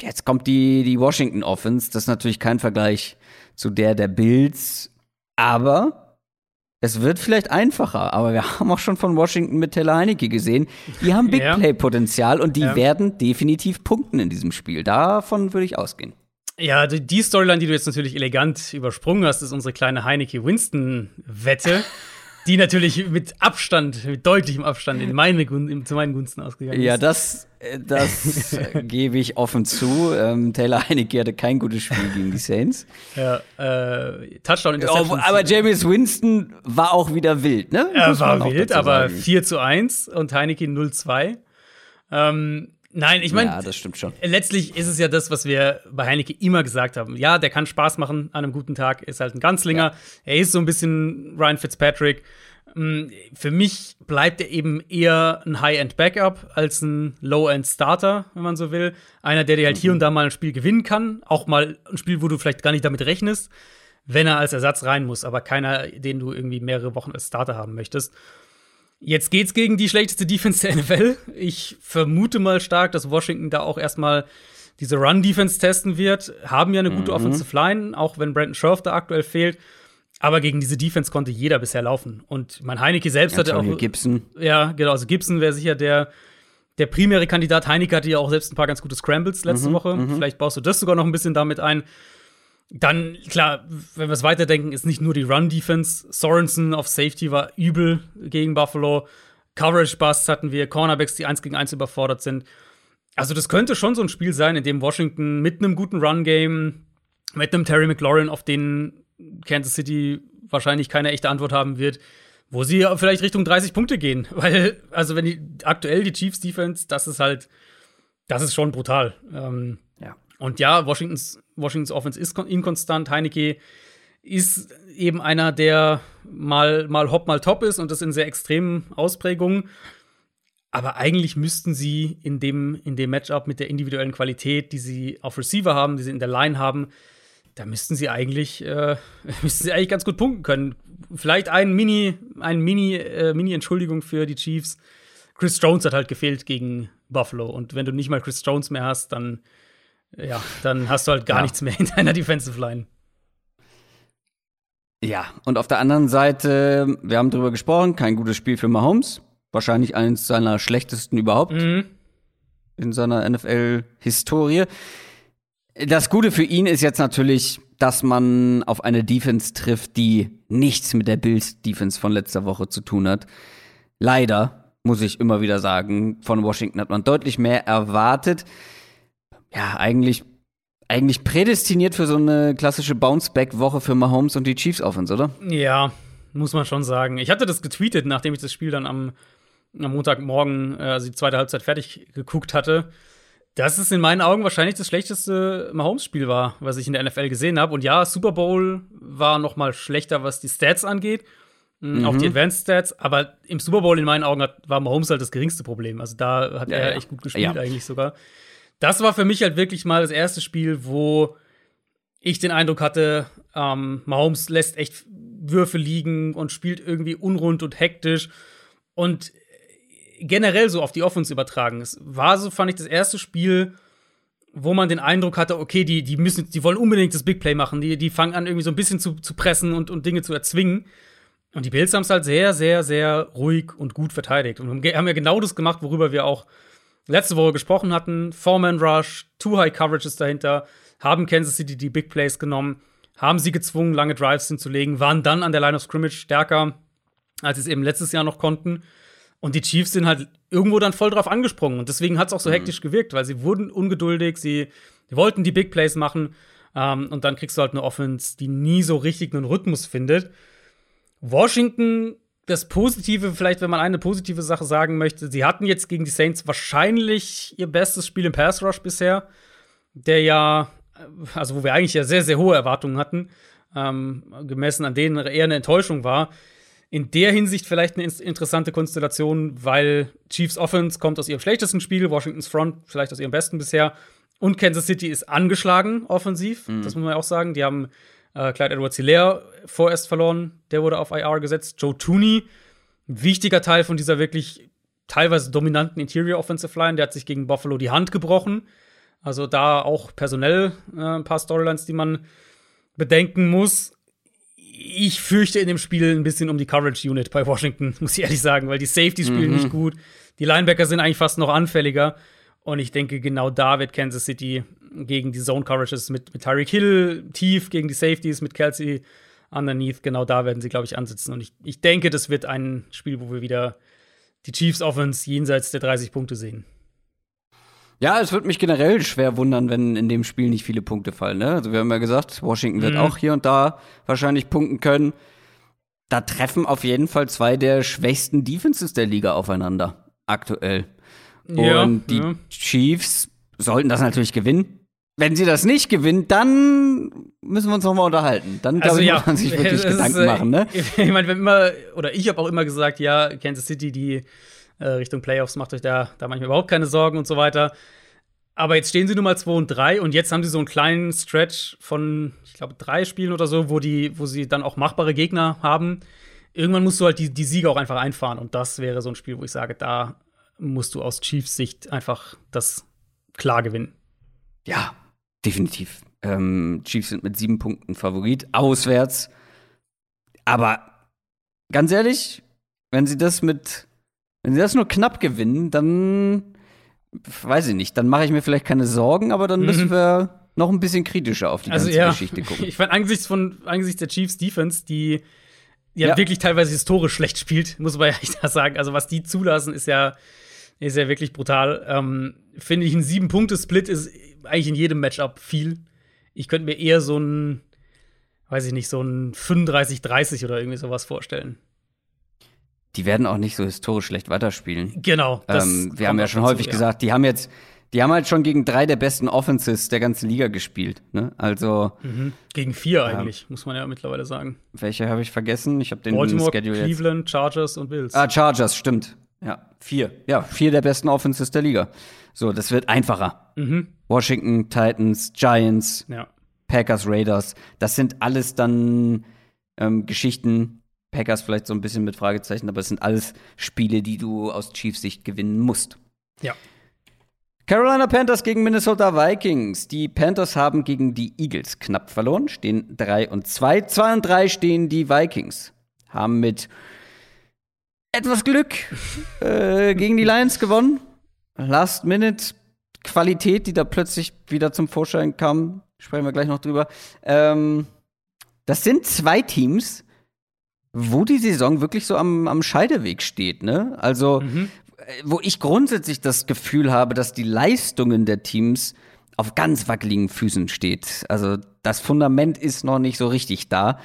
Jetzt kommt die, die Washington Offense. Das ist natürlich kein Vergleich zu der der Bills. Aber es wird vielleicht einfacher. Aber wir haben auch schon von Washington mit Taylor Heinecke gesehen. Die haben Big Play Potenzial und die ja. werden definitiv punkten in diesem Spiel. Davon würde ich ausgehen. Ja, die Storyline, die du jetzt natürlich elegant übersprungen hast, ist unsere kleine Heineke-Winston-Wette. die natürlich mit Abstand, mit deutlichem Abstand in meine Gun zu meinen Gunsten ausgegangen ist. Ja, das, äh, das gebe ich offen zu. Ähm, Taylor Heineke hatte kein gutes Spiel gegen die Saints. Ja, äh, Touchdown Interception. aber James Winston war auch wieder wild, ne? Er war wild, aber 4 zu 1 und Heineke 0 2. Ähm, Nein, ich meine, ja, das stimmt schon. Letztlich ist es ja das, was wir bei Heineke immer gesagt haben. Ja, der kann Spaß machen an einem guten Tag, ist halt ein Ganzlinger. Ja. Er ist so ein bisschen Ryan Fitzpatrick. Mm, für mich bleibt er eben eher ein High-End-Backup als ein Low-End-Starter, wenn man so will. Einer, der dir halt mhm. hier und da mal ein Spiel gewinnen kann. Auch mal ein Spiel, wo du vielleicht gar nicht damit rechnest, wenn er als Ersatz rein muss, aber keiner, den du irgendwie mehrere Wochen als Starter haben möchtest. Jetzt geht's gegen die schlechteste Defense der NFL. Ich vermute mal stark, dass Washington da auch erstmal diese Run-Defense testen wird. Haben ja eine gute mhm. Offensive Line, auch wenn Brandon Scherf da aktuell fehlt. Aber gegen diese Defense konnte jeder bisher laufen. Und mein Heineke selbst hatte auch. Gibson. Ja, genau. Also Gibson wäre sicher der, der primäre Kandidat. Heineke hatte ja auch selbst ein paar ganz gute Scrambles letzte mhm, Woche. Mhm. Vielleicht baust du das sogar noch ein bisschen damit ein. Dann, klar, wenn wir es weiterdenken, ist nicht nur die Run-Defense. Sorensen auf Safety war übel gegen Buffalo. Coverage-Busts hatten wir, Cornerbacks, die eins gegen eins überfordert sind. Also, das könnte schon so ein Spiel sein, in dem Washington mit einem guten Run-Game, mit einem Terry McLaurin, auf den Kansas City wahrscheinlich keine echte Antwort haben wird, wo sie vielleicht Richtung 30 Punkte gehen. Weil, also, wenn die aktuell die Chiefs Defense, das ist halt, das ist schon brutal. Ähm, ja. Und ja, Washingtons, Washingtons Offense ist inkonstant. Heineke ist eben einer, der mal, mal hopp, mal top ist und das in sehr extremen Ausprägungen. Aber eigentlich müssten sie in dem, in dem Matchup mit der individuellen Qualität, die sie auf Receiver haben, die sie in der Line haben, da müssten sie eigentlich, äh, müssten sie eigentlich ganz gut punkten können. Vielleicht ein Mini, ein Mini, äh, Mini-Entschuldigung für die Chiefs. Chris Jones hat halt gefehlt gegen Buffalo. Und wenn du nicht mal Chris Jones mehr hast, dann, ja, dann hast du halt gar ja. nichts mehr in deiner Defensive Line. Ja, und auf der anderen Seite, wir haben drüber gesprochen, kein gutes Spiel für Mahomes. Wahrscheinlich eines seiner schlechtesten überhaupt mhm. in seiner NFL-Historie. Das Gute für ihn ist jetzt natürlich, dass man auf eine Defense trifft, die nichts mit der Bills-Defense von letzter Woche zu tun hat. Leider, muss ich immer wieder sagen, von Washington hat man deutlich mehr erwartet. Ja, eigentlich, eigentlich prädestiniert für so eine klassische Bounce-Back-Woche für Mahomes und die Chiefs Offense, oder? Ja, muss man schon sagen. Ich hatte das getweetet, nachdem ich das Spiel dann am, am Montagmorgen, äh, also die zweite Halbzeit fertig geguckt hatte dass es in meinen Augen wahrscheinlich das schlechteste Mahomes-Spiel war, was ich in der NFL gesehen habe. Und ja, Super Bowl war noch mal schlechter, was die Stats angeht, mhm. auch die Advanced Stats. Aber im Super Bowl in meinen Augen hat, war Mahomes halt das geringste Problem. Also da hat ja, er ja. echt gut gespielt ja. eigentlich sogar. Das war für mich halt wirklich mal das erste Spiel, wo ich den Eindruck hatte, ähm, Mahomes lässt echt Würfe liegen und spielt irgendwie unrund und hektisch. Und generell so auf die Offense übertragen. Es war so, fand ich, das erste Spiel, wo man den Eindruck hatte, okay, die, die müssen, die wollen unbedingt das Big Play machen. Die, die fangen an, irgendwie so ein bisschen zu, zu pressen und, und Dinge zu erzwingen. Und die Bills haben es halt sehr, sehr, sehr ruhig und gut verteidigt. Und haben ja genau das gemacht, worüber wir auch letzte Woche gesprochen hatten. Foreman Rush, Two High Coverages dahinter, haben Kansas City die Big Plays genommen, haben sie gezwungen, lange Drives hinzulegen, waren dann an der Line of Scrimmage stärker, als sie es eben letztes Jahr noch konnten. Und die Chiefs sind halt irgendwo dann voll drauf angesprungen. Und deswegen hat es auch so mhm. hektisch gewirkt, weil sie wurden ungeduldig, sie, sie wollten die Big Plays machen. Ähm, und dann kriegst du halt eine Offense, die nie so richtig einen Rhythmus findet. Washington, das Positive, vielleicht, wenn man eine positive Sache sagen möchte, sie hatten jetzt gegen die Saints wahrscheinlich ihr bestes Spiel im Pass Rush bisher, der ja, also wo wir eigentlich ja sehr, sehr hohe Erwartungen hatten, ähm, gemessen an denen eher eine Enttäuschung war in der Hinsicht vielleicht eine interessante Konstellation, weil Chiefs Offense kommt aus ihrem schlechtesten Spiel, Washingtons Front vielleicht aus ihrem besten bisher. Und Kansas City ist angeschlagen offensiv, mhm. das muss man ja auch sagen. Die haben äh, Clyde Edwards Hilaire vorerst verloren, der wurde auf IR gesetzt. Joe Tooney, wichtiger Teil von dieser wirklich teilweise dominanten Interior Offensive Line, der hat sich gegen Buffalo die Hand gebrochen. Also da auch personell äh, ein paar Storylines, die man bedenken muss ich fürchte in dem Spiel ein bisschen um die Coverage Unit bei Washington, muss ich ehrlich sagen, weil die Safeties spielen mhm. nicht gut. Die Linebacker sind eigentlich fast noch anfälliger. Und ich denke, genau da wird Kansas City gegen die Zone Coverages mit, mit Tyreek Hill tief, gegen die Safeties mit Kelsey underneath, genau da werden sie, glaube ich, ansitzen. Und ich, ich denke, das wird ein Spiel, wo wir wieder die Chiefs Offense jenseits der 30 Punkte sehen. Ja, es würde mich generell schwer wundern, wenn in dem Spiel nicht viele Punkte fallen. Ne? Also wir haben ja gesagt, Washington wird mhm. auch hier und da wahrscheinlich punkten können. Da treffen auf jeden Fall zwei der schwächsten Defenses der Liga aufeinander aktuell. Ja, und die ja. Chiefs sollten das natürlich gewinnen. wenn sie das nicht gewinnt, dann müssen wir uns nochmal unterhalten. Dann also, ich, ja, muss man sich wirklich Gedanken ist, machen, ne? Ich meine, wenn immer, oder ich habe auch immer gesagt, ja, Kansas City, die äh, Richtung Playoffs, macht euch da, da manchmal überhaupt keine Sorgen und so weiter. Aber jetzt stehen sie nun mal 2 und 3 und jetzt haben sie so einen kleinen Stretch von, ich glaube, drei Spielen oder so, wo, die, wo sie dann auch machbare Gegner haben. Irgendwann musst du halt die, die Siege auch einfach einfahren. Und das wäre so ein Spiel, wo ich sage, da musst du aus Chiefs Sicht einfach das klar gewinnen. Ja, definitiv. Ähm, Chiefs sind mit sieben Punkten Favorit, auswärts. Aber ganz ehrlich, wenn sie das mit, wenn sie das nur knapp gewinnen, dann weiß ich nicht, dann mache ich mir vielleicht keine Sorgen, aber dann mhm. müssen wir noch ein bisschen kritischer auf die also, ganze ja, Geschichte gucken. Ich meine, angesichts von angesichts der Chiefs Defense, die ja, ja, wirklich teilweise historisch schlecht spielt, muss man ja echt sagen. Also was die zulassen, ist ja ist ja wirklich brutal. Ähm, Finde ich, ein Sieben-Punkte-Split ist eigentlich in jedem Matchup viel. Ich könnte mir eher so ein, weiß ich nicht, so ein 35-30 oder irgendwie sowas vorstellen die werden auch nicht so historisch schlecht weiterspielen. Genau. Ähm, wir haben ja schon häufig ja. gesagt, die haben jetzt, die haben halt schon gegen drei der besten Offenses der ganzen Liga gespielt. Ne? Also mhm. gegen vier eigentlich, ähm, muss man ja mittlerweile sagen. Welche habe ich vergessen? Ich habe den Baltimore, Schedule Cleveland, jetzt. Chargers und Bills. Ah, Chargers, stimmt. Ja, vier. Ja, vier der besten Offenses der Liga. So, das wird einfacher. Mhm. Washington, Titans, Giants, ja. Packers, Raiders. Das sind alles dann ähm, Geschichten, Packers vielleicht so ein bisschen mit Fragezeichen, aber es sind alles Spiele, die du aus Chiefs Sicht gewinnen musst. Ja. Carolina Panthers gegen Minnesota Vikings. Die Panthers haben gegen die Eagles knapp verloren, stehen 3 und 2. 2 und 3 stehen die Vikings. Haben mit etwas Glück äh, gegen die Lions gewonnen. Last Minute Qualität, die da plötzlich wieder zum Vorschein kam, sprechen wir gleich noch drüber. Ähm, das sind zwei Teams, wo die Saison wirklich so am, am Scheideweg steht, ne? Also, mhm. wo ich grundsätzlich das Gefühl habe, dass die Leistungen der Teams auf ganz wackeligen Füßen steht. Also, das Fundament ist noch nicht so richtig da.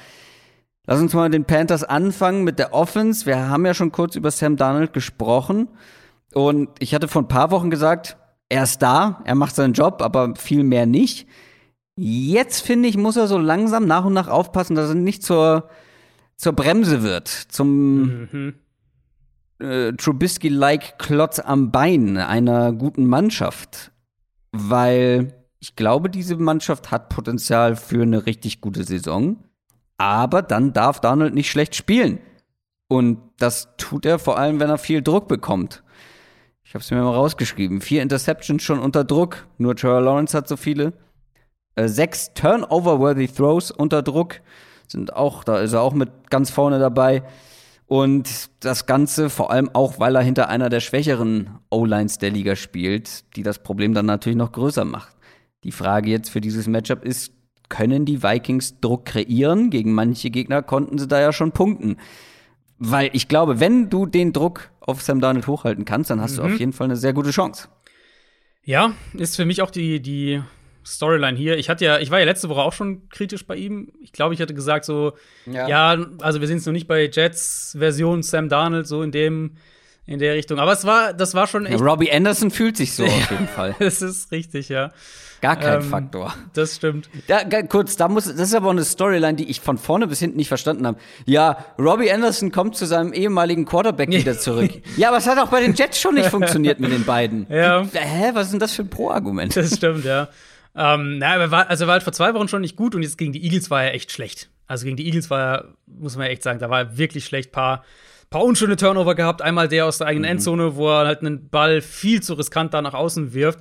Lass uns mal mit den Panthers anfangen mit der Offense. Wir haben ja schon kurz über Sam Darnold gesprochen. Und ich hatte vor ein paar Wochen gesagt, er ist da, er macht seinen Job, aber viel mehr nicht. Jetzt finde ich, muss er so langsam nach und nach aufpassen, dass er nicht zur zur Bremse wird, zum mhm. äh, Trubisky-like Klotz am Bein einer guten Mannschaft. Weil ich glaube, diese Mannschaft hat Potenzial für eine richtig gute Saison. Aber dann darf Donald nicht schlecht spielen. Und das tut er vor allem, wenn er viel Druck bekommt. Ich habe es mir mal rausgeschrieben. Vier Interceptions schon unter Druck. Nur Trevor Lawrence hat so viele. Äh, sechs Turnover-worthy Throws unter Druck sind auch, da ist er auch mit ganz vorne dabei. Und das Ganze vor allem auch, weil er hinter einer der schwächeren O-Lines der Liga spielt, die das Problem dann natürlich noch größer macht. Die Frage jetzt für dieses Matchup ist, können die Vikings Druck kreieren? Gegen manche Gegner konnten sie da ja schon punkten. Weil ich glaube, wenn du den Druck auf Sam Darnold hochhalten kannst, dann hast mhm. du auf jeden Fall eine sehr gute Chance. Ja, ist für mich auch die, die Storyline hier. Ich hatte ja, ich war ja letzte Woche auch schon kritisch bei ihm. Ich glaube, ich hatte gesagt so, ja, ja also wir sind jetzt noch nicht bei Jets Version Sam Darnold so in dem in der Richtung. Aber es war, das war schon echt. Ja, Robbie Anderson fühlt sich so auf jeden Fall. Das ist richtig, ja. Gar kein ähm, Faktor. Das stimmt. Da, kurz, da muss, das ist aber eine Storyline, die ich von vorne bis hinten nicht verstanden habe. Ja, Robbie Anderson kommt zu seinem ehemaligen Quarterback wieder zurück. ja, aber es hat auch bei den Jets schon nicht funktioniert mit den beiden. Ja. Hä, was ist denn das für ein Pro-Argument? Das stimmt, ja. Ähm, na, aber war, also er war halt vor zwei Wochen schon nicht gut und jetzt gegen die Eagles war er echt schlecht. Also gegen die Eagles war er, muss man echt sagen, da war er wirklich schlecht. Paar, paar unschöne Turnover gehabt. Einmal der aus der eigenen mhm. Endzone, wo er halt einen Ball viel zu riskant da nach außen wirft.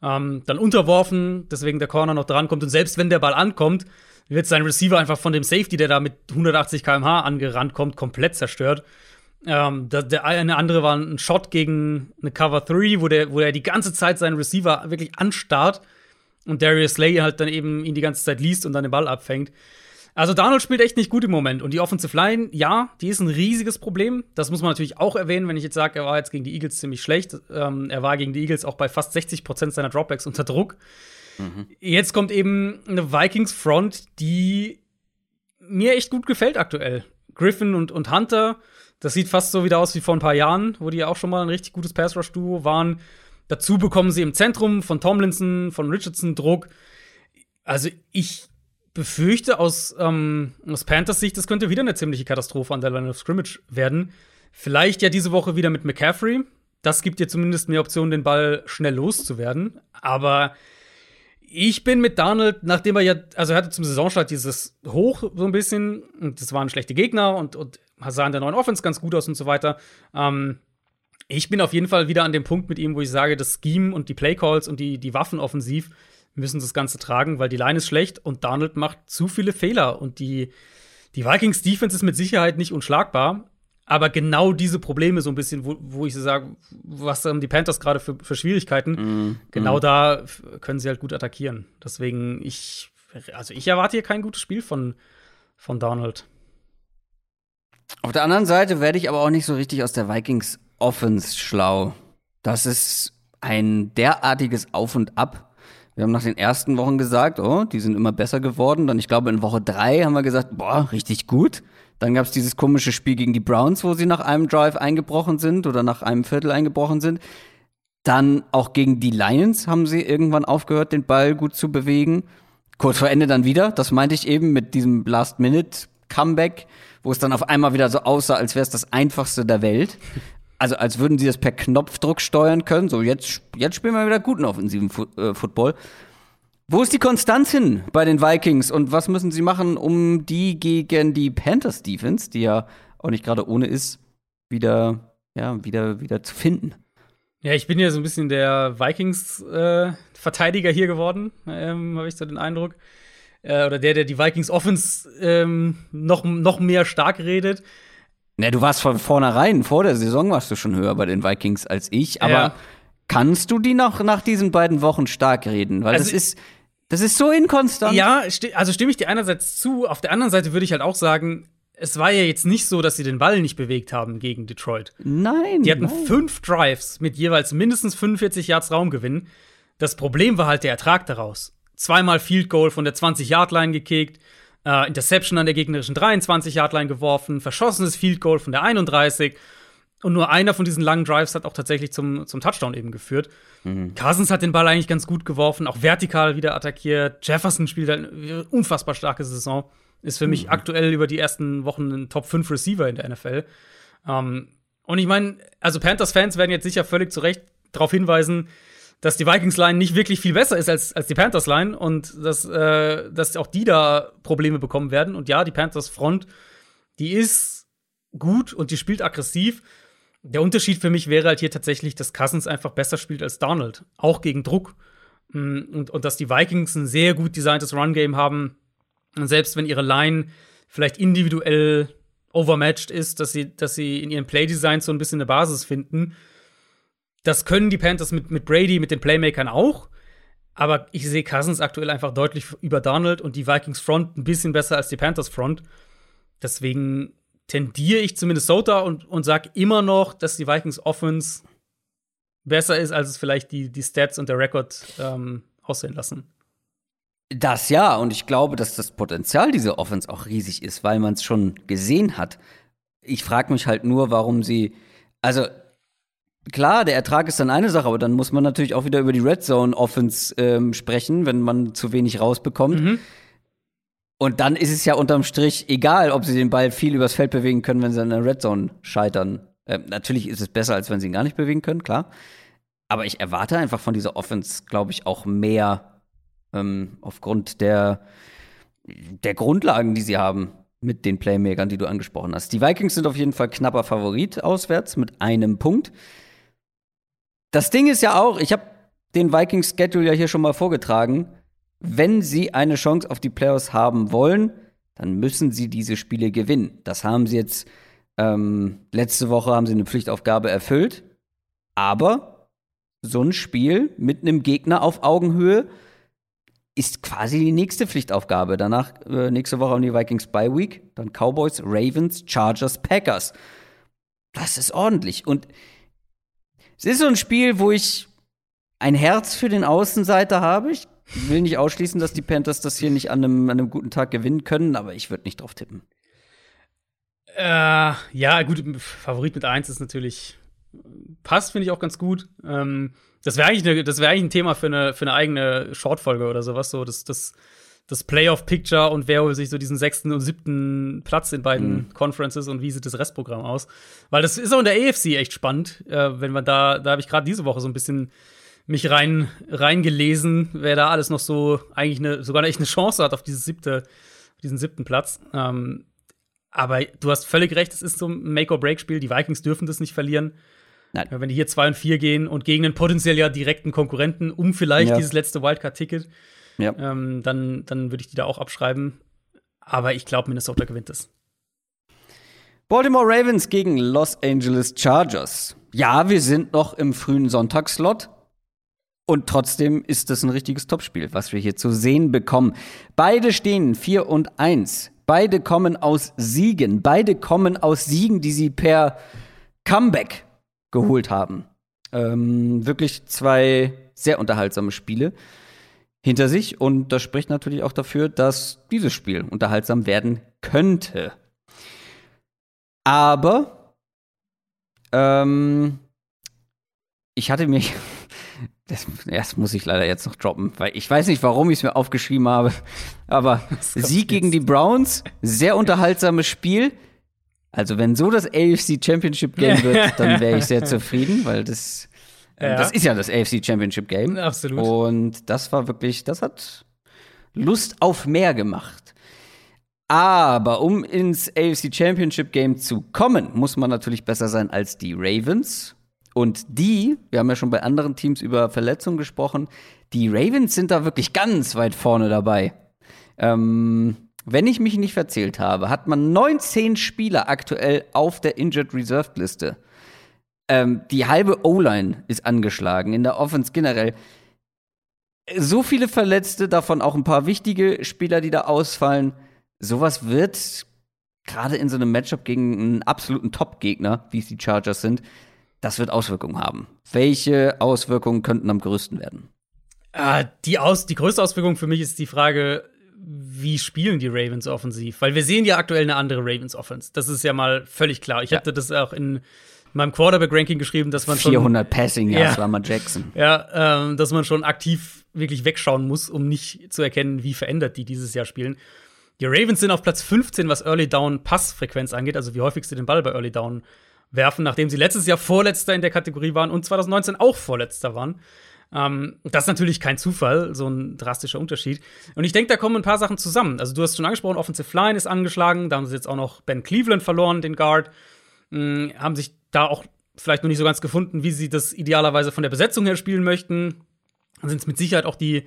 Ähm, dann unterworfen, deswegen der Corner noch drankommt. Und selbst wenn der Ball ankommt, wird sein Receiver einfach von dem Safety, der da mit 180 km/h angerannt kommt, komplett zerstört. Ähm, der, der, eine andere war ein Shot gegen eine Cover 3, wo, der, wo er die ganze Zeit seinen Receiver wirklich anstarrt und Darius Slay halt dann eben ihn die ganze Zeit liest und dann den Ball abfängt. Also Donald spielt echt nicht gut im Moment. Und die Offensive Line, ja, die ist ein riesiges Problem. Das muss man natürlich auch erwähnen, wenn ich jetzt sage, er war jetzt gegen die Eagles ziemlich schlecht. Ähm, er war gegen die Eagles auch bei fast 60 Prozent seiner Dropbacks unter Druck. Mhm. Jetzt kommt eben eine Vikings-Front, die mir echt gut gefällt aktuell. Griffin und, und Hunter, das sieht fast so wieder aus wie vor ein paar Jahren, wo die auch schon mal ein richtig gutes Pass-Rush-Duo waren. Dazu bekommen sie im Zentrum von Tomlinson, von Richardson Druck. Also ich befürchte aus, ähm, aus Panthers Sicht, das könnte wieder eine ziemliche Katastrophe an der Line of Scrimmage werden. Vielleicht ja diese Woche wieder mit McCaffrey. Das gibt dir zumindest mehr Optionen, den Ball schnell loszuwerden. Aber ich bin mit Donald, nachdem er ja, also er hatte zum Saisonstart dieses Hoch so ein bisschen, und das waren schlechte Gegner und, und sah in der neuen Offense ganz gut aus und so weiter. Ähm, ich bin auf jeden Fall wieder an dem Punkt mit ihm, wo ich sage, das Scheme und die Playcalls und die, die Waffen offensiv müssen das Ganze tragen, weil die Line ist schlecht und Donald macht zu viele Fehler und die, die Vikings Defense ist mit Sicherheit nicht unschlagbar. Aber genau diese Probleme, so ein bisschen, wo, wo ich so sage, was haben die Panthers gerade für, für, Schwierigkeiten, mm, genau mm. da können sie halt gut attackieren. Deswegen, ich, also ich erwarte hier kein gutes Spiel von, von Donald. Auf der anderen Seite werde ich aber auch nicht so richtig aus der Vikings Offense schlau. Das ist ein derartiges Auf und Ab wir haben nach den ersten Wochen gesagt, oh, die sind immer besser geworden. Dann, ich glaube, in Woche drei haben wir gesagt, boah, richtig gut. Dann gab es dieses komische Spiel gegen die Browns, wo sie nach einem Drive eingebrochen sind oder nach einem Viertel eingebrochen sind. Dann auch gegen die Lions haben sie irgendwann aufgehört, den Ball gut zu bewegen. Kurz vor Ende dann wieder. Das meinte ich eben mit diesem Last-Minute-Comeback, wo es dann auf einmal wieder so aussah, als wäre es das einfachste der Welt also als würden sie das per Knopfdruck steuern können. So, jetzt, jetzt spielen wir wieder guten offensiven Fu äh, Football. Wo ist die Konstanz hin bei den Vikings und was müssen sie machen, um die gegen die Panthers Defense, die ja auch nicht gerade ohne ist, wieder, ja, wieder, wieder zu finden? Ja, ich bin ja so ein bisschen der Vikings-Verteidiger äh, hier geworden, ähm, habe ich so den Eindruck. Äh, oder der, der die Vikings Offense ähm, noch, noch mehr stark redet. Ne, du warst von vornherein, vor der Saison warst du schon höher bei den Vikings als ich, aber ja. kannst du die noch nach diesen beiden Wochen stark reden? Weil also, das ist, das ist so inkonstant. Ja, also stimme ich dir einerseits zu, auf der anderen Seite würde ich halt auch sagen, es war ja jetzt nicht so, dass sie den Ball nicht bewegt haben gegen Detroit. Nein. Die hatten nein. fünf Drives mit jeweils mindestens 45 Yards Raumgewinn. Das Problem war halt der Ertrag daraus. Zweimal Field Goal von der 20-Yard-Line gekickt, äh, Interception an der gegnerischen 23-Yard-Line geworfen, verschossenes Field Goal von der 31. Und nur einer von diesen langen Drives hat auch tatsächlich zum, zum Touchdown eben geführt. Mhm. Cousins hat den Ball eigentlich ganz gut geworfen, auch vertikal wieder attackiert. Jefferson spielt halt eine unfassbar starke Saison. Ist für mich mhm. aktuell über die ersten Wochen ein Top 5 Receiver in der NFL. Ähm, und ich meine, also Panthers-Fans werden jetzt sicher völlig zu Recht darauf hinweisen, dass die Vikings-Line nicht wirklich viel besser ist als, als die Panthers-Line und dass, äh, dass auch die da Probleme bekommen werden. Und ja, die Panthers-Front, die ist gut und die spielt aggressiv. Der Unterschied für mich wäre halt hier tatsächlich, dass Cousins einfach besser spielt als Donald, auch gegen Druck. Mm, und, und dass die Vikings ein sehr gut designtes Run-Game haben. Und selbst wenn ihre Line vielleicht individuell overmatched ist, dass sie, dass sie in ihren Play-Design so ein bisschen eine Basis finden das können die Panthers mit, mit Brady, mit den Playmakern auch. Aber ich sehe Cousins aktuell einfach deutlich über Donald und die Vikings Front ein bisschen besser als die Panthers Front. Deswegen tendiere ich zu Minnesota und, und sage immer noch, dass die Vikings Offense besser ist, als es vielleicht die, die Stats und der Rekord ähm, aussehen lassen. Das ja, und ich glaube, dass das Potenzial dieser Offense auch riesig ist, weil man es schon gesehen hat. Ich frage mich halt nur, warum sie, also Klar, der Ertrag ist dann eine Sache, aber dann muss man natürlich auch wieder über die Red Zone Offense ähm, sprechen, wenn man zu wenig rausbekommt. Mhm. Und dann ist es ja unterm Strich egal, ob sie den Ball viel übers Feld bewegen können, wenn sie in der Red Zone scheitern. Ähm, natürlich ist es besser, als wenn sie ihn gar nicht bewegen können, klar. Aber ich erwarte einfach von dieser Offense, glaube ich, auch mehr ähm, aufgrund der, der Grundlagen, die sie haben mit den Playmakern, die du angesprochen hast. Die Vikings sind auf jeden Fall knapper Favorit auswärts mit einem Punkt. Das Ding ist ja auch, ich habe den Vikings Schedule ja hier schon mal vorgetragen. Wenn sie eine Chance auf die Playoffs haben wollen, dann müssen sie diese Spiele gewinnen. Das haben sie jetzt ähm, letzte Woche haben sie eine Pflichtaufgabe erfüllt. Aber so ein Spiel mit einem Gegner auf Augenhöhe ist quasi die nächste Pflichtaufgabe. Danach, äh, nächste Woche haben die Vikings Bye Week, dann Cowboys, Ravens, Chargers, Packers. Das ist ordentlich. Und es ist so ein Spiel, wo ich ein Herz für den Außenseiter habe. Ich will nicht ausschließen, dass die Panthers das hier nicht an einem, an einem guten Tag gewinnen können, aber ich würde nicht drauf tippen. Äh, ja, gut, Favorit mit 1 ist natürlich passt, finde ich auch ganz gut. Ähm, Das wäre eigentlich, ne, wär eigentlich ein Thema für eine, für eine eigene Shortfolge oder sowas. So, das, das, das Playoff-Picture und wer holt sich so diesen sechsten und siebten Platz in beiden mhm. Conferences und wie sieht das Restprogramm aus? Weil das ist auch in der AFC echt spannend, äh, wenn man da, da habe ich gerade diese Woche so ein bisschen mich rein reingelesen, wer da alles noch so eigentlich eine, sogar echt eine Chance hat auf dieses siebte, diesen siebten Platz. Ähm, aber du hast völlig recht, es ist so ein Make-or-Break-Spiel. Die Vikings dürfen das nicht verlieren. Nein. Wenn die hier 2 und 4 gehen und gegen einen potenziell ja direkten Konkurrenten um vielleicht ja. dieses letzte Wildcard-Ticket, ja. ähm, dann, dann würde ich die da auch abschreiben. Aber ich glaube, Minnesota gewinnt es. Baltimore Ravens gegen Los Angeles Chargers. Ja, wir sind noch im frühen Sonntagsslot. Und trotzdem ist das ein richtiges Topspiel, was wir hier zu sehen bekommen. Beide stehen 4 und 1. Beide kommen aus Siegen. Beide kommen aus Siegen, die sie per Comeback geholt haben. Ähm, wirklich zwei sehr unterhaltsame Spiele hinter sich und das spricht natürlich auch dafür, dass dieses Spiel unterhaltsam werden könnte. Aber ähm, ich hatte mir das, das, muss ich leider jetzt noch droppen, weil ich weiß nicht, warum ich es mir aufgeschrieben habe. Aber Sieg gegen die Browns, sehr unterhaltsames Spiel. Also, wenn so das AFC Championship Game wird, dann wäre ich sehr zufrieden, weil das, ja. das ist ja das AFC Championship Game. Absolut. Und das war wirklich, das hat Lust auf mehr gemacht. Aber um ins AFC Championship Game zu kommen, muss man natürlich besser sein als die Ravens. Und die, wir haben ja schon bei anderen Teams über Verletzungen gesprochen, die Ravens sind da wirklich ganz weit vorne dabei. Ähm, wenn ich mich nicht verzählt habe, hat man 19 Spieler aktuell auf der Injured Reserved Liste. Ähm, die halbe O-Line ist angeschlagen, in der Offense generell. So viele Verletzte, davon auch ein paar wichtige Spieler, die da ausfallen. Sowas wird gerade in so einem Matchup gegen einen absoluten Top-Gegner, wie es die Chargers sind, das wird Auswirkungen haben. Welche Auswirkungen könnten am größten werden? Äh, die, Aus die größte Auswirkung für mich ist die Frage, wie spielen die Ravens offensiv? Weil wir sehen ja aktuell eine andere Ravens Offense. Das ist ja mal völlig klar. Ich ja. hatte das auch in meinem Quarterback-Ranking geschrieben, dass man 400 schon 400 Passing ja, Lamar Jackson. Ja, ähm, dass man schon aktiv wirklich wegschauen muss, um nicht zu erkennen, wie verändert die dieses Jahr spielen. Die Ravens sind auf Platz 15, was Early Down Passfrequenz angeht, also wie häufig sie den Ball bei Early Down werfen, nachdem sie letztes Jahr Vorletzter in der Kategorie waren und 2019 auch Vorletzter waren. Ähm, das ist natürlich kein Zufall, so ein drastischer Unterschied. Und ich denke, da kommen ein paar Sachen zusammen. Also, du hast schon angesprochen, Offensive Line ist angeschlagen. Da haben sie jetzt auch noch Ben Cleveland verloren, den Guard. Ähm, haben sich da auch vielleicht noch nicht so ganz gefunden, wie sie das idealerweise von der Besetzung her spielen möchten. Dann sind es mit Sicherheit auch die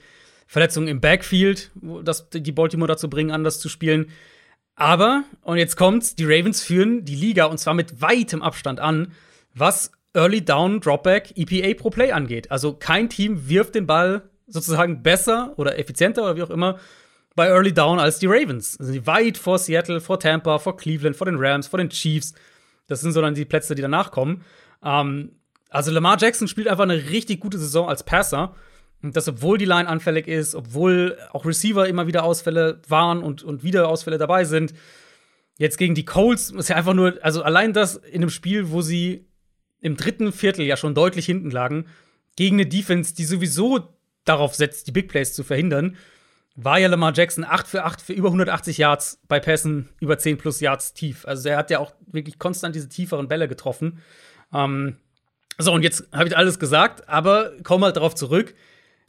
Verletzungen im Backfield, das die Baltimore dazu bringen, anders zu spielen. Aber, und jetzt kommt's, die Ravens führen die Liga und zwar mit weitem Abstand an, was Early Down Dropback EPA pro Play angeht. Also kein Team wirft den Ball sozusagen besser oder effizienter oder wie auch immer bei Early Down als die Ravens. Also weit vor Seattle, vor Tampa, vor Cleveland, vor den Rams, vor den Chiefs. Das sind so dann die Plätze, die danach kommen. Ähm, also Lamar Jackson spielt einfach eine richtig gute Saison als Passer. Und das, obwohl die Line anfällig ist, obwohl auch Receiver immer wieder Ausfälle waren und, und wieder Ausfälle dabei sind. Jetzt gegen die Colts ist ja einfach nur, also allein das in einem Spiel, wo sie im dritten Viertel ja schon deutlich hinten lagen, gegen eine Defense, die sowieso darauf setzt, die Big Plays zu verhindern, war ja Lamar Jackson 8 für 8 für über 180 Yards bei Pässen über 10 plus Yards tief. Also er hat ja auch wirklich konstant diese tieferen Bälle getroffen. Ähm, so, und jetzt habe ich alles gesagt, aber komm mal darauf zurück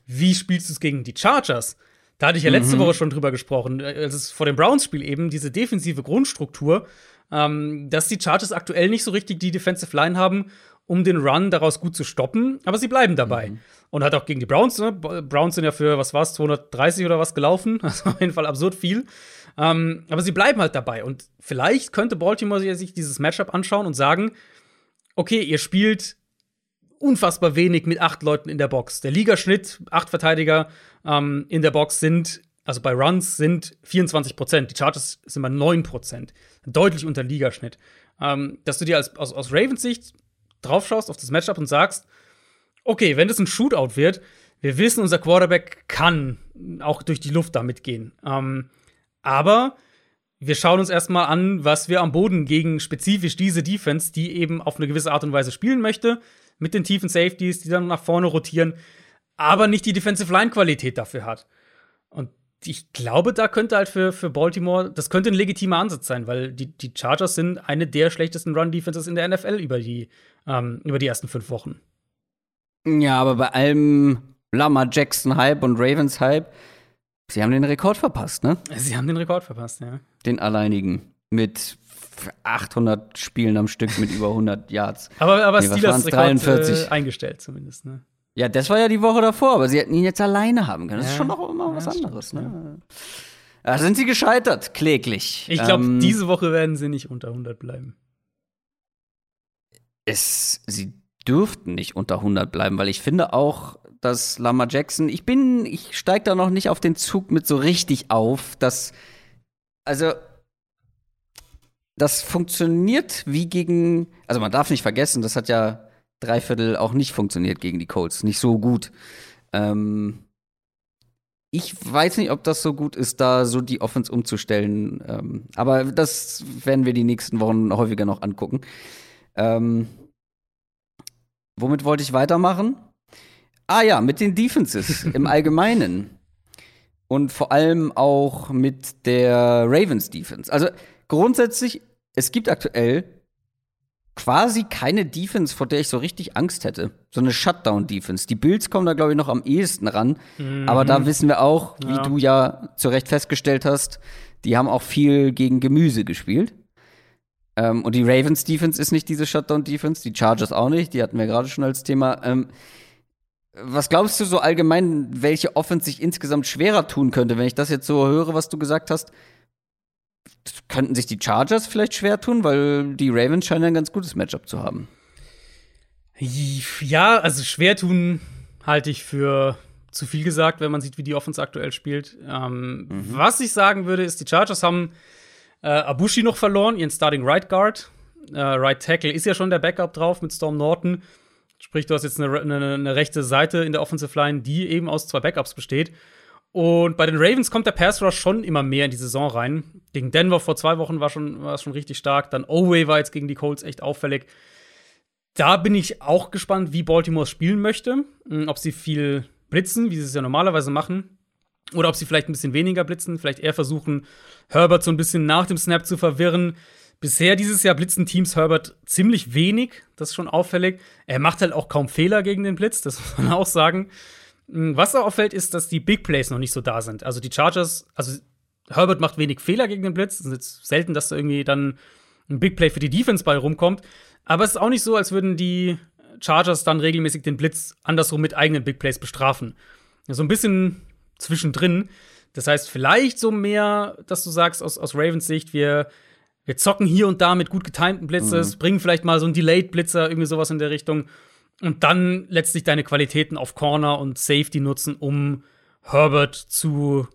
wie spielst du es gegen die Chargers? Da hatte ich ja letzte mhm. Woche schon drüber gesprochen. Es ist vor dem Browns-Spiel eben diese defensive Grundstruktur, ähm, dass die Chargers aktuell nicht so richtig die Defensive Line haben, um den Run daraus gut zu stoppen, aber sie bleiben dabei. Mhm. Und hat auch gegen die Browns, ne? Browns sind ja für, was war es, 230 oder was gelaufen. Also auf jeden Fall absurd viel. Ähm, aber sie bleiben halt dabei. Und vielleicht könnte Baltimore sich dieses Matchup anschauen und sagen: Okay, ihr spielt unfassbar wenig mit acht Leuten in der Box. Der Ligaschnitt, acht Verteidiger ähm, in der Box sind, also bei Runs sind 24 Prozent. Die Chargers sind bei 9 Prozent. Deutlich unter Ligaschnitt. Ähm, dass du dir als, aus, aus Ravens Sicht draufschaust auf das Matchup und sagst, okay, wenn das ein Shootout wird, wir wissen, unser Quarterback kann auch durch die Luft damit gehen. Ähm, aber wir schauen uns erstmal an, was wir am Boden gegen spezifisch diese Defense, die eben auf eine gewisse Art und Weise spielen möchte, mit den tiefen Safeties, die dann nach vorne rotieren, aber nicht die Defensive Line Qualität dafür hat. Und ich glaube, da könnte halt für, für Baltimore, das könnte ein legitimer Ansatz sein, weil die, die Chargers sind eine der schlechtesten Run-Defenses in der NFL über die, ähm, über die ersten fünf Wochen. Ja, aber bei allem Lama Jackson-Hype und Ravens-Hype, sie haben den Rekord verpasst, ne? Sie haben den Rekord verpasst, ja. Den alleinigen. Mit 800 Spielen am Stück mit über 100 Yards. Aber, aber nee, Steelers Rekord äh, eingestellt zumindest, ne? Ja, das war ja die Woche davor, aber sie hätten ihn jetzt alleine haben können. Das ja. ist schon noch immer was anderes, stimmt, ne? Ja. Da sind sie gescheitert, kläglich. Ich glaube, ähm, diese Woche werden sie nicht unter 100 bleiben. Es, sie dürften nicht unter 100 bleiben, weil ich finde auch, dass Lama Jackson, ich bin, ich steige da noch nicht auf den Zug mit so richtig auf, dass, also, das funktioniert wie gegen, also man darf nicht vergessen, das hat ja Dreiviertel auch nicht funktioniert gegen die Colts. Nicht so gut. Ähm, ich weiß nicht, ob das so gut ist, da so die Offense umzustellen. Ähm, aber das werden wir die nächsten Wochen häufiger noch angucken. Ähm, womit wollte ich weitermachen? Ah ja, mit den Defenses im Allgemeinen. Und vor allem auch mit der Ravens Defense. Also grundsätzlich, es gibt aktuell quasi keine Defense, vor der ich so richtig Angst hätte. So eine Shutdown-Defense. Die Bills kommen da, glaube ich, noch am ehesten ran. Mhm. Aber da wissen wir auch, wie ja. du ja zu Recht festgestellt hast, die haben auch viel gegen Gemüse gespielt. Ähm, und die Ravens Defense ist nicht diese Shutdown-Defense, die Chargers auch nicht, die hatten wir gerade schon als Thema. Ähm, was glaubst du so allgemein, welche Offense sich insgesamt schwerer tun könnte, wenn ich das jetzt so höre, was du gesagt hast? könnten sich die Chargers vielleicht schwer tun, weil die Ravens scheinen ein ganz gutes Matchup zu haben. Ja, also schwer tun halte ich für zu viel gesagt, wenn man sieht, wie die Offense aktuell spielt. Ähm, mhm. Was ich sagen würde, ist, die Chargers haben äh, Abushi noch verloren, ihren Starting Right Guard. Äh, right Tackle ist ja schon der Backup drauf mit Storm Norton. Sprich, du hast jetzt eine, eine, eine rechte Seite in der Offensive Line, die eben aus zwei Backups besteht. Und bei den Ravens kommt der Pass Rush schon immer mehr in die Saison rein. Gegen Denver vor zwei Wochen war, schon, war es schon richtig stark. Dann Oway war jetzt gegen die Colts echt auffällig. Da bin ich auch gespannt, wie Baltimore spielen möchte. Hm, ob sie viel blitzen, wie sie es ja normalerweise machen. Oder ob sie vielleicht ein bisschen weniger blitzen. Vielleicht eher versuchen, Herbert so ein bisschen nach dem Snap zu verwirren. Bisher dieses Jahr blitzen Teams Herbert ziemlich wenig. Das ist schon auffällig. Er macht halt auch kaum Fehler gegen den Blitz, das muss man auch sagen. Hm, was da auffällt, ist, dass die Big Plays noch nicht so da sind. Also die Chargers, also Herbert macht wenig Fehler gegen den Blitz. Es ist jetzt selten, dass da irgendwie dann ein Big Play für die Defense bei rumkommt. Aber es ist auch nicht so, als würden die Chargers dann regelmäßig den Blitz andersrum mit eigenen Big Plays bestrafen. So ein bisschen zwischendrin. Das heißt, vielleicht so mehr, dass du sagst, aus, aus Ravens Sicht, wir, wir zocken hier und da mit gut getimten Blitzes, mhm. bringen vielleicht mal so einen Delayed Blitzer, irgendwie sowas in der Richtung und dann letztlich deine Qualitäten auf Corner und Safety nutzen, um Herbert zu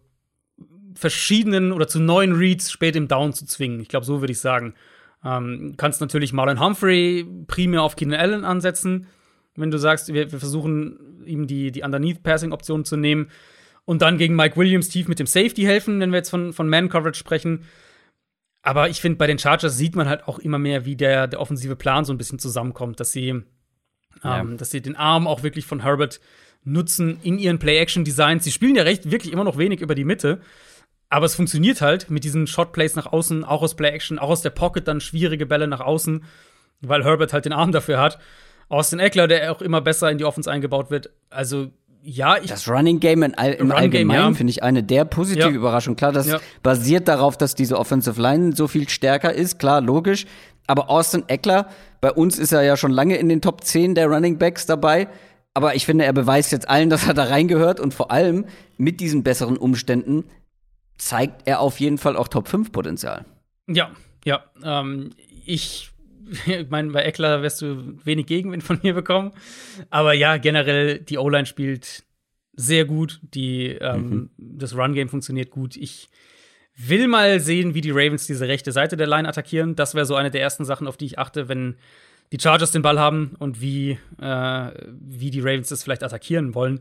verschiedenen oder zu neuen Reads spät im Down zu zwingen. Ich glaube, so würde ich sagen. Ähm, kannst natürlich Marlon Humphrey primär auf Keenan Allen ansetzen, wenn du sagst, wir, wir versuchen ihm die, die Underneath-Passing-Option zu nehmen und dann gegen Mike Williams tief mit dem Safety helfen, wenn wir jetzt von, von Man-Coverage sprechen. Aber ich finde, bei den Chargers sieht man halt auch immer mehr, wie der, der offensive Plan so ein bisschen zusammenkommt, dass sie ja. Ähm, dass sie den Arm auch wirklich von Herbert nutzen in ihren Play-Action-Designs. Sie spielen ja recht wirklich immer noch wenig über die Mitte. Aber es funktioniert halt mit diesen Shot-Plays nach außen, auch aus Play-Action, auch aus der Pocket dann schwierige Bälle nach außen, weil Herbert halt den Arm dafür hat. Austin Eckler, der auch immer besser in die Offense eingebaut wird. Also, ja, ich. Das Running Game in all, im Run Allgemeinen ja. finde ich eine der positiven ja. Überraschungen. Klar, das ja. basiert darauf, dass diese Offensive Line so viel stärker ist. Klar, logisch. Aber Austin Eckler, bei uns ist er ja schon lange in den Top 10 der Running Backs dabei. Aber ich finde, er beweist jetzt allen, dass er da reingehört und vor allem mit diesen besseren Umständen zeigt er auf jeden Fall auch Top 5 Potenzial. Ja, ja. Ähm, ich, ich meine, bei Eckler wirst du wenig Gegenwind von mir bekommen. Aber ja, generell, die O-Line spielt sehr gut. Die, ähm, mhm. Das Run-Game funktioniert gut. Ich will mal sehen, wie die Ravens diese rechte Seite der Line attackieren. Das wäre so eine der ersten Sachen, auf die ich achte, wenn die Chargers den Ball haben und wie, äh, wie die Ravens das vielleicht attackieren wollen.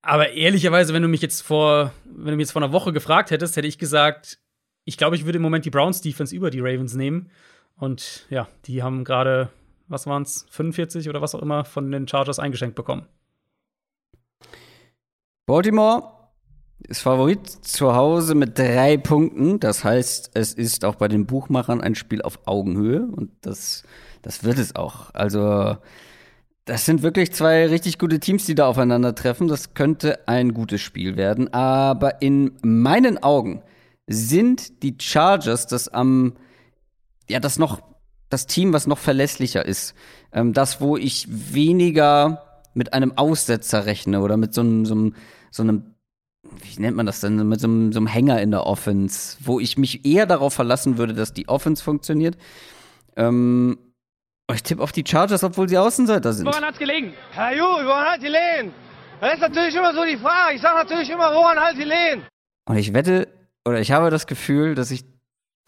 Aber ehrlicherweise, wenn du mich jetzt vor, wenn du mich jetzt vor einer Woche gefragt hättest, hätte ich gesagt, ich glaube, ich würde im Moment die Browns Defense über die Ravens nehmen. Und ja, die haben gerade was waren es, 45 oder was auch immer von den Chargers eingeschenkt bekommen. Baltimore ist Favorit zu Hause mit drei Punkten. Das heißt, es ist auch bei den Buchmachern ein Spiel auf Augenhöhe und das, das wird es auch. Also, das sind wirklich zwei richtig gute Teams, die da aufeinandertreffen. Das könnte ein gutes Spiel werden. Aber in meinen Augen sind die Chargers das am, ja, das noch, das Team, was noch verlässlicher ist. Ähm, das, wo ich weniger mit einem Aussetzer rechne oder mit so einem, so einem, so einem wie nennt man das denn, mit so einem, so einem Hänger in der Offense, wo ich mich eher darauf verlassen würde, dass die Offense funktioniert. Ähm, ich tippe auf die Chargers, obwohl sie Außenseiter sind. Woran hat's gelegen? Herr Ju, woran hat die Lehen? Das ist natürlich immer so die Frage. Ich sage natürlich immer, woran halt die Lehen? Und ich wette, oder ich habe das Gefühl, dass ich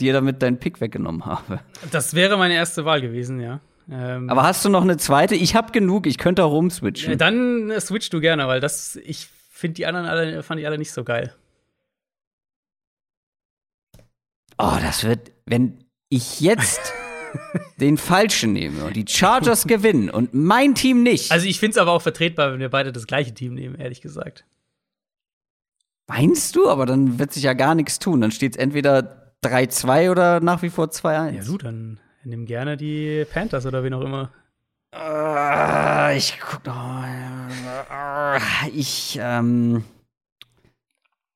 dir damit deinen Pick weggenommen habe. Das wäre meine erste Wahl gewesen, ja. Ähm, Aber hast du noch eine zweite? Ich habe genug, ich könnte auch rumswitchen. Dann äh, switch du gerne, weil das, ich finde die anderen alle, fand ich alle nicht so geil. Oh, das wird, wenn ich jetzt den falschen nehme und die Chargers gewinnen und mein Team nicht. Also ich finde es aber auch vertretbar, wenn wir beide das gleiche Team nehmen, ehrlich gesagt. Meinst du? Aber dann wird sich ja gar nichts tun. Dann steht es entweder 3-2 oder nach wie vor 2-1. Ja gut, dann nimm gerne die Panthers oder wen auch immer. Uh, ich guck noch. Uh, ich, ähm.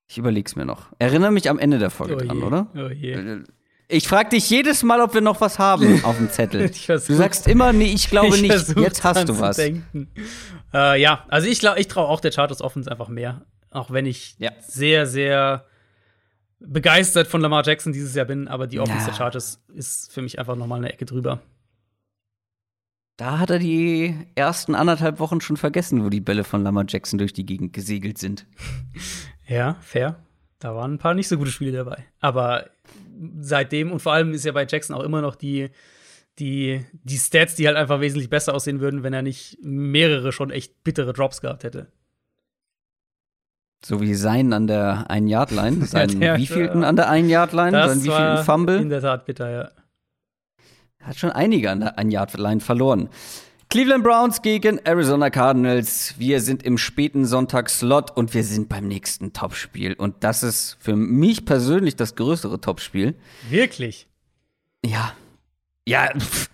Ich überleg's mir noch. Erinnere mich am Ende der Folge oh dran, oder? Oh je. Äh, ich frag dich jedes Mal, ob wir noch was haben auf dem Zettel. du sagst immer, nee, ich glaube ich nicht. Jetzt hast du was. Äh, ja, also ich, ich traue auch der Chargers Offense einfach mehr. Auch wenn ich ja. sehr, sehr begeistert von Lamar Jackson dieses Jahr bin, aber die Offense ja. der Chargers ist für mich einfach nochmal eine Ecke drüber. Da hat er die ersten anderthalb Wochen schon vergessen, wo die Bälle von Lamar Jackson durch die Gegend gesegelt sind. Ja, fair. Da waren ein paar nicht so gute Spiele dabei. Aber seitdem und vor allem ist ja bei Jackson auch immer noch die, die, die Stats, die halt einfach wesentlich besser aussehen würden, wenn er nicht mehrere schon echt bittere Drops gehabt hätte. So wie sein an der Ein-Yard-Line. Sein ja, wievielten an der Ein-Yard-Line? Sein wievielten Fumble? In der Tat bitter, ja. Hat schon einige an der Ein-Yard-Line verloren. Cleveland Browns gegen Arizona Cardinals. Wir sind im späten Sonntagsslot und wir sind beim nächsten Topspiel. Und das ist für mich persönlich das größere Topspiel. Wirklich? Ja. Ja, pff,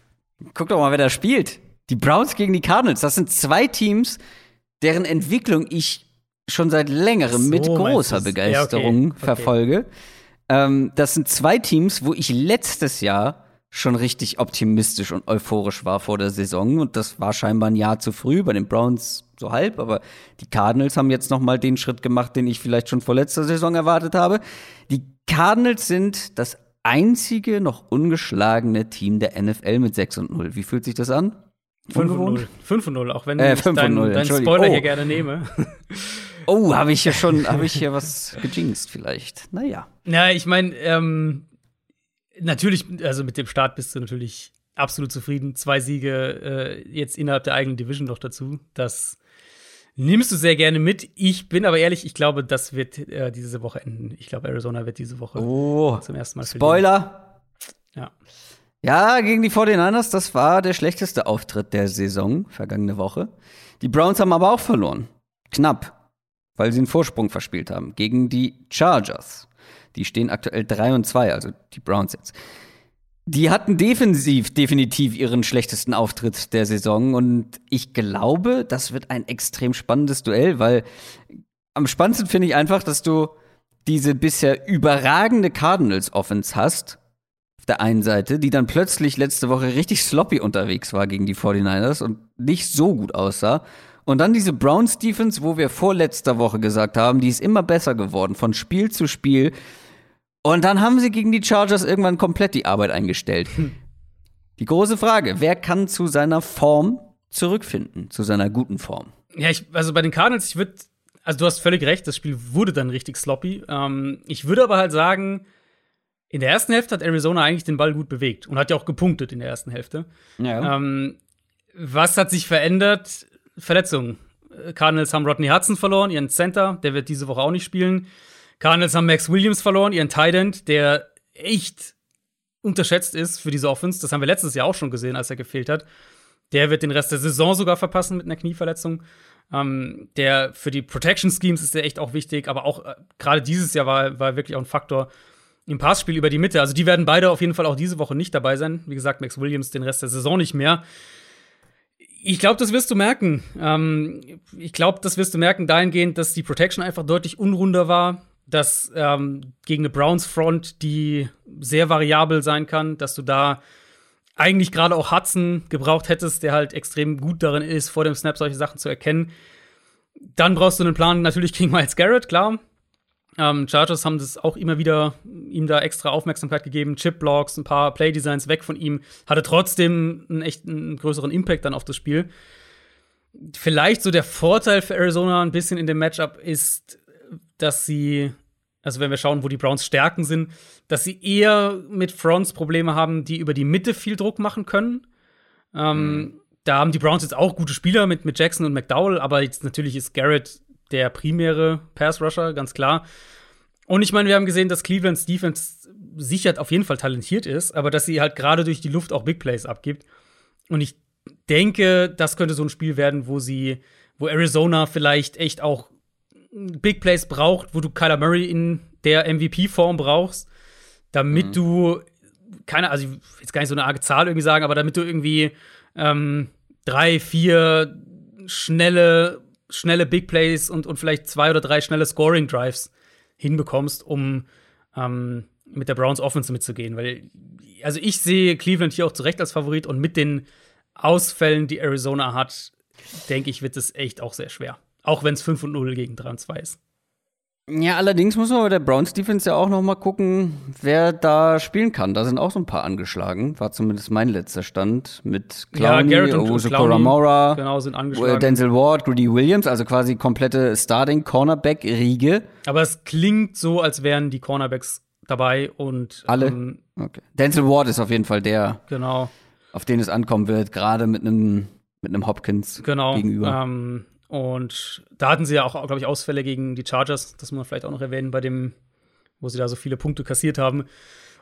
guck doch mal, wer da spielt. Die Browns gegen die Cardinals. Das sind zwei Teams, deren Entwicklung ich schon seit längerem so, mit großer Begeisterung ja, okay. verfolge. Okay. Ähm, das sind zwei Teams, wo ich letztes Jahr schon richtig optimistisch und euphorisch war vor der Saison und das war scheinbar ein Jahr zu früh bei den Browns so halb, aber die Cardinals haben jetzt noch mal den Schritt gemacht, den ich vielleicht schon vor letzter Saison erwartet habe. Die Cardinals sind das einzige noch ungeschlagene Team der NFL mit 6 und 0. Wie fühlt sich das an? 5 und 0. 5 und 0, auch wenn äh, ich deinen dein Spoiler oh. hier gerne nehme. Oh, habe ich ja schon, habe ich hier was gejinxt vielleicht. Naja. Ja, ich meine, ähm, natürlich, also mit dem Start bist du natürlich absolut zufrieden. Zwei Siege äh, jetzt innerhalb der eigenen Division noch dazu. Das nimmst du sehr gerne mit. Ich bin aber ehrlich, ich glaube, das wird äh, diese Woche enden. Ich glaube, Arizona wird diese Woche oh, zum ersten Mal verlieren. Spoiler. Ja. Ja, gegen die 49ers, das war der schlechteste Auftritt der Saison vergangene Woche. Die Browns haben aber auch verloren. Knapp, weil sie einen Vorsprung verspielt haben gegen die Chargers. Die stehen aktuell 3 und 2, also die Browns jetzt. Die hatten defensiv definitiv ihren schlechtesten Auftritt der Saison und ich glaube, das wird ein extrem spannendes Duell, weil am spannendsten finde ich einfach, dass du diese bisher überragende Cardinals Offense hast auf der einen Seite, die dann plötzlich letzte Woche richtig sloppy unterwegs war gegen die 49ers und nicht so gut aussah. Und dann diese Browns Defense, wo wir vorletzter Woche gesagt haben, die ist immer besser geworden, von Spiel zu Spiel. Und dann haben sie gegen die Chargers irgendwann komplett die Arbeit eingestellt. Hm. Die große Frage, wer kann zu seiner Form zurückfinden, zu seiner guten Form? Ja, ich, also bei den Cardinals, ich würde, also du hast völlig recht, das Spiel wurde dann richtig sloppy. Ähm, ich würde aber halt sagen, in der ersten Hälfte hat Arizona eigentlich den Ball gut bewegt und hat ja auch gepunktet in der ersten Hälfte. Ja. Ähm, was hat sich verändert? Verletzungen. Cardinals haben Rodney Hudson verloren, ihren Center, der wird diese Woche auch nicht spielen. Cardinals haben Max Williams verloren, ihren Tight End, der echt unterschätzt ist für diese Offense. Das haben wir letztes Jahr auch schon gesehen, als er gefehlt hat. Der wird den Rest der Saison sogar verpassen mit einer Knieverletzung. Ähm, der für die Protection Schemes ist der echt auch wichtig, aber auch äh, gerade dieses Jahr war, war wirklich auch ein Faktor im Passspiel über die Mitte. Also die werden beide auf jeden Fall auch diese Woche nicht dabei sein. Wie gesagt, Max Williams den Rest der Saison nicht mehr. Ich glaube, das wirst du merken. Ähm, ich glaube, das wirst du merken dahingehend, dass die Protection einfach deutlich unrunder war, dass ähm, gegen eine Browns Front, die sehr variabel sein kann, dass du da eigentlich gerade auch Hudson gebraucht hättest, der halt extrem gut darin ist, vor dem Snap solche Sachen zu erkennen. Dann brauchst du einen Plan natürlich gegen Miles Garrett, klar. Ähm, Chargers haben das auch immer wieder ihm da extra Aufmerksamkeit gegeben, Chip-Blocks, ein paar Play-Designs weg von ihm, hatte trotzdem einen echt einen größeren Impact dann auf das Spiel. Vielleicht so der Vorteil für Arizona ein bisschen in dem Matchup ist, dass sie, also wenn wir schauen, wo die Browns Stärken sind, dass sie eher mit Fronts Probleme haben, die über die Mitte viel Druck machen können. Ähm, mhm. Da haben die Browns jetzt auch gute Spieler mit, mit Jackson und McDowell, aber jetzt natürlich ist Garrett der primäre Pass-Rusher, ganz klar. Und ich meine, wir haben gesehen, dass Clevelands Defense sicher auf jeden Fall talentiert ist, aber dass sie halt gerade durch die Luft auch Big Plays abgibt. Und ich denke, das könnte so ein Spiel werden, wo sie, wo Arizona vielleicht echt auch Big Plays braucht, wo du Kyler Murray in der MVP-Form brauchst, damit mhm. du keine, also ich will jetzt gar nicht so eine arge Zahl irgendwie sagen, aber damit du irgendwie ähm, drei, vier schnelle schnelle Big Plays und, und vielleicht zwei oder drei schnelle Scoring Drives hinbekommst, um ähm, mit der Browns Offense mitzugehen. Weil, also ich sehe Cleveland hier auch zu Recht als Favorit und mit den Ausfällen, die Arizona hat, denke ich, wird es echt auch sehr schwer. Auch wenn es 5 und 0 gegen 3 und 2 ist. Ja, allerdings muss man bei der Browns Defense ja auch noch mal gucken, wer da spielen kann. Da sind auch so ein paar angeschlagen. War zumindest mein letzter Stand mit Clowney, ja, Owusu Koramora, genau, sind angeschlagen. Denzel Ward, Greedy Williams, also quasi komplette Starting Cornerback Riege. Aber es klingt so, als wären die Cornerbacks dabei und alle. Ähm, okay. Denzel Ward ist auf jeden Fall der, genau. auf den es ankommen wird, gerade mit einem mit einem Hopkins genau, gegenüber. Ähm, und da hatten sie ja auch, glaube ich, Ausfälle gegen die Chargers. Das muss man vielleicht auch noch erwähnen, bei dem, wo sie da so viele Punkte kassiert haben.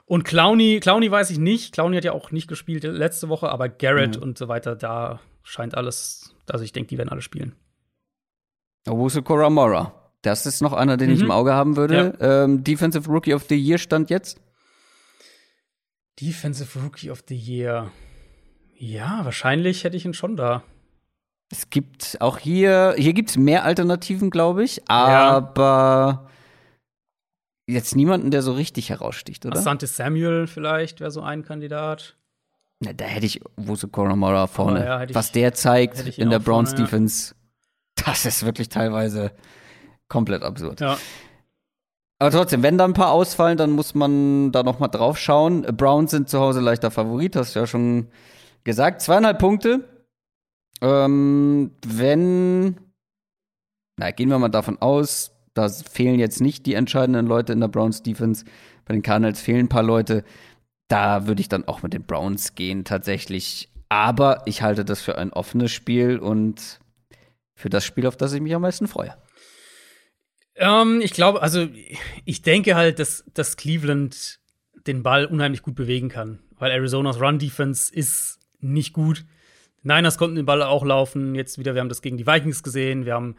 Und Clowney, Clowney weiß ich nicht. Clowney hat ja auch nicht gespielt letzte Woche, aber Garrett mhm. und so weiter, da scheint alles, also ich denke, die werden alle spielen. Owusu Koramora. Das ist noch einer, den mhm. ich im Auge haben würde. Ja. Ähm, Defensive Rookie of the Year stand jetzt? Defensive Rookie of the Year. Ja, wahrscheinlich hätte ich ihn schon da. Es gibt auch hier, hier gibt es mehr Alternativen, glaube ich, aber ja. jetzt niemanden, der so richtig heraussticht, oder? Asante Samuel vielleicht wäre so ein Kandidat. Na, da hätte ich Wusu Koramora vorne. Ja, ich, Was der zeigt in der Browns vorne, Defense, ja. das ist wirklich teilweise komplett absurd. Ja. Aber trotzdem, wenn da ein paar ausfallen, dann muss man da noch mal drauf schauen. Browns sind zu Hause leichter Favorit, hast du ja schon gesagt. Zweieinhalb Punkte ähm, wenn, na, gehen wir mal davon aus, da fehlen jetzt nicht die entscheidenden Leute in der Browns Defense. Bei den Cardinals fehlen ein paar Leute. Da würde ich dann auch mit den Browns gehen, tatsächlich. Aber ich halte das für ein offenes Spiel und für das Spiel, auf das ich mich am meisten freue. Ähm, ich glaube, also ich denke halt, dass, dass Cleveland den Ball unheimlich gut bewegen kann, weil Arizonas Run Defense ist nicht gut. Niners konnten den Ball auch laufen. Jetzt wieder, wir haben das gegen die Vikings gesehen. Wir haben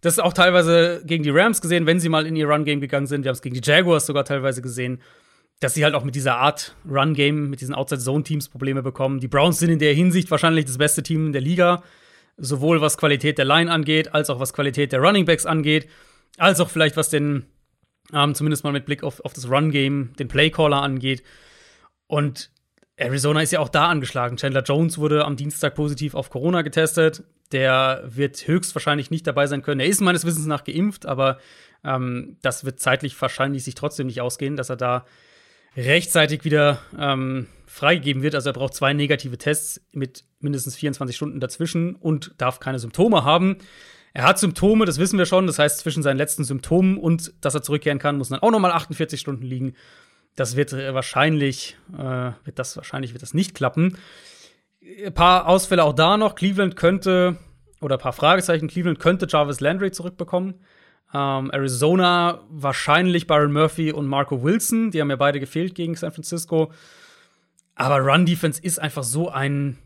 das auch teilweise gegen die Rams gesehen, wenn sie mal in ihr Run-Game gegangen sind. Wir haben es gegen die Jaguars sogar teilweise gesehen, dass sie halt auch mit dieser Art Run-Game, mit diesen Outside-Zone-Teams Probleme bekommen. Die Browns sind in der Hinsicht wahrscheinlich das beste Team in der Liga, sowohl was Qualität der Line angeht, als auch was Qualität der Running Backs angeht, als auch vielleicht was den, ähm, zumindest mal mit Blick auf, auf das Run-Game, den Playcaller angeht. Und Arizona ist ja auch da angeschlagen. Chandler Jones wurde am Dienstag positiv auf Corona getestet. Der wird höchstwahrscheinlich nicht dabei sein können. Er ist meines Wissens nach geimpft, aber ähm, das wird zeitlich wahrscheinlich sich trotzdem nicht ausgehen, dass er da rechtzeitig wieder ähm, freigegeben wird. Also er braucht zwei negative Tests mit mindestens 24 Stunden dazwischen und darf keine Symptome haben. Er hat Symptome, das wissen wir schon. Das heißt, zwischen seinen letzten Symptomen und dass er zurückkehren kann, muss dann auch noch mal 48 Stunden liegen. Das wird äh, wahrscheinlich, äh, wird das wahrscheinlich wird das nicht klappen. Ein paar Ausfälle auch da noch. Cleveland könnte, oder ein paar Fragezeichen, Cleveland könnte Jarvis Landry zurückbekommen. Ähm, Arizona wahrscheinlich Byron Murphy und Marco Wilson. Die haben ja beide gefehlt gegen San Francisco. Aber Run Defense ist einfach so ein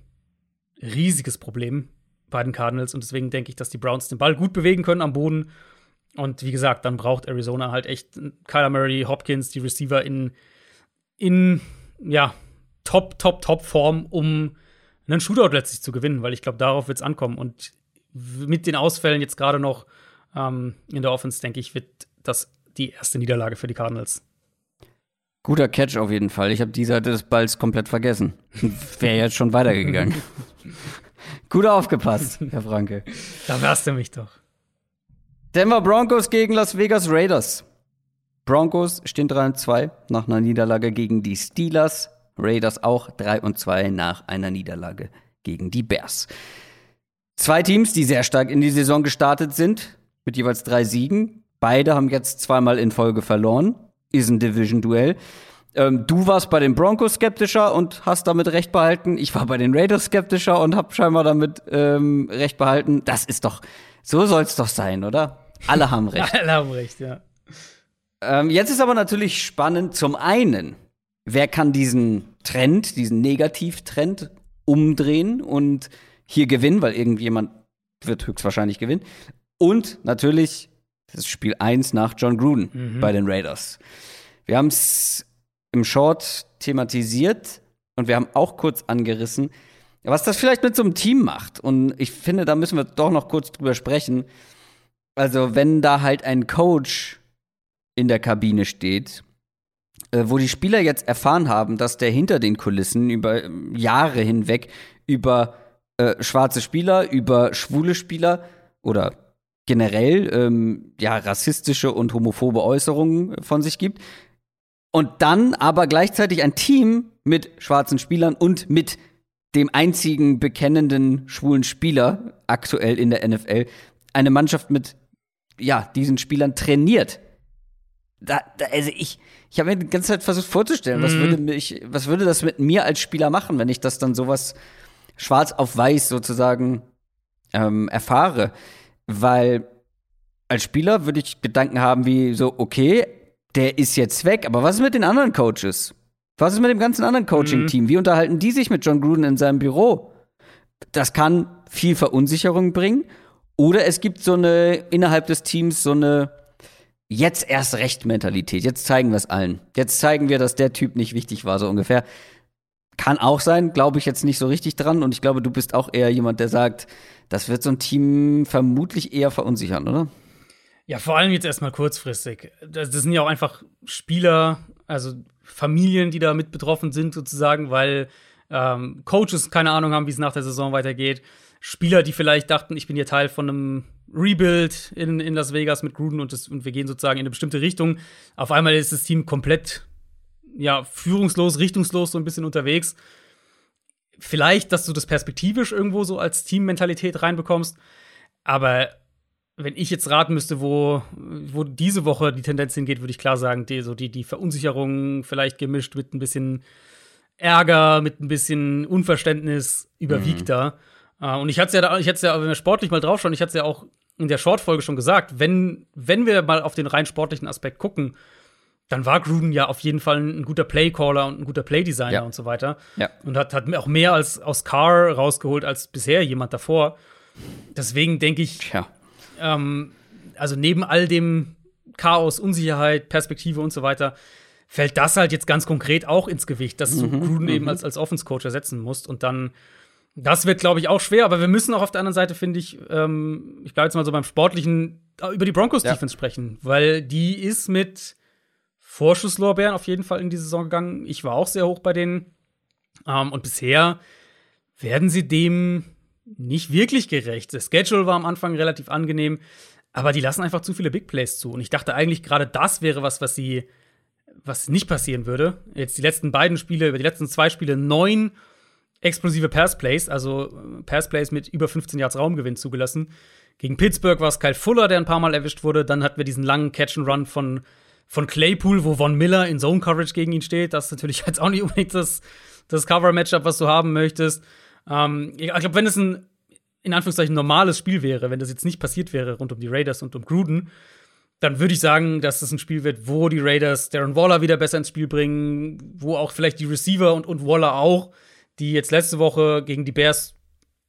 riesiges Problem bei den Cardinals. Und deswegen denke ich, dass die Browns den Ball gut bewegen können am Boden. Und wie gesagt, dann braucht Arizona halt echt Kyler Murray, Hopkins, die Receiver in, in ja, top, top, top Form, um einen Shootout letztlich zu gewinnen, weil ich glaube, darauf wird es ankommen. Und mit den Ausfällen jetzt gerade noch ähm, in der Offense, denke ich, wird das die erste Niederlage für die Cardinals. Guter Catch auf jeden Fall. Ich habe die Seite des Balls komplett vergessen. Wäre jetzt schon weitergegangen. Gut aufgepasst, Herr Franke. Da wärst du mich doch. Denver Broncos gegen Las Vegas Raiders. Broncos stehen 3 und 2 nach einer Niederlage gegen die Steelers. Raiders auch 3 und 2 nach einer Niederlage gegen die Bears. Zwei Teams, die sehr stark in die Saison gestartet sind, mit jeweils drei Siegen. Beide haben jetzt zweimal in Folge verloren. Ist ein Division-Duell. Ähm, du warst bei den Broncos skeptischer und hast damit recht behalten. Ich war bei den Raiders skeptischer und habe scheinbar damit ähm, recht behalten. Das ist doch, so soll es doch sein, oder? Alle haben recht. Alle haben recht, ja. Ähm, jetzt ist aber natürlich spannend, zum einen, wer kann diesen Trend, diesen Negativtrend umdrehen und hier gewinnen, weil irgendjemand wird höchstwahrscheinlich gewinnen. Und natürlich, das ist Spiel 1 nach John Gruden mhm. bei den Raiders. Wir haben es im Short thematisiert und wir haben auch kurz angerissen, was das vielleicht mit so einem Team macht. Und ich finde, da müssen wir doch noch kurz drüber sprechen. Also, wenn da halt ein Coach in der Kabine steht, äh, wo die Spieler jetzt erfahren haben, dass der hinter den Kulissen über Jahre hinweg über äh, schwarze Spieler, über schwule Spieler oder generell ähm, ja rassistische und homophobe Äußerungen von sich gibt. Und dann aber gleichzeitig ein Team mit schwarzen Spielern und mit dem einzigen bekennenden schwulen Spieler aktuell in der NFL eine Mannschaft mit ja diesen Spielern trainiert. Da, da, also ich, ich habe mir die ganze Zeit versucht vorzustellen, mhm. was würde mich, was würde das mit mir als Spieler machen, wenn ich das dann sowas schwarz auf weiß sozusagen ähm, erfahre. Weil als Spieler würde ich Gedanken haben wie so, okay, der ist jetzt weg, aber was ist mit den anderen Coaches? Was ist mit dem ganzen anderen Coaching-Team? Mhm. Wie unterhalten die sich mit John Gruden in seinem Büro? Das kann viel Verunsicherung bringen. Oder es gibt so eine innerhalb des Teams so eine jetzt erst recht Mentalität. Jetzt zeigen wir es allen. Jetzt zeigen wir, dass der Typ nicht wichtig war, so ungefähr. Kann auch sein, glaube ich jetzt nicht so richtig dran. Und ich glaube, du bist auch eher jemand, der sagt, das wird so ein Team vermutlich eher verunsichern, oder? Ja, vor allem jetzt erstmal kurzfristig. Das, sind ja auch einfach Spieler, also Familien, die da mit betroffen sind, sozusagen, weil ähm, Coaches keine Ahnung haben, wie es nach der Saison weitergeht. Spieler, die vielleicht dachten, ich bin hier Teil von einem Rebuild in, in Las Vegas mit Gruden und, das, und wir gehen sozusagen in eine bestimmte Richtung. Auf einmal ist das Team komplett ja, führungslos, richtungslos so ein bisschen unterwegs. Vielleicht, dass du das perspektivisch irgendwo so als Teammentalität reinbekommst. Aber wenn ich jetzt raten müsste, wo, wo diese Woche die Tendenz hingeht, würde ich klar sagen, die, so die, die Verunsicherung vielleicht gemischt mit ein bisschen Ärger, mit ein bisschen Unverständnis überwiegt mhm. da. Uh, und ich hatte es ja, da, ich hatte ja, wenn wir sportlich mal draufschauen, ich hatte es ja auch in der Short-Folge schon gesagt, wenn, wenn wir mal auf den rein sportlichen Aspekt gucken, dann war Gruden ja auf jeden Fall ein guter Playcaller und ein guter Playdesigner ja. und so weiter. Ja. Und hat, hat auch mehr als aus Carr rausgeholt als bisher jemand davor. Deswegen denke ich, ja. ähm, also neben all dem Chaos, Unsicherheit, Perspektive und so weiter, fällt das halt jetzt ganz konkret auch ins Gewicht, dass du mhm, Gruden eben mhm. als, als Offense-Coach ersetzen musst. Und dann, das wird, glaube ich, auch schwer. Aber wir müssen auch auf der anderen Seite, finde ich, ähm, ich bleibe jetzt mal so beim Sportlichen, über die Broncos-Defense ja. sprechen. Weil die ist mit Vorschusslorbeeren auf jeden Fall in die Saison gegangen. Ich war auch sehr hoch bei denen. Ähm, und bisher werden sie dem nicht wirklich gerecht. Das Schedule war am Anfang relativ angenehm, aber die lassen einfach zu viele Big Plays zu. Und ich dachte eigentlich gerade das wäre was, was sie, was nicht passieren würde. Jetzt die letzten beiden Spiele, über die letzten zwei Spiele neun explosive Pass Plays, also äh, Pass Plays mit über 15 Yards Raumgewinn zugelassen. Gegen Pittsburgh war es Kyle Fuller, der ein paar Mal erwischt wurde. Dann hatten wir diesen langen Catch and Run von von Claypool, wo Von Miller in Zone Coverage gegen ihn steht. Das ist natürlich jetzt auch nicht unbedingt das, das Cover-Matchup, was du haben möchtest. Ähm, ich glaube, wenn es ein in Anführungszeichen normales Spiel wäre, wenn das jetzt nicht passiert wäre rund um die Raiders und um Gruden, dann würde ich sagen, dass das ein Spiel wird, wo die Raiders Darren Waller wieder besser ins Spiel bringen, wo auch vielleicht die Receiver und, und Waller auch, die jetzt letzte Woche gegen die Bears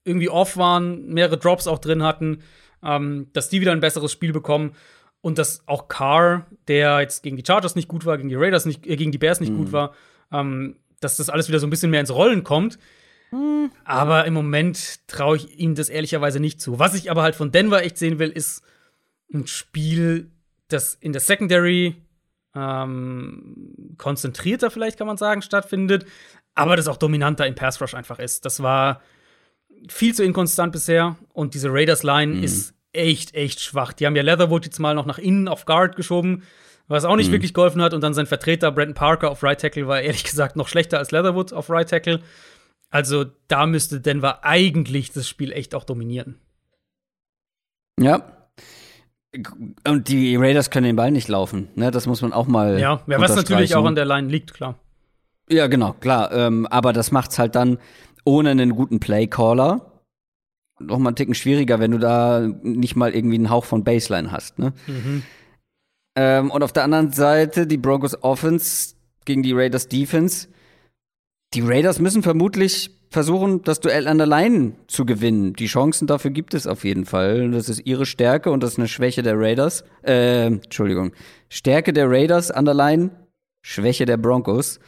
irgendwie off waren, mehrere Drops auch drin hatten, ähm, dass die wieder ein besseres Spiel bekommen. Und dass auch Carr, der jetzt gegen die Chargers nicht gut war, gegen die Raiders nicht, äh, gegen die Bears nicht mhm. gut war, ähm, dass das alles wieder so ein bisschen mehr ins Rollen kommt. Mhm. Aber im Moment traue ich ihm das ehrlicherweise nicht zu. Was ich aber halt von Denver echt sehen will, ist ein Spiel, das in der Secondary ähm, konzentrierter, vielleicht kann man sagen, stattfindet, aber das auch dominanter im Pass Rush einfach ist. Das war viel zu inkonstant bisher und diese Raiders Line mhm. ist echt, echt schwach. Die haben ja Leatherwood jetzt mal noch nach innen auf Guard geschoben, was auch nicht mhm. wirklich geholfen hat. Und dann sein Vertreter Brandon Parker auf Right Tackle war ehrlich gesagt noch schlechter als Leatherwood auf Right Tackle. Also da müsste Denver eigentlich das Spiel echt auch dominieren. Ja. Und die Raiders können den Ball nicht laufen. Ne? Das muss man auch mal. Ja, ja was natürlich auch an der Line liegt, klar. Ja, genau, klar. Ähm, aber das macht's halt dann ohne einen guten Playcaller noch mal einen Ticken schwieriger, wenn du da nicht mal irgendwie einen Hauch von Baseline hast. Ne? Mhm. Ähm, und auf der anderen Seite die Broncos Offense gegen die Raiders Defense. Die Raiders müssen vermutlich versuchen, das Duell an der Line zu gewinnen. Die Chancen dafür gibt es auf jeden Fall. Das ist ihre Stärke und das ist eine Schwäche der Raiders. Äh, Entschuldigung. Stärke der Raiders an der Line, Schwäche der Broncos.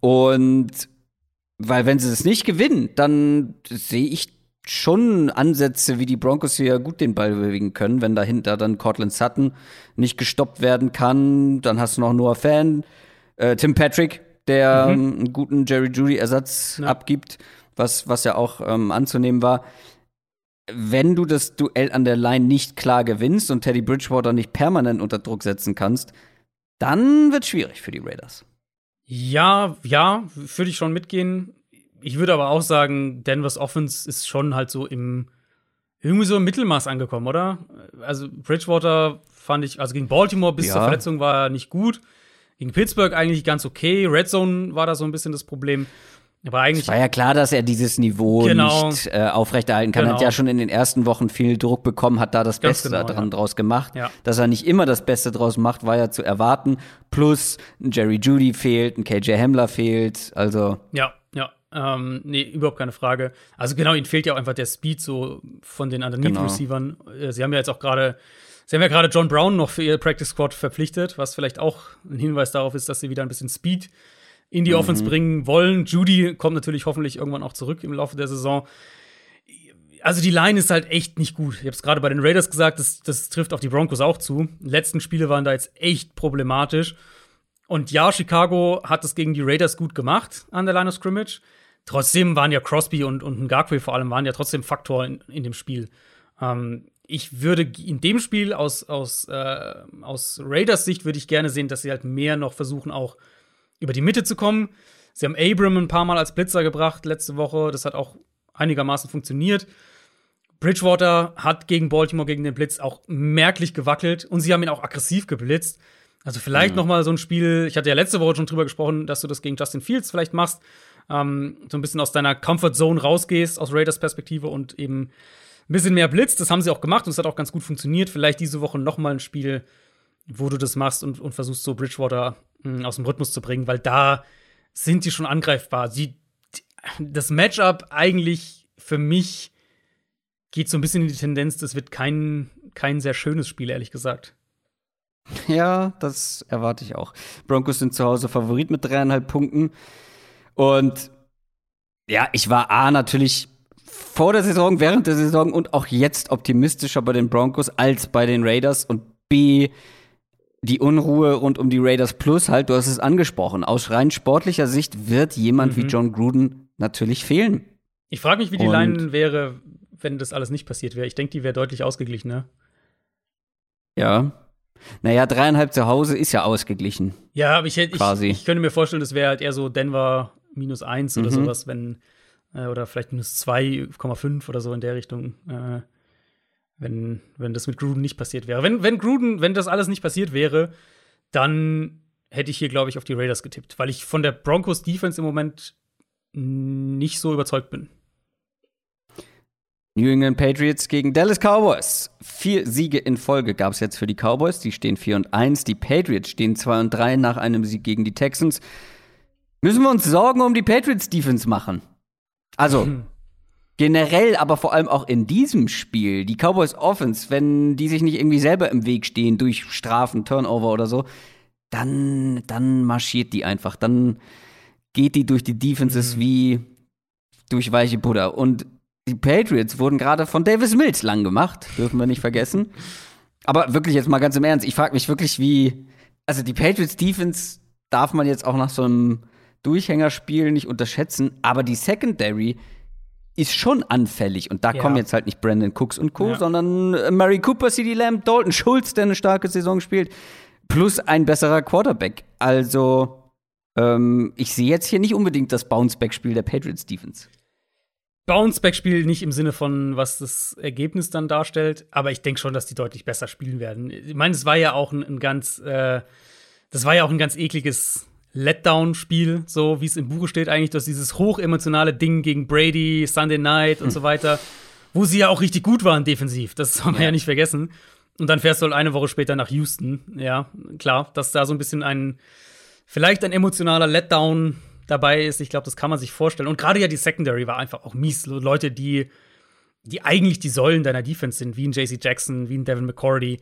Und weil wenn sie das nicht gewinnen, dann sehe ich schon Ansätze, wie die Broncos hier gut den Ball bewegen können. Wenn dahinter dann Cortland Sutton nicht gestoppt werden kann, dann hast du noch Noah Fan, äh, Tim Patrick, der mhm. Ähm, einen guten Jerry Judy-Ersatz ja. abgibt, was, was ja auch ähm, anzunehmen war. Wenn du das Duell an der Line nicht klar gewinnst und Teddy Bridgewater nicht permanent unter Druck setzen kannst, dann wird es schwierig für die Raiders. Ja, ja, würde ich schon mitgehen ich würde aber auch sagen, Denvers Offense ist schon halt so im irgendwie so im Mittelmaß angekommen, oder? Also Bridgewater fand ich, also gegen Baltimore bis ja. zur Verletzung war er nicht gut. Gegen Pittsburgh eigentlich ganz okay. Red Zone war da so ein bisschen das Problem. Aber eigentlich. Es war ja klar, dass er dieses Niveau genau. nicht äh, aufrechterhalten kann. Genau. Hat ja schon in den ersten Wochen viel Druck bekommen, hat da das Ganz Beste genau, dran ja. draus gemacht. Ja. Dass er nicht immer das Beste draus macht, war ja zu erwarten. Plus ein Jerry Judy fehlt, ein KJ Hamler fehlt. Also. Ja, ja. Ähm, nee, überhaupt keine Frage. Also genau, ihnen fehlt ja auch einfach der Speed so von den Underneath-Receivern. Genau. Äh, sie haben ja jetzt auch gerade, sie haben ja gerade John Brown noch für ihr Practice Squad verpflichtet, was vielleicht auch ein Hinweis darauf ist, dass sie wieder ein bisschen Speed in die mhm. Offense bringen wollen. Judy kommt natürlich hoffentlich irgendwann auch zurück im Laufe der Saison. Also die Line ist halt echt nicht gut. Ich habe es gerade bei den Raiders gesagt, das, das trifft auf die Broncos auch zu. Die letzten Spiele waren da jetzt echt problematisch. Und ja, Chicago hat es gegen die Raiders gut gemacht an der Line of Scrimmage. Trotzdem waren ja Crosby und, und Ngakwe vor allem waren ja trotzdem Faktor in, in dem Spiel. Ähm, ich würde in dem Spiel aus, aus, äh, aus Raiders Sicht würde ich gerne sehen, dass sie halt mehr noch versuchen, auch über die Mitte zu kommen. Sie haben Abram ein paar Mal als Blitzer gebracht letzte Woche. Das hat auch einigermaßen funktioniert. Bridgewater hat gegen Baltimore, gegen den Blitz auch merklich gewackelt und sie haben ihn auch aggressiv geblitzt. Also vielleicht mhm. noch mal so ein Spiel. Ich hatte ja letzte Woche schon drüber gesprochen, dass du das gegen Justin Fields vielleicht machst, ähm, so ein bisschen aus deiner Comfort Zone rausgehst aus Raiders Perspektive und eben ein bisschen mehr blitzt. Das haben sie auch gemacht und es hat auch ganz gut funktioniert. Vielleicht diese Woche noch mal ein Spiel, wo du das machst und, und versuchst so Bridgewater aus dem Rhythmus zu bringen, weil da sind die schon angreifbar. Sie, das Matchup eigentlich für mich geht so ein bisschen in die Tendenz, das wird kein, kein sehr schönes Spiel, ehrlich gesagt. Ja, das erwarte ich auch. Broncos sind zu Hause Favorit mit dreieinhalb Punkten. Und ja, ich war A natürlich vor der Saison, während der Saison und auch jetzt optimistischer bei den Broncos als bei den Raiders. Und B, die Unruhe rund um die Raiders Plus halt, du hast es angesprochen. Aus rein sportlicher Sicht wird jemand mhm. wie John Gruden natürlich fehlen. Ich frage mich, wie die und Line wäre, wenn das alles nicht passiert wäre. Ich denke, die wäre deutlich ausgeglichener. Ja. Naja, dreieinhalb zu Hause ist ja ausgeglichen. Ja, aber ich, hätte, ich, ich könnte mir vorstellen, das wäre halt eher so Denver minus eins mhm. oder sowas, wenn, äh, oder vielleicht minus 2,5 oder so in der Richtung. Äh, wenn, wenn das mit Gruden nicht passiert wäre. Wenn, wenn Gruden, wenn das alles nicht passiert wäre, dann hätte ich hier, glaube ich, auf die Raiders getippt, weil ich von der Broncos Defense im Moment nicht so überzeugt bin. New England Patriots gegen Dallas Cowboys. Vier Siege in Folge gab es jetzt für die Cowboys. Die stehen 4 und 1. Die Patriots stehen 2 und 3 nach einem Sieg gegen die Texans. Müssen wir uns Sorgen um die Patriots Defense machen? Also, hm. generell, aber vor allem auch in diesem Spiel, die Cowboys Offense, wenn die sich nicht irgendwie selber im Weg stehen durch Strafen, Turnover oder so, dann, dann marschiert die einfach. Dann geht die durch die Defenses mhm. wie durch weiche Butter. Und die Patriots wurden gerade von Davis Mills lang gemacht, dürfen wir nicht vergessen. Aber wirklich jetzt mal ganz im Ernst, ich frage mich wirklich, wie. Also die Patriots Defense darf man jetzt auch nach so einem Durchhängerspiel nicht unterschätzen, aber die Secondary ist schon anfällig. Und da ja. kommen jetzt halt nicht Brandon Cooks und Co., ja. sondern äh, Murray Cooper, CD Lamb, Dalton Schultz, der eine starke Saison spielt, plus ein besserer Quarterback. Also, ähm, ich sehe jetzt hier nicht unbedingt das Bounceback-Spiel der Patriots Defense. Bounceback-Spiel nicht im Sinne von, was das Ergebnis dann darstellt, aber ich denke schon, dass die deutlich besser spielen werden. Ich meine, es war ja auch ein, ein ganz, äh, das war ja auch ein ganz ekliges Letdown-Spiel, so wie es im Buche steht, eigentlich, dass dieses hochemotionale Ding gegen Brady, Sunday Night und so weiter, wo sie ja auch richtig gut waren defensiv. Das soll man ja. ja nicht vergessen. Und dann fährst du halt eine Woche später nach Houston. Ja, klar, dass da so ein bisschen ein, vielleicht ein emotionaler Letdown dabei ist. Ich glaube, das kann man sich vorstellen. Und gerade ja die Secondary war einfach auch mies. Leute, die, die eigentlich die Säulen deiner Defense sind, wie ein JC Jackson, wie ein Devin McCordy.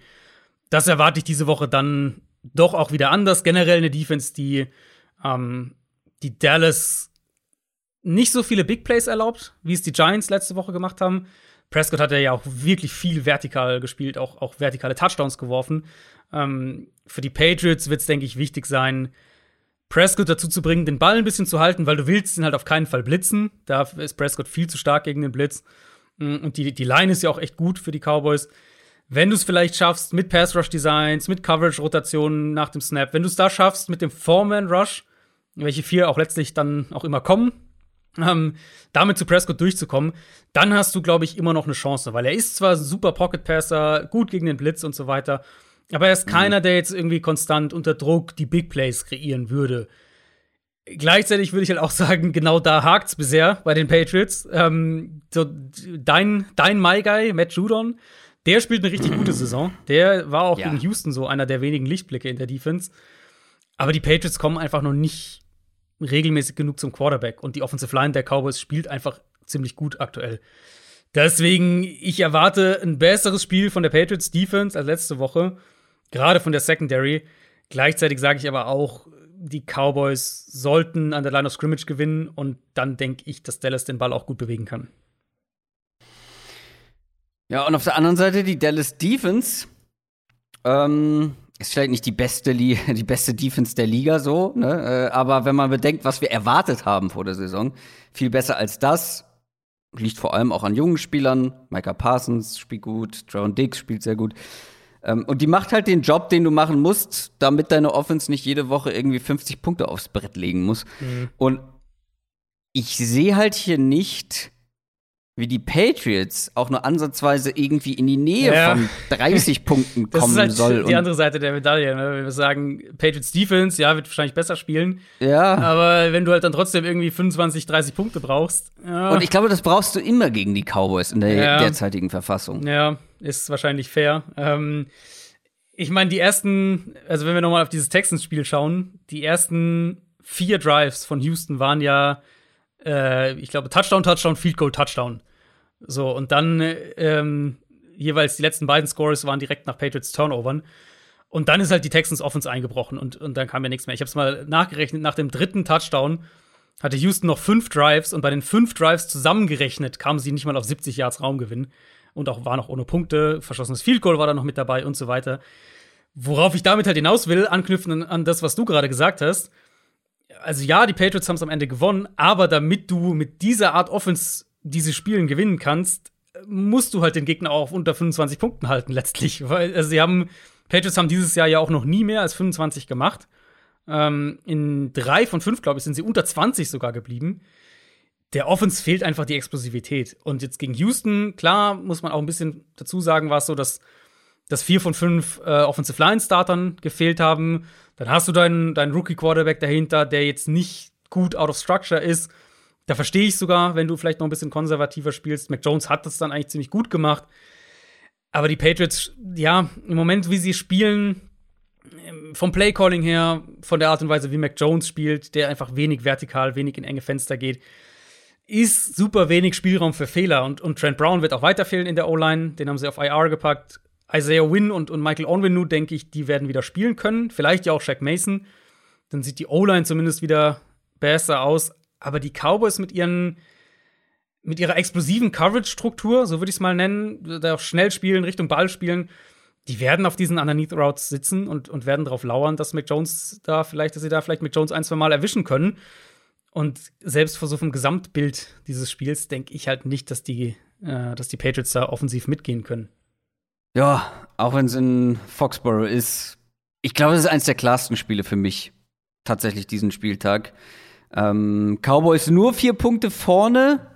Das erwarte ich diese Woche dann doch auch wieder anders. Generell eine Defense, die, ähm, die Dallas nicht so viele Big Plays erlaubt, wie es die Giants letzte Woche gemacht haben. Prescott hat ja auch wirklich viel vertikal gespielt, auch, auch vertikale Touchdowns geworfen. Ähm, für die Patriots wird es, denke ich, wichtig sein, Prescott dazu zu bringen, den Ball ein bisschen zu halten, weil du willst ihn halt auf keinen Fall blitzen. Da ist Prescott viel zu stark gegen den Blitz. Mm, und die, die Line ist ja auch echt gut für die Cowboys. Wenn du es vielleicht schaffst mit Pass-Rush-Designs, mit Coverage-Rotationen nach dem Snap, wenn du es da schaffst mit dem Foreman-Rush, welche vier auch letztlich dann auch immer kommen, ähm, damit zu Prescott durchzukommen, dann hast du, glaube ich, immer noch eine Chance, weil er ist zwar ein super Pocket-Passer, gut gegen den Blitz und so weiter, aber er ist mhm. keiner, der jetzt irgendwie konstant unter Druck die Big Plays kreieren würde. Gleichzeitig würde ich halt auch sagen, genau da hakt's bisher bei den Patriots. Ähm, so dein, dein My Guy, Matt Judon, der spielt eine richtig gute Saison. Der war auch ja. gegen Houston so einer der wenigen Lichtblicke in der Defense. Aber die Patriots kommen einfach noch nicht regelmäßig genug zum Quarterback. Und die Offensive Line der Cowboys spielt einfach ziemlich gut aktuell. Deswegen, ich erwarte ein besseres Spiel von der Patriots Defense als letzte Woche. Gerade von der Secondary. Gleichzeitig sage ich aber auch, die Cowboys sollten an der Line of Scrimmage gewinnen. Und dann denke ich, dass Dallas den Ball auch gut bewegen kann. Ja, und auf der anderen Seite die Dallas Defense. Ähm, ist vielleicht nicht die beste, die beste Defense der Liga so, ne? Äh, aber wenn man bedenkt, was wir erwartet haben vor der Saison, viel besser als das. Liegt vor allem auch an jungen Spielern. Micah Parsons spielt gut, Trevor Diggs spielt sehr gut. Ähm, und die macht halt den Job, den du machen musst, damit deine Offense nicht jede Woche irgendwie 50 Punkte aufs Brett legen muss. Mhm. Und ich sehe halt hier nicht wie die Patriots auch nur ansatzweise irgendwie in die Nähe ja. von 30 Punkten kommen das ist halt soll. Die andere Seite der Medaille. Ne? Wir sagen, Patriots Defense, ja, wird wahrscheinlich besser spielen. Ja. Aber wenn du halt dann trotzdem irgendwie 25, 30 Punkte brauchst. Ja. Und ich glaube, das brauchst du immer gegen die Cowboys in der ja. derzeitigen Verfassung. Ja, ist wahrscheinlich fair. Ähm, ich meine, die ersten, also wenn wir nochmal auf dieses Texans-Spiel schauen, die ersten vier Drives von Houston waren ja äh, ich glaube, Touchdown, Touchdown, Field Goal, Touchdown. So, und dann ähm, jeweils die letzten beiden Scores waren direkt nach Patriots Turnovern. Und dann ist halt die Texans Offense eingebrochen und, und dann kam ja nichts mehr. Ich habe es mal nachgerechnet, nach dem dritten Touchdown hatte Houston noch fünf Drives und bei den fünf Drives zusammengerechnet kamen sie nicht mal auf 70 Yards Raumgewinn und auch war noch ohne Punkte, verschossenes Field Goal war da noch mit dabei und so weiter. Worauf ich damit halt hinaus will, anknüpfen an das, was du gerade gesagt hast, also ja, die Patriots haben es am Ende gewonnen, aber damit du mit dieser Art Offense diese Spielen gewinnen kannst, musst du halt den Gegner auch auf unter 25 Punkten halten, letztlich. Weil, also sie haben, Patriots haben dieses Jahr ja auch noch nie mehr als 25 gemacht. Ähm, in drei von fünf, glaube ich, sind sie unter 20 sogar geblieben. Der Offense fehlt einfach die Explosivität. Und jetzt gegen Houston, klar, muss man auch ein bisschen dazu sagen, war es so, dass, dass vier von fünf äh, Offensive Line Startern gefehlt haben. Dann hast du deinen, deinen Rookie-Quarterback dahinter, der jetzt nicht gut out of structure ist. Da verstehe ich sogar, wenn du vielleicht noch ein bisschen konservativer spielst. Mac Jones hat das dann eigentlich ziemlich gut gemacht. Aber die Patriots, ja, im Moment, wie sie spielen, ähm, vom Playcalling her, von der Art und Weise, wie Mac Jones spielt, der einfach wenig vertikal, wenig in enge Fenster geht. ist super wenig Spielraum für Fehler. Und, und Trent Brown wird auch weiter fehlen in der O-Line. Den haben sie auf IR gepackt. Isaiah Wynn und, und Michael Onwenu, denke ich, die werden wieder spielen können. Vielleicht ja auch Shaq Mason. Dann sieht die O-Line zumindest wieder besser aus. Aber die Cowboys mit ihren mit ihrer explosiven Coverage-Struktur, so würde ich es mal nennen, da auch schnell spielen, Richtung Ball spielen, die werden auf diesen Underneath Routes sitzen und, und werden darauf lauern, dass Mac Jones da vielleicht, dass sie da vielleicht Mac Jones ein, zwei Mal erwischen können. Und selbst vor so einem Gesamtbild dieses Spiels denke ich halt nicht, dass die, äh, dass die Patriots da offensiv mitgehen können. Ja, auch wenn es in Foxborough ist. Ich glaube, es ist eines der klarsten Spiele für mich. Tatsächlich diesen Spieltag. Ähm, Cowboys nur vier Punkte vorne.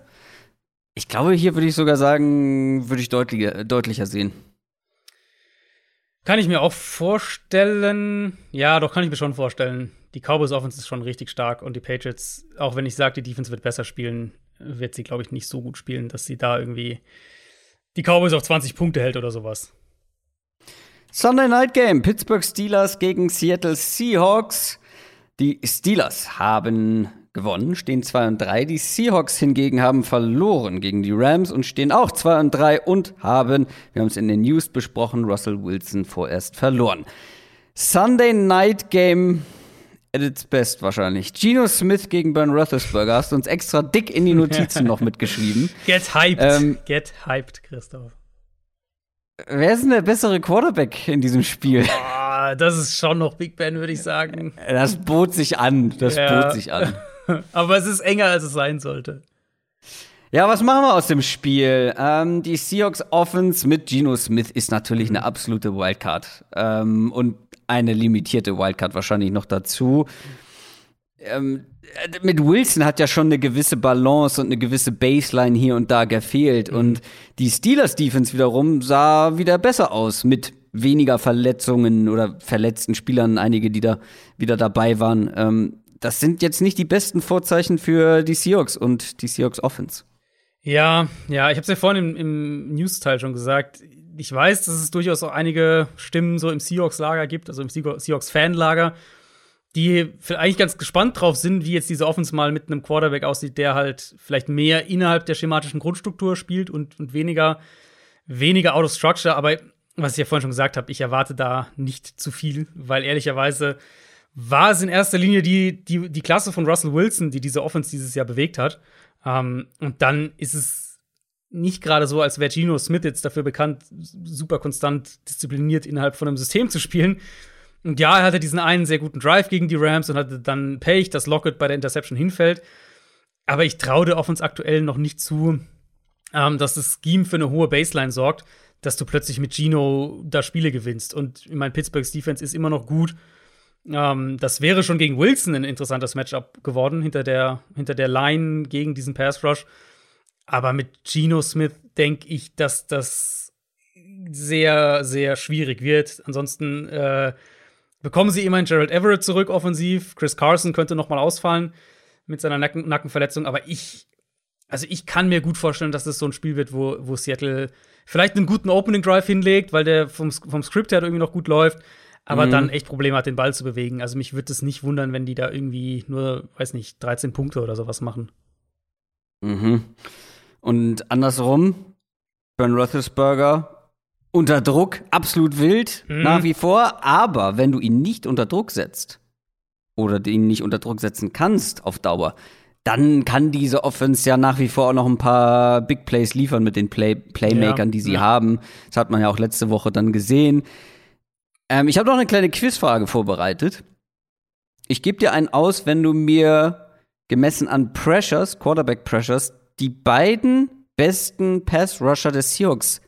Ich glaube, hier würde ich sogar sagen, würde ich deutlicher, deutlicher sehen. Kann ich mir auch vorstellen. Ja, doch, kann ich mir schon vorstellen die Cowboys Offense ist schon richtig stark und die Patriots, auch wenn ich sage, die Defense wird besser spielen, wird sie, glaube ich, nicht so gut spielen, dass sie da irgendwie die Cowboys auf 20 Punkte hält oder sowas. Sunday Night Game, Pittsburgh Steelers gegen Seattle Seahawks. Die Steelers haben gewonnen, stehen 2 und 3. Die Seahawks hingegen haben verloren gegen die Rams und stehen auch 2 und 3 und haben, wir haben es in den News besprochen, Russell Wilson vorerst verloren. Sunday Night Game at its best wahrscheinlich. Geno Smith gegen Ben Roethlisberger hast du uns extra dick in die Notizen noch mitgeschrieben. Get hyped. Ähm, Get hyped, Christoph. Wer ist denn der bessere Quarterback in diesem Spiel? Oh, das ist schon noch Big Ben, würde ich sagen. Das bot sich an. Das ja. bot sich an. Aber es ist enger, als es sein sollte. Ja, was machen wir aus dem Spiel? Ähm, die Seahawks Offense mit Geno Smith ist natürlich eine absolute Wildcard. Ähm, und eine limitierte Wildcard wahrscheinlich noch dazu. Ähm, mit Wilson hat ja schon eine gewisse Balance und eine gewisse Baseline hier und da gefehlt. Mhm. Und die Steelers Defense wiederum sah wieder besser aus mit weniger Verletzungen oder verletzten Spielern, einige, die da wieder dabei waren. Ähm, das sind jetzt nicht die besten Vorzeichen für die Seahawks und die Seahawks Offense. Ja, ja, ich habe es ja vorhin im, im News-Teil schon gesagt ich weiß, dass es durchaus auch einige Stimmen so im Seahawks-Lager gibt, also im Seahawks-Fan-Lager, die eigentlich ganz gespannt drauf sind, wie jetzt diese Offense mal mit einem Quarterback aussieht, der halt vielleicht mehr innerhalb der schematischen Grundstruktur spielt und, und weniger, weniger out of structure. Aber was ich ja vorhin schon gesagt habe, ich erwarte da nicht zu viel, weil ehrlicherweise war es in erster Linie die, die, die Klasse von Russell Wilson, die diese Offense dieses Jahr bewegt hat. Um, und dann ist es nicht gerade so, als wäre Gino Smith jetzt dafür bekannt, super konstant diszipliniert innerhalb von einem System zu spielen. Und ja, er hatte diesen einen sehr guten Drive gegen die Rams und hatte dann Pech, dass Lockett bei der Interception hinfällt. Aber ich traue der Offense aktuell noch nicht zu, ähm, dass das Scheme für eine hohe Baseline sorgt, dass du plötzlich mit Gino da Spiele gewinnst. Und ich meine, Pittsburghs Defense ist immer noch gut. Ähm, das wäre schon gegen Wilson ein interessantes Matchup geworden, hinter der, hinter der Line gegen diesen Pass Rush. Aber mit Geno Smith denke ich, dass das sehr, sehr schwierig wird. Ansonsten äh, bekommen sie immerhin Gerald Everett zurück offensiv. Chris Carson könnte noch mal ausfallen mit seiner Nacken Nackenverletzung. Aber ich, also ich kann mir gut vorstellen, dass das so ein Spiel wird, wo, wo Seattle vielleicht einen guten Opening Drive hinlegt, weil der vom, vom Skript her irgendwie noch gut läuft. Aber mhm. dann echt Probleme hat, den Ball zu bewegen. Also mich würde es nicht wundern, wenn die da irgendwie nur, weiß nicht, 13 Punkte oder sowas machen. Mhm. Und andersrum, Ben Roethlisberger unter Druck, absolut wild, mhm. nach wie vor. Aber wenn du ihn nicht unter Druck setzt oder ihn nicht unter Druck setzen kannst auf Dauer, dann kann diese Offense ja nach wie vor auch noch ein paar Big Plays liefern mit den Play Playmakern, ja. die sie ja. haben. Das hat man ja auch letzte Woche dann gesehen. Ähm, ich habe noch eine kleine Quizfrage vorbereitet. Ich gebe dir einen aus, wenn du mir gemessen an Pressures, Quarterback Pressures, die beiden besten Pass-Rusher des Seahawks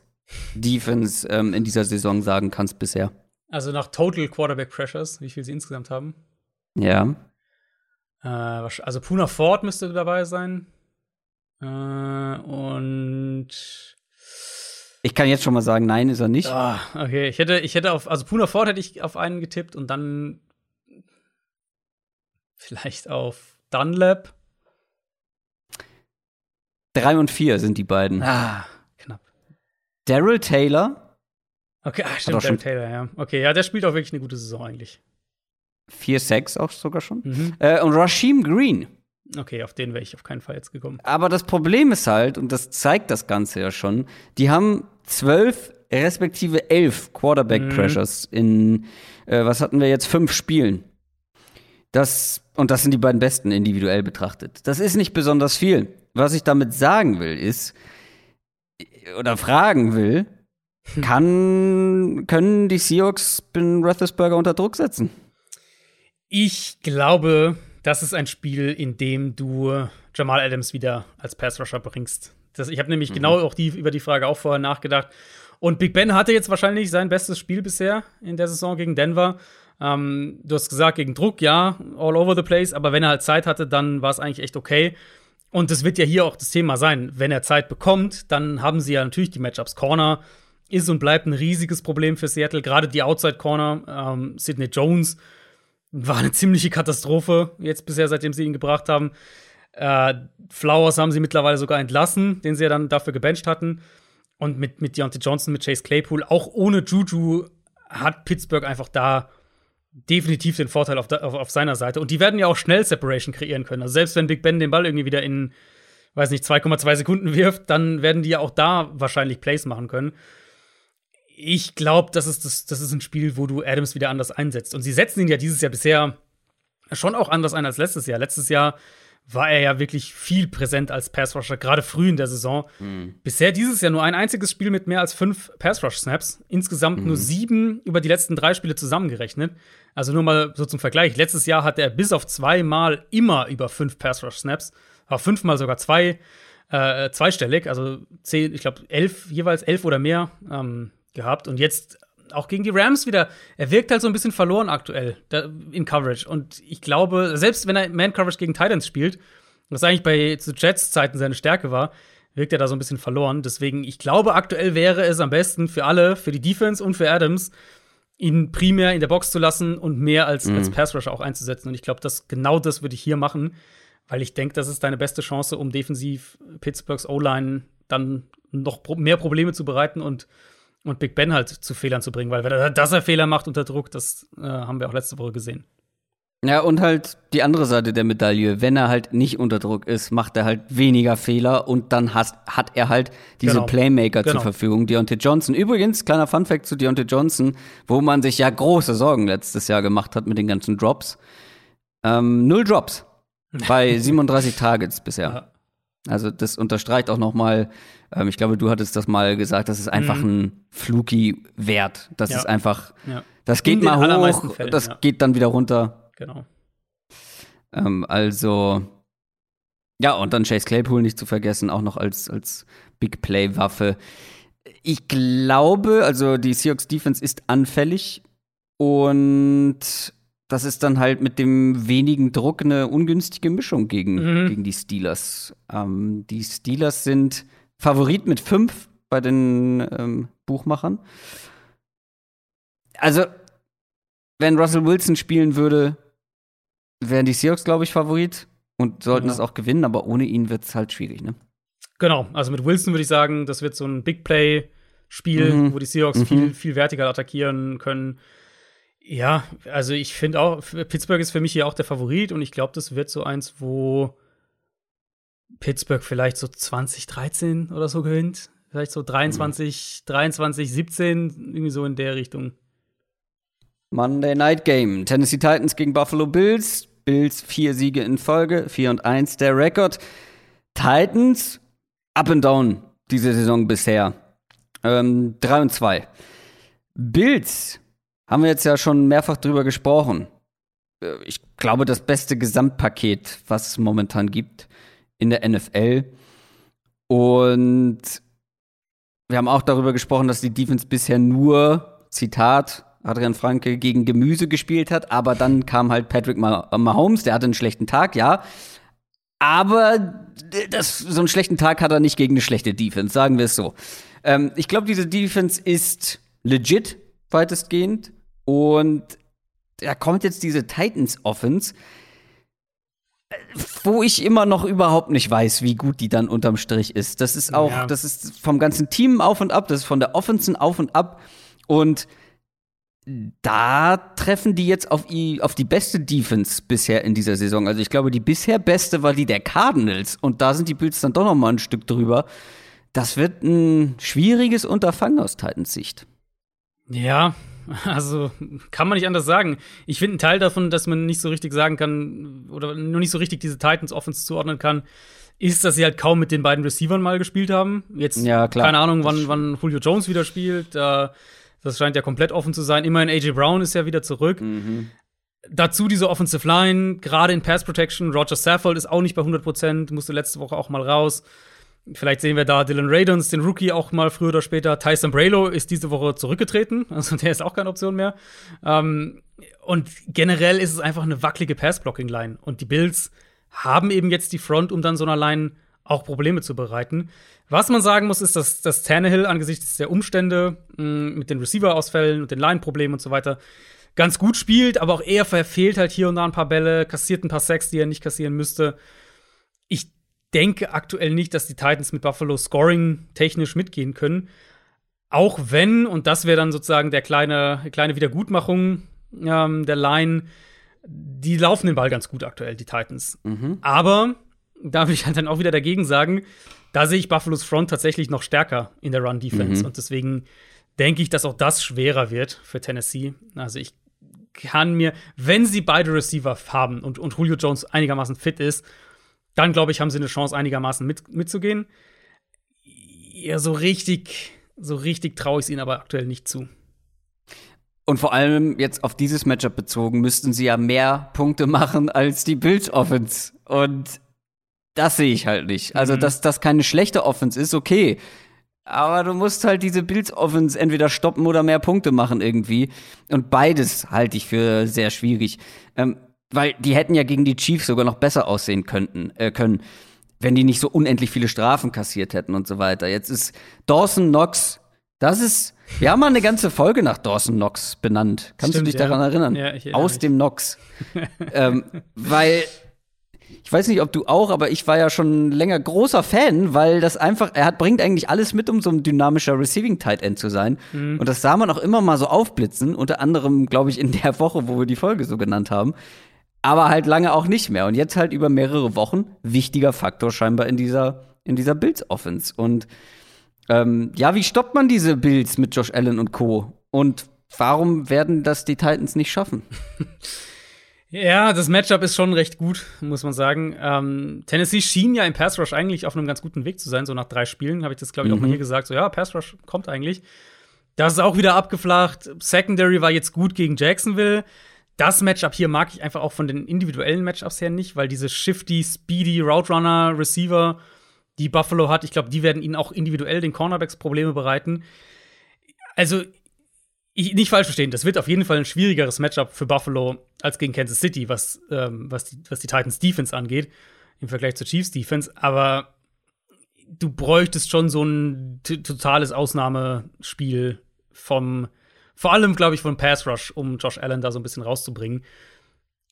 Defense ähm, in dieser Saison sagen kannst bisher. Also nach Total Quarterback Pressures, wie viel sie insgesamt haben. Ja. Äh, also Puna Ford müsste dabei sein. Äh, und ich kann jetzt schon mal sagen, nein, ist er nicht. Ah, okay, ich hätte, ich hätte auf, also Puna Ford hätte ich auf einen getippt und dann vielleicht auf Dunlap. Drei und vier sind die beiden. Ah, knapp. Daryl Taylor. Okay, ah, stimmt, Daryl Taylor, ja. Okay, ja, der spielt auch wirklich eine gute Saison eigentlich. Vier Sacks auch sogar schon. Mhm. Äh, und Rashim Green. Okay, auf den wäre ich auf keinen Fall jetzt gekommen. Aber das Problem ist halt, und das zeigt das Ganze ja schon, die haben zwölf respektive elf Quarterback-Pressures mhm. in, äh, was hatten wir jetzt, fünf Spielen. Das, und das sind die beiden besten individuell betrachtet. Das ist nicht besonders viel. Was ich damit sagen will, ist, oder fragen will, hm. kann, können die Seahawks Ben Roethlisberger unter Druck setzen? Ich glaube, das ist ein Spiel, in dem du Jamal Adams wieder als Pass-Rusher bringst. Das, ich habe nämlich mhm. genau auch die, über die Frage auch vorher nachgedacht. Und Big Ben hatte jetzt wahrscheinlich sein bestes Spiel bisher in der Saison gegen Denver. Ähm, du hast gesagt, gegen Druck, ja, all over the place, aber wenn er halt Zeit hatte, dann war es eigentlich echt okay. Und das wird ja hier auch das Thema sein. Wenn er Zeit bekommt, dann haben sie ja natürlich die Matchups. Corner ist und bleibt ein riesiges Problem für Seattle. Gerade die Outside Corner, ähm, Sidney Jones war eine ziemliche Katastrophe jetzt bisher, seitdem sie ihn gebracht haben. Äh, Flowers haben sie mittlerweile sogar entlassen, den sie ja dann dafür gebencht hatten. Und mit, mit Deontay Johnson, mit Chase Claypool, auch ohne Juju hat Pittsburgh einfach da definitiv den Vorteil auf, auf, auf, seiner Seite. Und die werden ja auch schnell Separation kreieren können. Also selbst wenn Big Ben den Ball irgendwie wieder in, weiß nicht, 2,2 Sekunden wirft, dann werden die ja auch da wahrscheinlich Plays machen können ich glaube, das das, das ist ein Spiel, wo du Adams wieder anders einsetzt. Und sie setzen ihn ja dieses Jahr bisher schon auch anders ein als letztes Jahr. Letztes Jahr war er ja wirklich viel präsent als Passrusher, gerade früh in der Saison. Mhm. Bisher dieses Jahr nur ein einziges Spiel mit mehr als fünf Passrush-Snaps. Insgesamt mhm. nur sieben über die letzten drei Spiele zusammengerechnet. Also nur mal so zum Vergleich. Letztes Jahr hatte er bis auf zweimal immer über fünf Passrush-Snaps. War fünfmal sogar zwei, äh, zweistellig, also zehn, ich glaube elf, jeweils elf oder mehr. Ähm, gehabt. Und jetzt auch gegen die Rams wieder. Er wirkt halt so ein bisschen verloren aktuell in Coverage. Und ich glaube, selbst wenn er Man-Coverage gegen Titans spielt, was eigentlich bei zu Jets-Zeiten seine Stärke war, wirkt er da so ein bisschen verloren. Deswegen, ich glaube, aktuell wäre es am besten für alle, für die Defense und für Adams, ihn primär in der Box zu lassen und mehr als, mhm. als Pass-Rusher auch einzusetzen. Und ich glaube, dass genau das würde ich hier machen, weil ich denke, das ist deine beste Chance, um defensiv Pittsburghs O-Line dann noch mehr Probleme zu bereiten und und Big Ben halt zu Fehlern zu bringen, weil er, dass er Fehler macht unter Druck, das äh, haben wir auch letzte Woche gesehen. Ja, und halt die andere Seite der Medaille. Wenn er halt nicht unter Druck ist, macht er halt weniger Fehler und dann has, hat er halt diese genau. Playmaker genau. zur Verfügung. Deontay Johnson. Übrigens, kleiner Funfact zu Deontay Johnson, wo man sich ja große Sorgen letztes Jahr gemacht hat mit den ganzen Drops. Ähm, null Drops bei 37 Targets bisher. Ja. Also das unterstreicht auch noch mal, ähm, ich glaube, du hattest das mal gesagt, das ist einfach mhm. ein fluky Wert. Das ja. ist einfach, ja. das geht mal hoch, Fällen, das ja. geht dann wieder runter. Genau. Ähm, also, ja, und dann Chase Claypool nicht zu vergessen, auch noch als, als Big Play-Waffe. Ich glaube, also die Seahawks Defense ist anfällig und das ist dann halt mit dem wenigen Druck eine ungünstige Mischung gegen, mhm. gegen die Steelers. Ähm, die Steelers sind Favorit mit fünf bei den ähm, Buchmachern. Also, wenn Russell Wilson spielen würde, wären die Seahawks, glaube ich, Favorit und sollten es auch gewinnen, aber ohne ihn wird es halt schwierig, ne? Genau, also mit Wilson würde ich sagen, das wird so ein Big Play-Spiel, mhm. wo die Seahawks mhm. viel, viel vertikal attackieren können. Ja, also ich finde auch, Pittsburgh ist für mich hier auch der Favorit und ich glaube, das wird so eins, wo Pittsburgh vielleicht so 2013 oder so gewinnt. Vielleicht so 23, mhm. 23, 17, irgendwie so in der Richtung. Monday Night Game. Tennessee Titans gegen Buffalo Bills. Bills vier Siege in Folge, 4 und 1 der Rekord. Titans up and down diese Saison bisher. Ähm, 3 und 2. Bills haben wir jetzt ja schon mehrfach drüber gesprochen. Äh, ich glaube, das beste Gesamtpaket, was es momentan gibt in der NFL. Und wir haben auch darüber gesprochen, dass die Defense bisher nur, Zitat, Adrian Franke gegen Gemüse gespielt hat, aber dann kam halt Patrick Mahomes, der hatte einen schlechten Tag, ja. Aber das, so einen schlechten Tag hat er nicht gegen eine schlechte Defense, sagen wir es so. Ähm, ich glaube, diese Defense ist legit, weitestgehend. Und da kommt jetzt diese Titans Offense, wo ich immer noch überhaupt nicht weiß, wie gut die dann unterm Strich ist. Das ist auch, ja. das ist vom ganzen Team auf und ab, das ist von der Offense auf und ab. Und da treffen die jetzt auf, auf die beste Defense bisher in dieser Saison. Also ich glaube, die bisher beste war die der Cardinals und da sind die Bills dann doch noch mal ein Stück drüber. Das wird ein schwieriges Unterfangen aus Titans Sicht. Ja, also kann man nicht anders sagen. Ich finde einen Teil davon, dass man nicht so richtig sagen kann oder nur nicht so richtig diese Titans Offense zuordnen kann, ist, dass sie halt kaum mit den beiden Receivern mal gespielt haben. Jetzt ja, keine Ahnung, wann, wann Julio Jones wieder spielt. Das scheint ja komplett offen zu sein. Immerhin AJ Brown ist ja wieder zurück. Mhm. Dazu diese Offensive Line, gerade in Pass Protection. Roger Saffold ist auch nicht bei 100% musste letzte Woche auch mal raus. Vielleicht sehen wir da Dylan Radons, den Rookie, auch mal früher oder später. Tyson Braylo ist diese Woche zurückgetreten, also der ist auch keine Option mehr. Ähm, und generell ist es einfach eine wackelige Pass-Blocking-Line. Und die Bills haben eben jetzt die Front, um dann so einer Line auch Probleme zu bereiten. Was man sagen muss, ist, dass, dass Tannehill angesichts der Umstände mh, mm, mit den Receiver-Ausfällen und den Line-Problemen und so weiter ganz gut spielt, aber auch er verfehlt halt hier und da ein paar Bälle, kassiert ein paar Sacks, die er nicht kassieren müsste. Ich denke aktuell nicht, dass die Titans mit Buffalo Scoring technisch mitgehen können. Auch wenn, und das wäre dann sozusagen der kleine, kleine Wiedergutmachung ähm, der Line, die laufen den Ball ganz gut aktuell, die Titans. Mhm. Aber da will ich halt dann auch wieder dagegen sagen, da sehe ich Buffalo's Front tatsächlich noch stärker in der Run-Defense. Mhm. Und deswegen denke ich, dass auch das schwerer wird für Tennessee. Also ich kann mir, wenn sie beide Receiver haben und, und Julio Jones einigermaßen fit ist, dann glaube ich, haben sie eine Chance, einigermaßen mit, mitzugehen. Ja, so richtig, so richtig traue ich es ihnen aber aktuell nicht zu. Und vor allem jetzt auf dieses Matchup bezogen, müssten sie ja mehr Punkte machen als die Bills Offense. Und das sehe ich halt nicht. Also, mhm. dass das keine schlechte Offense ist, okay. Aber du musst halt diese Bills Offense entweder stoppen oder mehr Punkte machen irgendwie. Und beides halte ich für sehr schwierig. Ähm, weil die hätten ja gegen die Chiefs sogar noch besser aussehen könnten, äh, können, wenn die nicht so unendlich viele Strafen kassiert hätten und so weiter. Jetzt ist Dawson Knox, das ist, wir haben mal eine ganze Folge nach Dawson Knox benannt. Kannst Stimmt, du dich ja. daran erinnern? Ja, ich Aus mich. dem Knox. ähm, weil ich weiß nicht, ob du auch, aber ich war ja schon länger großer Fan, weil das einfach, er hat, bringt eigentlich alles mit, um so ein dynamischer Receiving Tight End zu sein. Mhm. Und das sah man auch immer mal so aufblitzen, unter anderem, glaube ich, in der Woche, wo wir die Folge so genannt haben. Aber halt lange auch nicht mehr. Und jetzt halt über mehrere Wochen wichtiger Faktor scheinbar in dieser, in dieser Bills Offense. Und ähm, ja, wie stoppt man diese Bills mit Josh Allen und Co? Und warum werden das die Titans nicht schaffen? Ja, das Matchup ist schon recht gut, muss man sagen. Ähm, Tennessee schien ja im Pass Rush eigentlich auf einem ganz guten Weg zu sein. So nach drei Spielen habe ich das, glaube ich, mhm. auch mal mhm. hier gesagt. So, ja, Pass Rush kommt eigentlich. Das ist auch wieder abgeflacht. Secondary war jetzt gut gegen Jacksonville. Das Matchup hier mag ich einfach auch von den individuellen Matchups her nicht, weil diese shifty, speedy Route Runner Receiver, die Buffalo hat, ich glaube, die werden ihnen auch individuell den Cornerbacks Probleme bereiten. Also, ich, nicht falsch verstehen, das wird auf jeden Fall ein schwierigeres Matchup für Buffalo als gegen Kansas City, was, ähm, was, die, was die Titans Defense angeht, im Vergleich zur Chiefs Defense. Aber du bräuchtest schon so ein totales Ausnahmespiel vom, vor allem, glaube ich, von Pass Rush, um Josh Allen da so ein bisschen rauszubringen.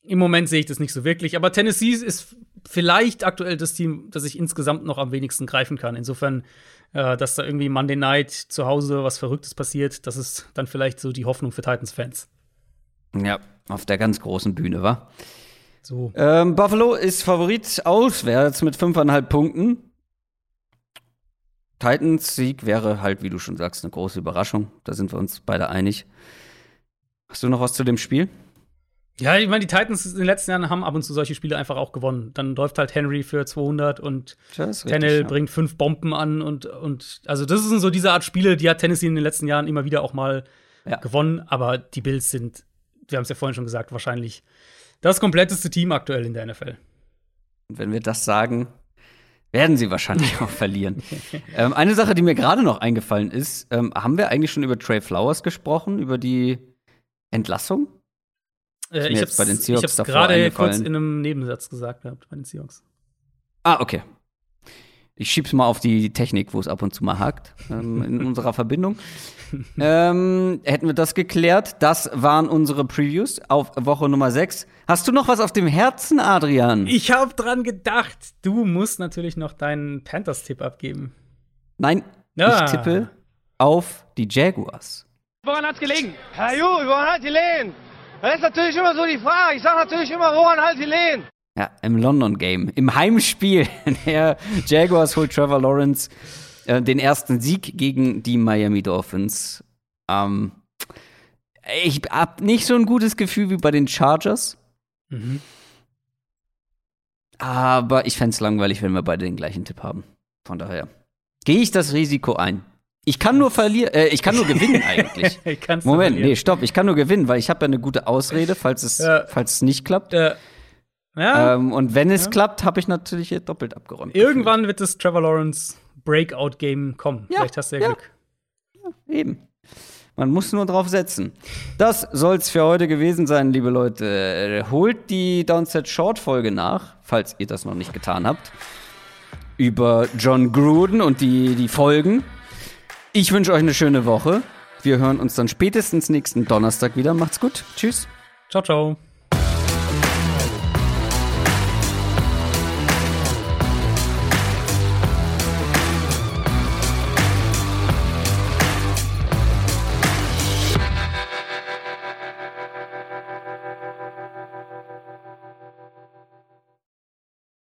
Im Moment sehe ich das nicht so wirklich, aber Tennessee ist vielleicht aktuell das Team, das ich insgesamt noch am wenigsten greifen kann. Insofern äh, dass da irgendwie Monday Night zu Hause was Verrücktes passiert. Das ist dann vielleicht so die Hoffnung für Titans-Fans. Ja, auf der ganz großen Bühne, wa? So. Ähm, Buffalo ist Favorit auswärts mit fünfeinhalb Punkten. Titans Sieg wäre halt, wie du schon sagst, eine große Überraschung. Da sind wir uns beide einig. Hast du noch was zu dem Spiel? Ja, ich meine, die Titans in den letzten Jahren haben ab und zu solche Spiele einfach auch gewonnen. Dann läuft halt Henry für 200 und Tennell ja. bringt fünf Bomben an und, und also das sind so diese Art Spiele, die hat Tennessee in den letzten Jahren immer wieder auch mal ja. gewonnen. Aber die Bills sind, wir haben es ja vorhin schon gesagt, wahrscheinlich das kompletteste Team aktuell in der NFL. Und wenn wir das sagen, werden sie wahrscheinlich auch verlieren. ähm, eine Sache, die mir gerade noch eingefallen ist, ähm, haben wir eigentlich schon über Trey Flowers gesprochen, über die Entlassung? Äh, ich habe es gerade kurz in einem Nebensatz gesagt gehabt bei den Seahawks. Ah, okay. Ich schieb's mal auf die Technik, wo es ab und zu mal hakt ähm, in unserer Verbindung. ähm, hätten wir das geklärt. Das waren unsere Previews auf Woche Nummer 6. Hast du noch was auf dem Herzen, Adrian? Ich habe dran gedacht. Du musst natürlich noch deinen Panthers-Tipp abgeben. Nein, ah. ich tippe auf die Jaguars. Woran hat's gelegen? Ja gut, woran hat gelegen? Das ist natürlich immer so die Frage. Ich sage natürlich immer, woran halt gelegen? Ja, im London Game, im Heimspiel der Jaguars holt Trevor Lawrence äh, den ersten Sieg gegen die Miami Dolphins. Ähm, ich habe nicht so ein gutes Gefühl wie bei den Chargers. Mhm. Aber ich fände es langweilig, wenn wir beide den gleichen Tipp haben. Von daher gehe ich das Risiko ein. Ich kann nur verlieren, äh, ich kann nur gewinnen eigentlich. Moment, nee, stopp, ich kann nur gewinnen, weil ich habe ja eine gute Ausrede, falls es, ja. falls es nicht klappt. Ja. Ja. Ähm, und wenn es ja. klappt, habe ich natürlich hier doppelt abgeräumt. Irgendwann gefühlt. wird das Trevor Lawrence Breakout-Game kommen. Vielleicht hast du ja, Glück. eben. Man muss nur drauf setzen. Das soll's für heute gewesen sein, liebe Leute. Holt die Downset Short Folge nach, falls ihr das noch nicht getan habt, über John Gruden und die, die Folgen. Ich wünsche euch eine schöne Woche. Wir hören uns dann spätestens nächsten Donnerstag wieder. Macht's gut. Tschüss. Ciao, ciao.